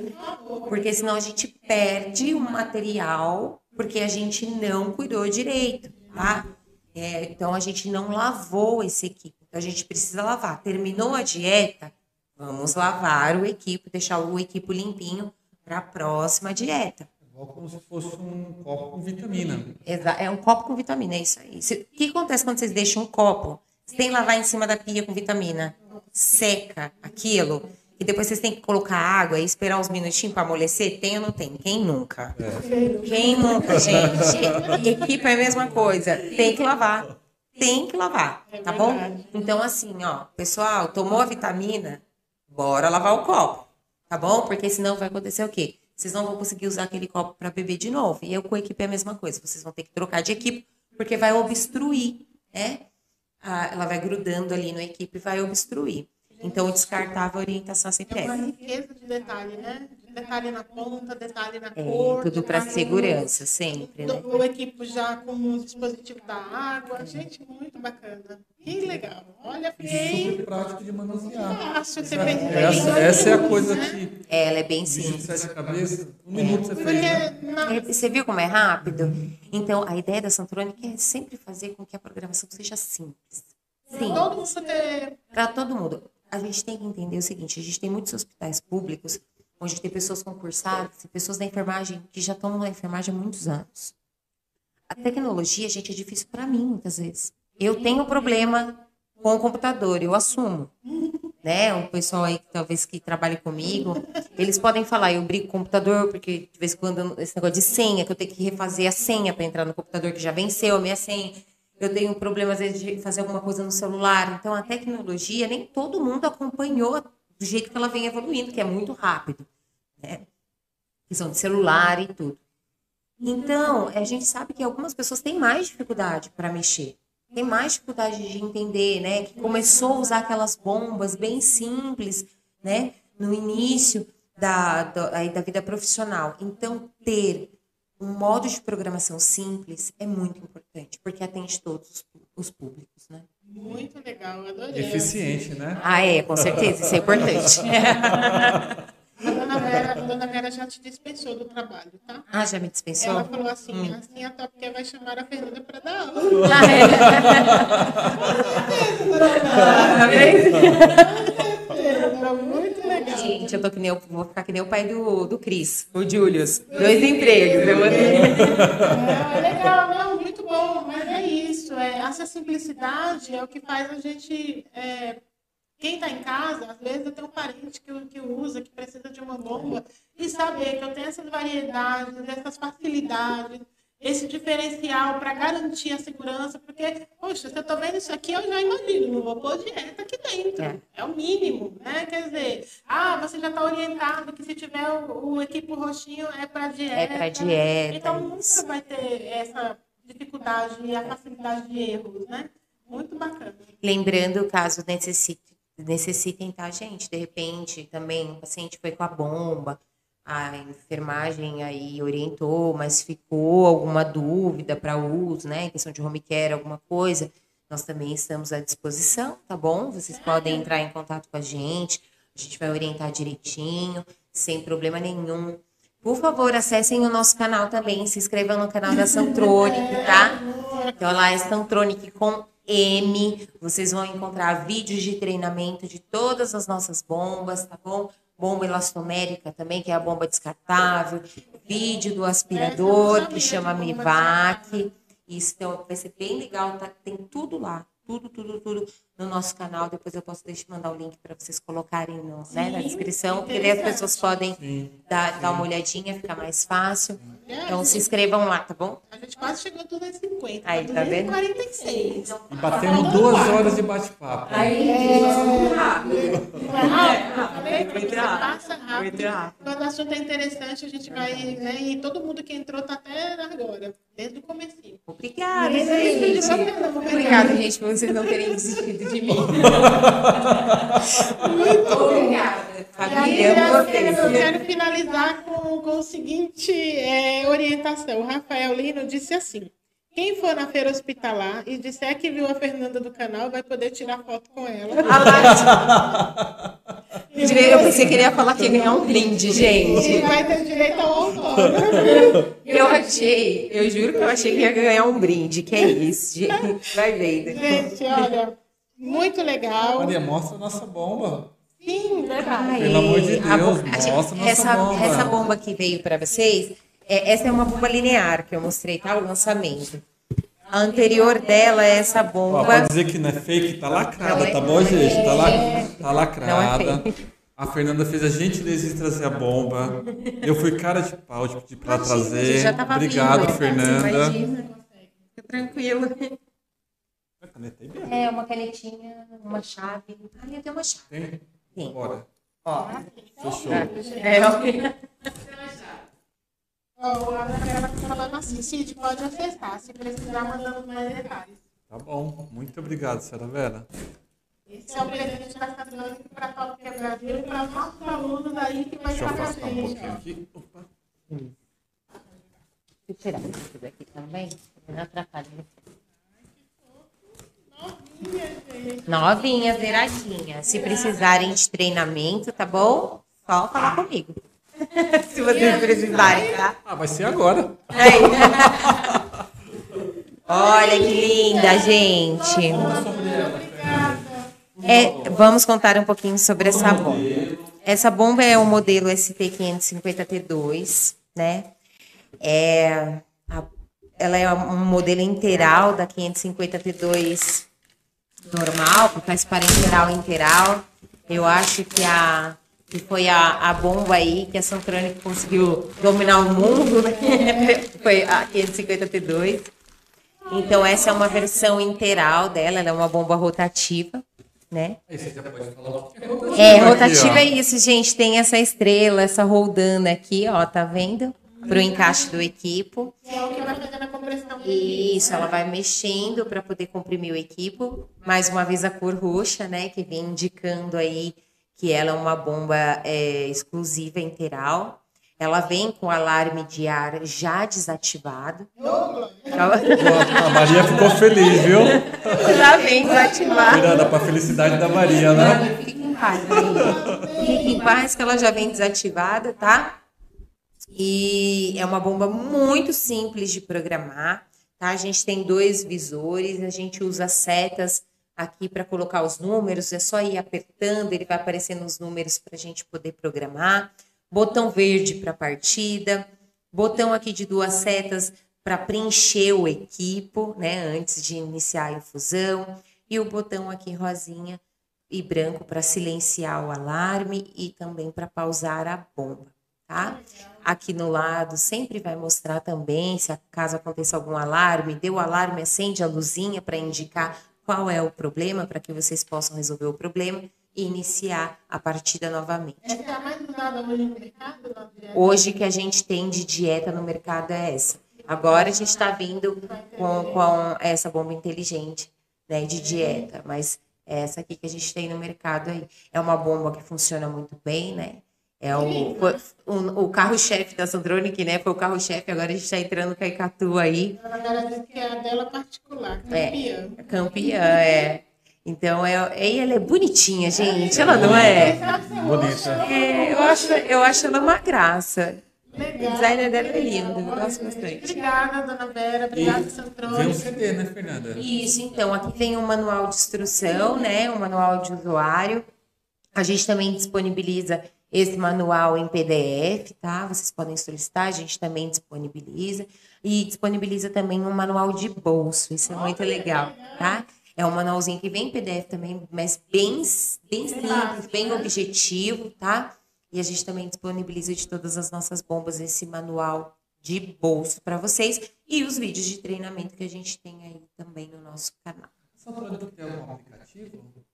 Porque senão a gente perde o material porque a gente não cuidou direito, tá? É, então a gente não lavou esse equipo. Então a gente precisa lavar. Terminou a dieta, vamos lavar o equipo, deixar o equipo limpinho para a próxima dieta. Igual como se fosse um copo com vitamina. É um copo com vitamina, é isso aí. O que acontece quando vocês deixam um copo que lavar em cima da pia com vitamina. Seca aquilo. E depois vocês têm que colocar água e esperar uns minutinhos para amolecer? Tem ou não tem? Quem nunca? É. Quem nunca, gente? Equipe é a mesma coisa. Tem que lavar. Tem que lavar, tá bom? Então, assim, ó, pessoal, tomou a vitamina, bora lavar o copo, tá bom? Porque senão vai acontecer o quê? Vocês não vão conseguir usar aquele copo para beber de novo. E eu com a equipe é a mesma coisa. Vocês vão ter que trocar de equipe, porque vai obstruir, né? a, ela vai grudando ali na equipe e vai obstruir. Então, o descartável, a orientação sempre é. É uma riqueza de detalhe, né? detalhe na ponta, detalhe na é, cor. Tudo para segurança, sempre. Né? O equipo já com o dispositivo da água. Gente, muito bacana. Que legal. Olha, fiquei. Super prático de manusear. Fácil, você essa, essa é a coisa que. É, ela é bem simples. a cabeça, um minuto você fez. Né? Na... Você viu como é rápido? Então, a ideia da Santrônica é sempre fazer com que a programação seja simples. Sim. Para todo mundo A gente tem que entender o seguinte: a gente tem muitos hospitais públicos onde tem pessoas concursadas e pessoas da enfermagem que já estão na enfermagem há muitos anos. A tecnologia, gente, é difícil para mim muitas vezes. Eu tenho problema com o computador, eu assumo. Né? O pessoal aí talvez que trabalhe comigo, eles podem falar, eu brigo com o computador, porque de vez em quando esse negócio de senha, que eu tenho que refazer a senha para entrar no computador que já venceu a minha senha. Eu tenho problema, às vezes, de fazer alguma coisa no celular. Então, a tecnologia, nem todo mundo acompanhou do jeito que ela vem evoluindo, que é muito rápido, né? Questão de celular e tudo. Então, a gente sabe que algumas pessoas têm mais dificuldade para mexer, tem mais dificuldade de entender, né? Que começou a usar aquelas bombas bem simples, né? No início da, da, da vida profissional. Então, ter um modo de programação simples é muito importante, porque atende todos os públicos, né? Muito legal, adorei. Eficiente, né? Ah, é, com certeza, isso é importante. A dona, Vera, a dona Vera já te dispensou do trabalho, tá? Ah, já me dispensou? Ela falou assim, hum. assim a Top Care vai chamar a Fernanda para dar aula. Ah, é? Tá vendo? Muito legal. Gente, eu tô que nem, eu vou ficar que nem o pai do, do Cris, o Julius. Dois empregos. Eu vou ter. É, legal, não, muito bom, mas é isso. É, essa simplicidade é o que faz a gente é, quem está em casa, às vezes eu tenho um parente que, que usa, que precisa de uma bomba, e saber que eu tenho essas variedades, essas facilidades, esse diferencial para garantir a segurança, porque, poxa, se eu estou vendo isso aqui, eu já imagino, não vou pôr dieta aqui dentro. É, é o mínimo, né? Quer dizer, ah, você já está orientado que se tiver o, o equipo roxinho é para dieta. É para dieta. Então nunca vai ter essa dificuldade e a facilidade de erros, né? Muito bacana. Lembrando, caso necessite necessitem, tá, gente? De repente, também o paciente foi com a bomba, a enfermagem aí orientou, mas ficou alguma dúvida para uso, né? Em questão de home care, alguma coisa, nós também estamos à disposição, tá bom? Vocês podem entrar em contato com a gente, a gente vai orientar direitinho, sem problema nenhum. Por favor, acessem o nosso canal também, se inscrevam no canal da Santronic, tá? Então lá é Santronic com M. Vocês vão encontrar vídeos de treinamento de todas as nossas bombas, tá bom? Bomba elastomérica também, que é a bomba descartável. Vídeo do aspirador, que chama Mivac. Isso então, vai ser bem legal, tá? Tem tudo lá. Tudo, tudo, tudo no nosso canal. Depois eu posso deixar mandar o link para vocês colocarem no, né, na descrição, porque daí as pessoas podem dar, dar uma olhadinha, ficar mais fácil. Então se inscrevam lá, tá bom? A gente quase chegou a 250. Aí, tá vendo? 46. E batemos duas horas de bate-papo. Aí, é... rápido. Não é rápido? Muito rápido. Muito rápido. Quando o assunto é interessante, a gente vai, né? E todo mundo que entrou tá até agora, desde o começo. Obrigada, gente. Obrigada, gente, por vocês não terem desistido de mim. Muito obrigada. Família, eu, quero, eu quero finalizar com, com o seguinte é, orientação. O Rafael Lino disse assim: Quem for na feira hospitalar e disser que viu a Fernanda do canal, vai poder tirar foto com ela. Eu pensei que ele ia falar que ia ganhar um brinde, gente. E vai ter direito ao autógrafo. Eu achei, eu juro que eu achei que ia ganhar um brinde. Que é isso, gente. Vai vendo. Gente, olha, muito legal. Maria, mostra a nossa bomba. Sim, verdade. Pelo amor de Deus, mostra a nossa essa, bomba. Essa bomba que veio para vocês, é- essa é uma bomba linear que eu mostrei, tá? O lançamento. A anterior dela é essa Ó, bomba. pode dizer que não é fake, tá lacrada, Não é tá bom, gente? Tá, la... tá é lacrada. a Fernanda fez a gentileza de trazer a bomba. Eu fui cara de pau de pedir pra trazer. Já tava Obrigado, vindo. Fernanda. Imagina. Fica tranquilo. A caneta aí, Bia? É, uma canetinha, uma chave. Ali tem uma chave. Tem? Tem. Bora. Ó. Fechou. É, Ó, a Gabriela tá falando assim, Cid, pode acessar, se precisar, mandando mais detalhes. Tá bom. Muito obrigado, senhora Vera. Esse é o presente da Satrônica para a Top Brasil e para os nossos alunos aí que vai Deixa eu estar com a afastar um pouquinho aqui. Opa. Deixa eu tirar isso daqui também. Não atrapalha. Novinha, zeradinha. Se precisarem de treinamento, tá bom? Só falar comigo. Se vocês precisarem, tá? Ah, vai ser agora. Aí. Olha que linda, gente. É, vamos contar um pouquinho sobre essa bomba. Essa bomba é o modelo ST550T2, né? É, a- ela é um modelo integral da 550T2 normal, que faz e integral. Eu acho que a que foi a, a bomba aí que a Santronic conseguiu dominar o mundo, né? foi a 550T2. Então essa é uma versão integral dela, ela é uma bomba rotativa, né? É É, rotativa é isso, gente. Tem essa estrela, essa roldana aqui, ó, tá vendo? Pro encaixe do equipo. É o que vai fazer a compressão. Isso, ela vai mexendo para poder comprimir o equipo. Mais uma vez a cor roxa, né, que vem indicando aí que ela é uma bomba é, exclusiva integral. Ela vem com alarme de ar já desativado. Ela A Maria ficou feliz, viu? já vem desativado. Virada pra felicidade da Maria, né? Fique em paz, Maria. Fique em paz que ela já vem desativada, tá? E é uma bomba muito simples de programar, tá? A gente tem dois visores, a gente usa setas aqui para colocar os números, é só ir apertando, ele vai aparecendo os números para a gente poder programar. Botão verde para partida, botão aqui de duas setas para preencher o equipo, né, antes de iniciar a infusão, e o botão aqui rosinha e branco para silenciar o alarme e também para pausar a bomba, tá? Aqui no lado sempre vai mostrar também se caso aconteça algum alarme, deu o alarme, acende a luzinha para indicar qual é o problema, para que vocês possam resolver o problema e iniciar a partida novamente. Essa é a mais usada hoje no mercado? Hoje que a gente tem de dieta no mercado é essa. Agora a gente está vindo com, com essa bomba inteligente né, de dieta, mas é essa aqui que a gente tem no mercado aí. É uma bomba que funciona muito bem, né? É o, o, o carro-chefe da Sandronic, né? Foi o carro-chefe, agora a gente está entrando com a Icatu aí. A Gabriela disse que é a dela particular, É. campeã. Campeã, é. Então, é, e ela é bonitinha, gente. Ela não é? Bonita. É, eu, acho, eu acho ela uma graça. O Legal. designer dela é lindo, eu gosto bastante. Obrigada, dona Vera. Obrigada, vem um. CD, né, Fernanda? Isso, então, aqui tem um manual de instrução, né? Um manual de usuário. A gente também disponibiliza esse manual em PDF, tá? Vocês podem solicitar, a gente também disponibiliza. E disponibiliza também um manual de bolso, isso é muito legal, tá? É um manualzinho que vem em PDF também, mas bem, bem simples, bem objetivo, tá? E a gente também disponibiliza de todas as nossas bombas esse manual de bolso para vocês e os vídeos de treinamento que a gente tem aí também no nosso canal. Santrônica tem algum aplicativo?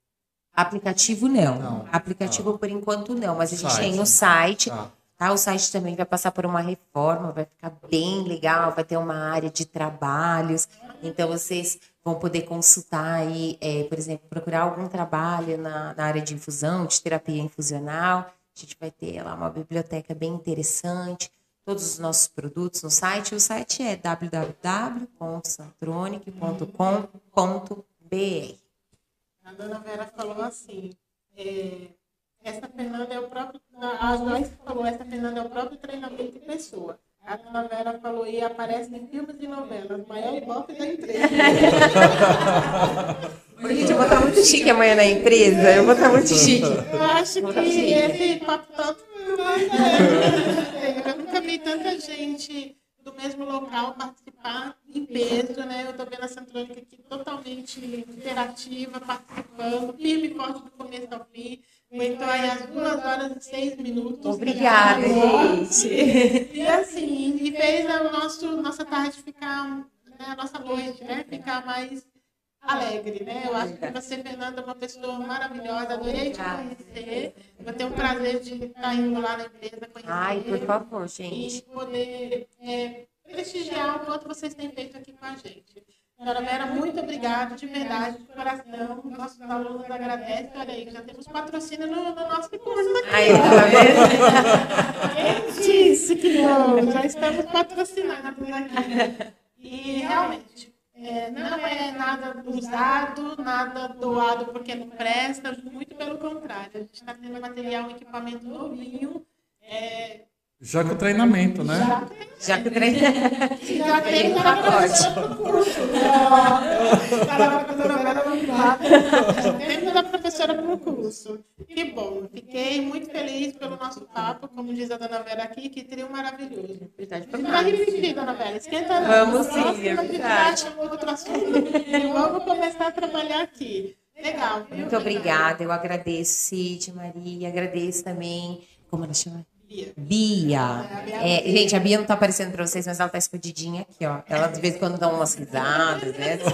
Aplicativo não. Não. Aplicativo por enquanto não, mas a gente Site. tem o site, Tá. tá? O site também vai passar por uma reforma, vai ficar bem legal, vai ter uma área de trabalhos. Então vocês vão poder consultar aí, é, por exemplo, procurar algum trabalho na, na área de infusão, de terapia infusional. A gente vai ter lá uma biblioteca bem interessante, todos os nossos produtos no site. O site é www.santronic.com.br. A dona Vera falou assim, é, essa Fernanda é o próprio, a Joyce falou, essa Fernanda é o próprio treinamento de pessoa. A dona Vera falou, e aparece em filmes e novelas, maior ibope da empresa. Gente, eu vou estar muito chique amanhã na empresa. Eu vou estar muito chique. Eu acho que esse papo tanto. Eu nunca vi tanta gente do mesmo local participar em peso, né? Eu tô vendo a Centrônica aqui totalmente interativa, participando, firme e forte do começo ao fim. Aguentou aí as duas horas e seis minutos. Obrigada, gente. E assim, e fez a nosso, nossa tarde ficar, né, a nossa noite, né? Ficar mais alegre, né? Eu acho que você, Fernanda, é uma pessoa maravilhosa. Adorei te conhecer. Vou ter o prazer de estar indo lá na empresa conhecer. Ai, por favor, E gente. poder é, prestigiar o quanto vocês têm feito aqui com a gente. Dona Vera, muito obrigada, de verdade, de coração. Nossos alunos agradecem. Olha aí, já temos patrocínio no, no nosso curso aqui. Aí, tá vendo? Quem disse que não? Já estamos patrocinados aqui. E realmente, é, não é nada usado, nada doado porque não presta, muito pelo contrário. A gente está tendo material, equipamento novinho. É, Já com o treinamento, né? já, Já que o trem. já professora para o curso. Palavra com a dona Vera não dá. Temos a professora para o curso. Que bom. Fiquei muito feliz pelo nosso papo, como diz a dona Vera aqui, que trio maravilhoso. Verdade, vai repetir, dona Vera. Esquenta. Vamos sim, é verdade. outro assunto e vamos começar a trabalhar aqui. Legal, viu? Muito obrigada. Eu agradeço, Cid, Maria. Agradeço também. Como ela chama? Bia. Bia. É, gente, a Bia não tá aparecendo pra vocês, mas ela tá escondidinha aqui, ó. Ela de vez em quando dá umas risadas, né?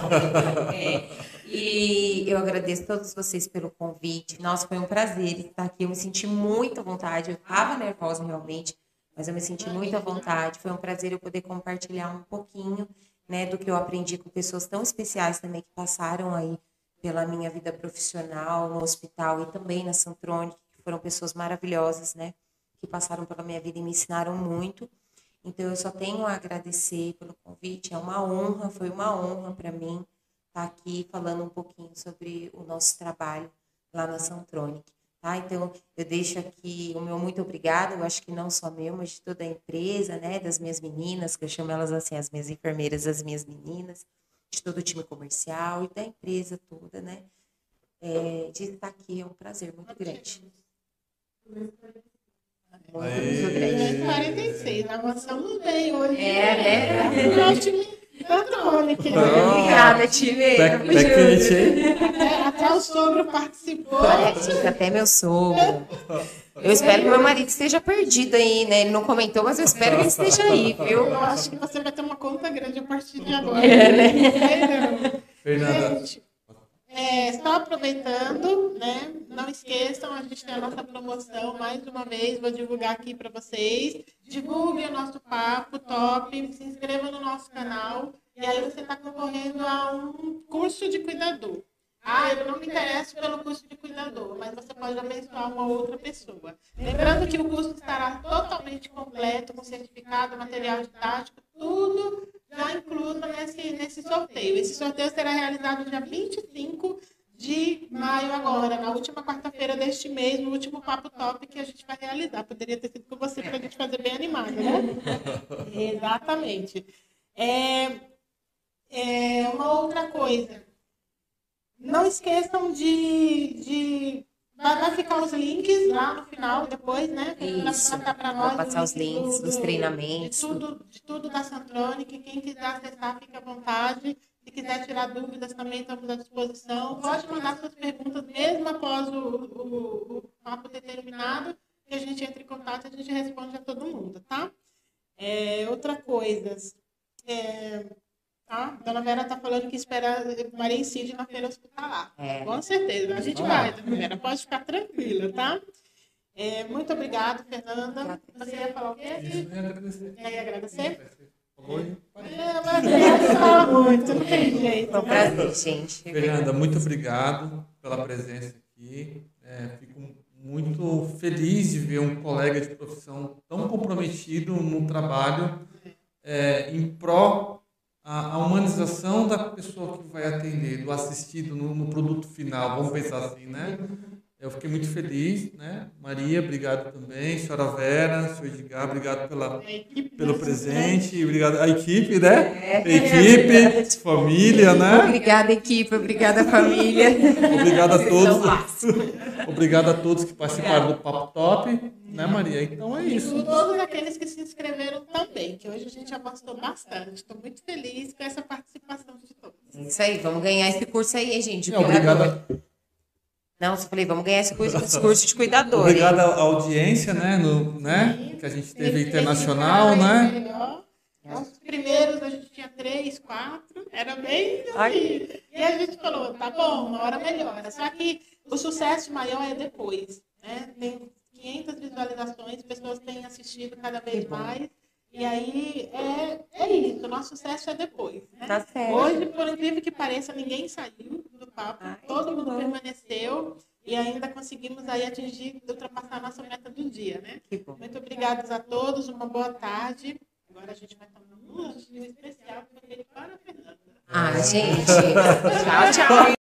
É. E eu agradeço a todos vocês pelo convite. Nossa, foi um prazer estar aqui. Eu me senti muito à vontade. Eu tava nervosa realmente, mas eu me senti muito à vontade. Foi um prazer eu poder compartilhar um pouquinho, né, do que eu aprendi com pessoas tão especiais também que passaram aí pela minha vida profissional no hospital e também na Santrônica, que foram pessoas maravilhosas, né? Que passaram pela minha vida e me ensinaram muito. Então eu só tenho a agradecer pelo convite, é uma honra, foi uma honra para mim estar aqui falando um pouquinho sobre o nosso trabalho lá na Santronic. Tá? Então eu deixo aqui o meu muito obrigado, eu acho que não só meu, mas de toda a empresa, né, das minhas meninas, que eu chamo elas assim, as minhas enfermeiras, as minhas meninas, de todo o time comercial e da empresa toda, né? É, de estar aqui é um prazer muito grande. Grande. 46, avançamos bem hoje. É, né? Nós tivemos Santrônica. Obrigada, time. Tamo junto. hein? Até, o sogro participou. Gente, até meu sogro. Eu espero que meu marido esteja perdido aí, né? Ele não comentou, mas eu espero que ele esteja aí, viu? Eu acho que você vai ter uma conta grande a partir de agora. É, né? Fernanda, Gente, é, só aproveitando, né? Não esqueçam, a gente tem a nossa promoção mais uma vez, vou divulgar aqui para vocês. Divulguem o nosso papo top, se inscreva no nosso canal e aí você está concorrendo a um curso de cuidador. Ah, eu não me interesso pelo curso de cuidador, mas você pode abençoar uma outra pessoa. Lembrando que o curso estará totalmente completo, com certificado, material didático, tudo já incluso nesse, nesse sorteio. Esse sorteio será realizado dia 25 de maio agora, na última quarta-feira deste mês, no último Papo Top que a gente vai realizar. Poderia ter sido com você para a gente fazer bem animado, né? Exatamente. É, é, uma outra coisa. Não esqueçam de. de vai, ficar os links lá no final, depois, né? Isso. Pra passar para nós. Vou passar os link links do- dos do- treinamentos. De tudo, de tudo da Santronic. Quem quiser acessar, fique à vontade. Se quiser tirar dúvidas, também estamos à disposição. Pode mandar suas perguntas mesmo após o, o, o papo ter terminado, que a gente entra em contato e a gente responde a todo mundo, tá? É, outra coisa. É, tá? Dona Vera está falando que espera Maria Incide na feira hospitalar. É. Com certeza. A gente vai, Dona Vera. Pode ficar tranquila, tá? É, muito obrigada, Fernanda. Você ia falar o quê? isso, eu ia agradecer. E- É, mas muito, não tem jeito. Foi um prazer, gente. Fernanda, muito obrigado pela presença aqui. É, fico muito feliz de ver um colega de profissão tão comprometido no trabalho é, em pró a, a, humanização da pessoa que vai atender, do assistido no, no produto final, vamos pensar assim, né? Eu fiquei muito feliz, né? Maria, obrigado também. Senhora Vera, senhor Edgar, obrigado pela, pelo presente. Obrigado à equipe, né? É, equipe, é família, né? Obrigada, equipe. Obrigada, família. Obrigado a todos. obrigado a todos que participaram do Papo Top, né, Maria? Então é isso. E todos aqueles que se inscreveram também, que hoje a gente avançou bastante. Estou muito feliz com essa participação de todos. Isso aí, vamos ganhar esse curso aí, gente. É, obrigado. Não, eu falei, vamos ganhar esse curso, esse curso de cuidador. Obrigado à audiência, né, no, né, que a gente teve internacional, né? Os primeiros a gente tinha três, quatro, era bem assim. E a gente falou, tá bom, uma hora melhora. Só que o sucesso maior é depois, né? Tem 500 visualizações, pessoas têm assistido cada vez mais. E aí é, é isso, o nosso sucesso é depois. Né? Tá certo. Hoje, por incrível que pareça, ninguém saiu do papo, Ai, todo mundo bom. permaneceu e ainda conseguimos aí atingir, ultrapassar a nossa meta do dia, né? Muito obrigada a todos, uma boa tarde. Agora a gente vai tomar um lanchinho especial para a Fernanda. Ah, gente. tchau, tchau.